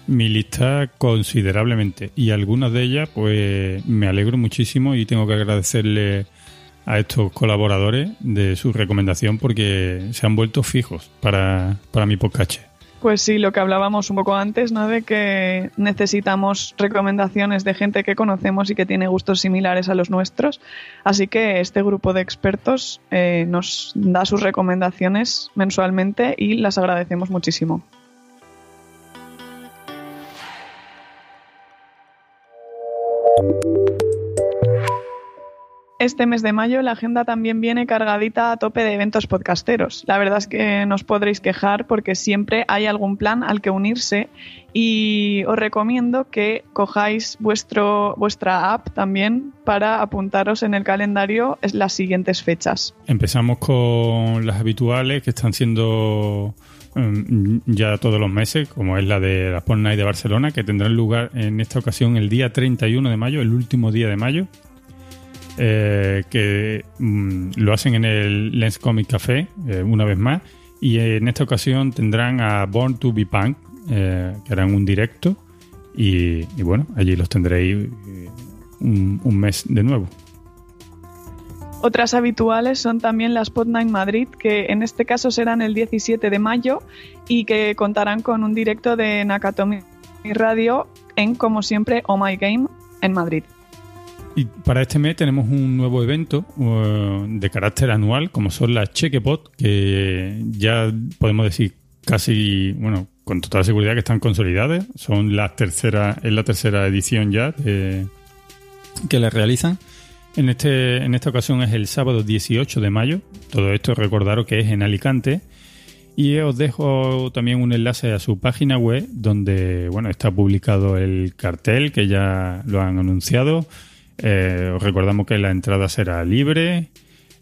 mi lista considerablemente y algunas de ellas pues me alegro muchísimo y tengo que agradecerle a estos colaboradores de su recomendación porque se han vuelto fijos para, para mi podcast. Pues sí, lo que hablábamos un poco antes, ¿no? De que necesitamos recomendaciones de gente que conocemos y que tiene gustos similares a los nuestros. Así que este grupo de expertos eh, nos da sus recomendaciones mensualmente y las agradecemos muchísimo. Este mes de mayo la agenda también viene cargadita a tope de eventos podcasteros. La verdad es que no os podréis quejar porque siempre hay algún plan al que unirse y os recomiendo que cojáis vuestro, vuestra app también para apuntaros en el calendario las siguientes fechas. Empezamos con las habituales que están siendo mm, ya todos los meses, como es la de la Sport de Barcelona, que tendrá lugar en esta ocasión el día 31 de mayo, el último día de mayo. Eh, que mm, lo hacen en el Lens Comic Café, eh, una vez más. Y en esta ocasión tendrán a Born to Be Punk, eh, que harán un directo. Y, bueno, allí los tendréis un, mes de nuevo. Otras habituales son también las Pod Night Madrid, que en este caso serán el 17 de mayo y que contarán con un directo de Nakatomi Radio en, como siempre, Oh My Game en Madrid. Y para este mes tenemos un nuevo evento uh, de carácter anual, como son las Chequepot, que ya podemos decir casi, bueno, con total seguridad que están consolidadas. Son las tercera, es la tercera edición ya que las realizan. En, este, en esta ocasión es el sábado 18 de mayo. Todo esto recordaros que es en Alicante. Y os dejo también un enlace a su página web donde bueno está publicado el cartel que ya lo han anunciado eh, os recordamos que la entrada será libre.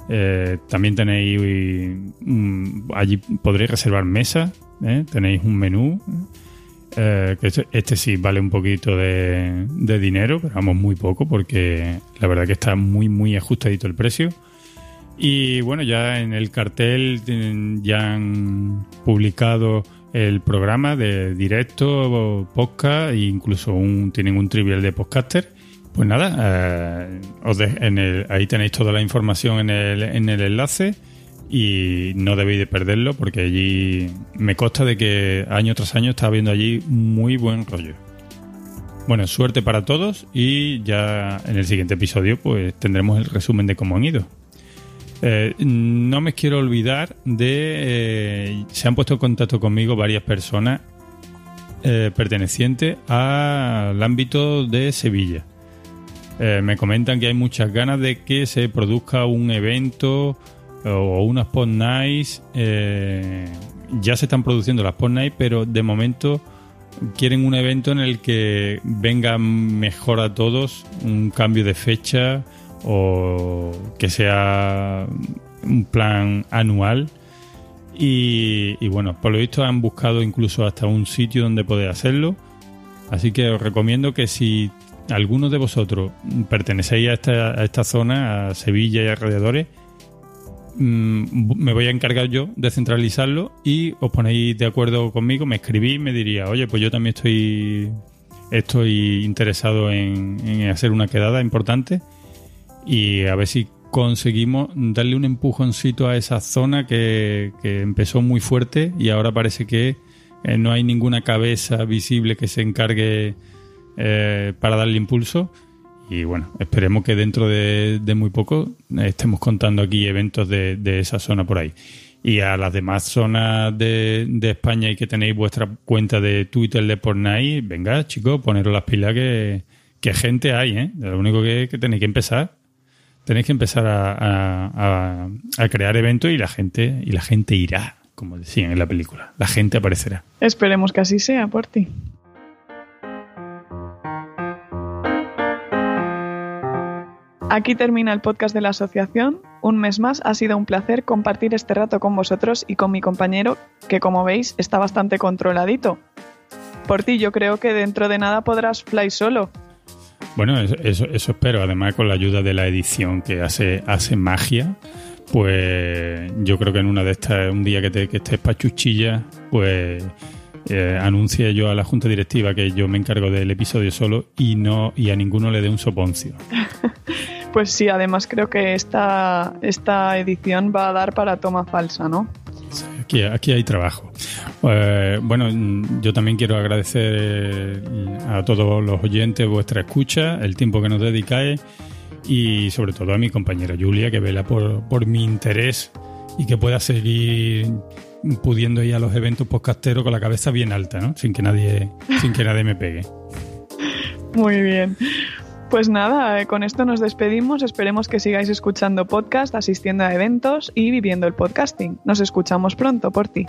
Eh, también tenéis un, allí podréis reservar mesa. ¿eh? Tenéis un menú. que este, este, sí vale un poquito de, dinero, pero vamos muy poco porque la verdad que está muy muy ajustadito el precio. Y bueno, ya en el cartel ya han publicado el programa de directo, podcast e incluso tienen un trivial de podcaster pues nada, eh, os en el, ahí tenéis toda la información en el, en el enlace y no debéis de perderlo porque allí me consta de que año tras año está habiendo allí muy buen rollo. Bueno, suerte para todos y ya en el siguiente episodio pues tendremos el resumen de cómo han ido. Eh, no me quiero olvidar de... Eh, se han puesto en contacto conmigo varias personas eh, pertenecientes al ámbito de Sevilla. Eh, me comentan que hay muchas ganas de que se produzca un evento o unas Pod Nights. Eh, ya se están produciendo las Pod Nights, pero de momento quieren un evento en el que venga mejor a todos, un cambio de fecha o que sea un plan anual. Y, y, bueno, por lo visto han buscado incluso hasta un sitio donde poder hacerlo. Así que os recomiendo que si algunos de vosotros pertenecéis a esta, zona, a Sevilla y alrededores, mm, me voy a encargar yo de centralizarlo y os ponéis de acuerdo conmigo, me escribís, me diría, oye, pues yo también estoy, estoy interesado en, hacer una quedada importante y a ver si conseguimos darle un empujoncito a esa zona que, que empezó muy fuerte y ahora parece que eh, no hay ninguna cabeza visible que se encargue eh, para darle impulso. Y bueno, esperemos que dentro de, muy poco estemos contando aquí eventos de, esa zona por ahí. Y a las demás zonas de, España y que tenéis vuestra cuenta de Twitter de Pornay, venga chicos, poneros las pilas que, gente hay, ¿eh? Lo único que, tenéis que empezar, tenéis que empezar a, a, crear eventos y la gente, y la gente irá, como decían en la película. La gente aparecerá. Esperemos que así sea por ti. Aquí termina el podcast de la asociación. Un mes más ha sido un placer compartir este rato con vosotros y con mi compañero, que como veis está bastante controladito. Por ti yo creo que dentro de nada podrás fly solo. Bueno, eso, espero. Además con la ayuda de la edición que hace, hace magia, pues yo creo que en una de estas, un día que, te, que estés pachuchilla, pues eh, anuncie yo a la junta directiva que yo me encargo del episodio solo y no y a ninguno le dé un soponcio. pues sí, además creo que esta, esta edición va a dar para toma falsa, ¿no? aquí, aquí hay trabajo. Eh, bueno, yo también quiero agradecer eh, a todos los oyentes vuestra escucha, el tiempo que nos dedicáis y sobre todo a mi compañera Julia que vela por, por mi interés y que pueda seguir pudiendo ir a los eventos podcasteros con la cabeza bien alta, ¿no? Sin que nadie, sin que nadie me pegue. Muy bien. Pues nada, eh, con esto nos despedimos. Esperemos que sigáis escuchando podcast, asistiendo a eventos y viviendo el podcasting. Nos escuchamos pronto por ti.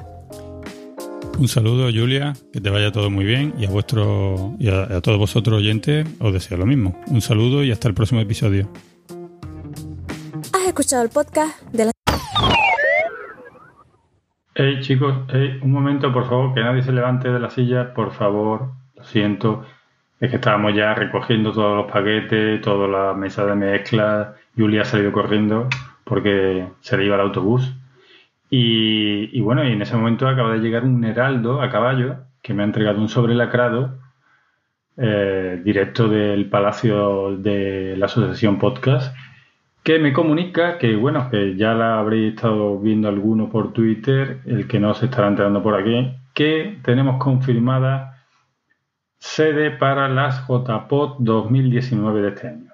Un saludo, Julia, que te vaya todo muy bien y a vuestro y a, a todos vosotros oyentes os deseo lo mismo. Un saludo y hasta el próximo episodio. Has escuchado el podcast de la Hey chicos, hey, un momento por favor, que nadie se levante de la silla, por favor, lo siento. Es que estábamos ya recogiendo todos los paquetes, toda la mesa de mezcla. Julia ha salido corriendo porque se le iba el autobús. Y, bueno, y en ese momento acaba de llegar un heraldo a caballo que me ha entregado un sobre lacrado eh, directo del Palacio de la Asociación Podcast que me comunica que, bueno, que ya la habréis estado viendo alguno por Twitter, el que no se estará enterando por aquí, que tenemos confirmada sede para las JPOT 2019 de este año.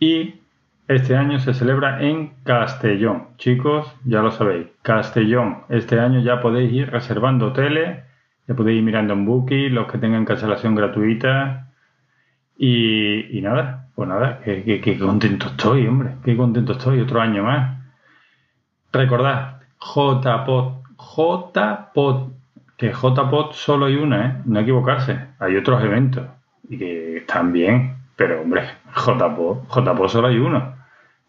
Y este año se celebra en Castellón. Chicos, ya lo sabéis, Castellón. Este año ya podéis ir reservando hoteles, ya podéis ir mirando en Booking, los que tengan cancelación gratuita. Y, y nada, pues nada, que, que- contento estoy, hombre, qué contento estoy, otro año más. Recordad, JPOT, JPOT, que JPOT solo hay una, ¿eh? No equivocarse, hay otros eventos y que están bien, pero hombre, JPOT, JPOT solo hay uno.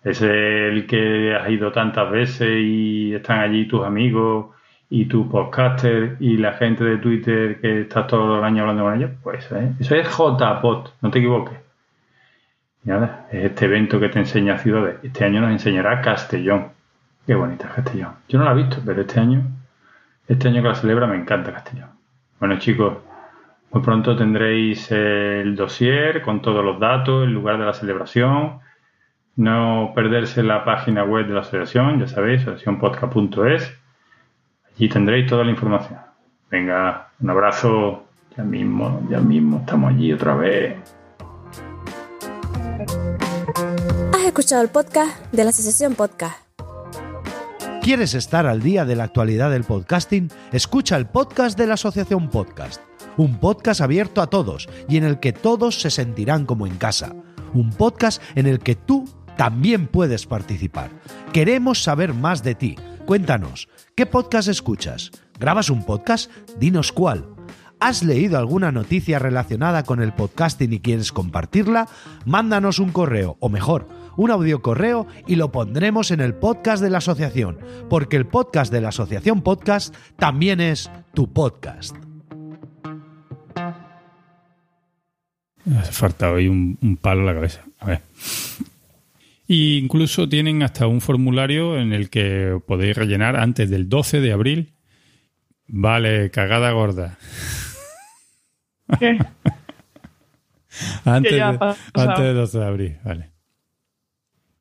Es el que has ido tantas veces y están allí tus amigos y tus podcasters y la gente de Twitter que estás todo el año hablando con ellos, pues ¿eh? eso es JPOT, no te equivoques. Nada, es este evento que te enseña ciudades. Este año nos enseñará Castellón. Qué bonita Castellón. Yo no la he visto, pero este año, este año que la celebra me encanta Castellón. Bueno chicos, muy pronto tendréis el dossier con todos los datos, el lugar de la celebración. No perderse la página web de la asociación, ya sabéis, asociacionpodcast.es. Allí tendréis toda la información. Venga, un abrazo. Ya mismo, ya mismo estamos allí otra vez. Has escuchado el podcast de la Asociación Podcast. ¿Quieres estar al día de la actualidad del podcasting? Escucha el podcast de la Asociación Podcast. Un podcast abierto a todos y en el que todos se sentirán como en casa. Un podcast en el que tú también puedes participar. Queremos saber más de ti. Cuéntanos, ¿qué podcast escuchas? ¿Grabas un podcast? Dinos cuál. ¿Has leído alguna noticia relacionada con el podcasting y quieres compartirla? Mándanos un correo, o mejor, un audio correo y lo pondremos en el podcast de la asociación, porque el podcast de la asociación podcast también es tu podcast. Hace falta hoy un, palo en la cabeza. A ver. Y incluso tienen hasta un formulario en el que podéis rellenar antes del 12 de abril. Vale, cagada gorda. ¿Qué? Antes, de, antes del 12 de abril, vale.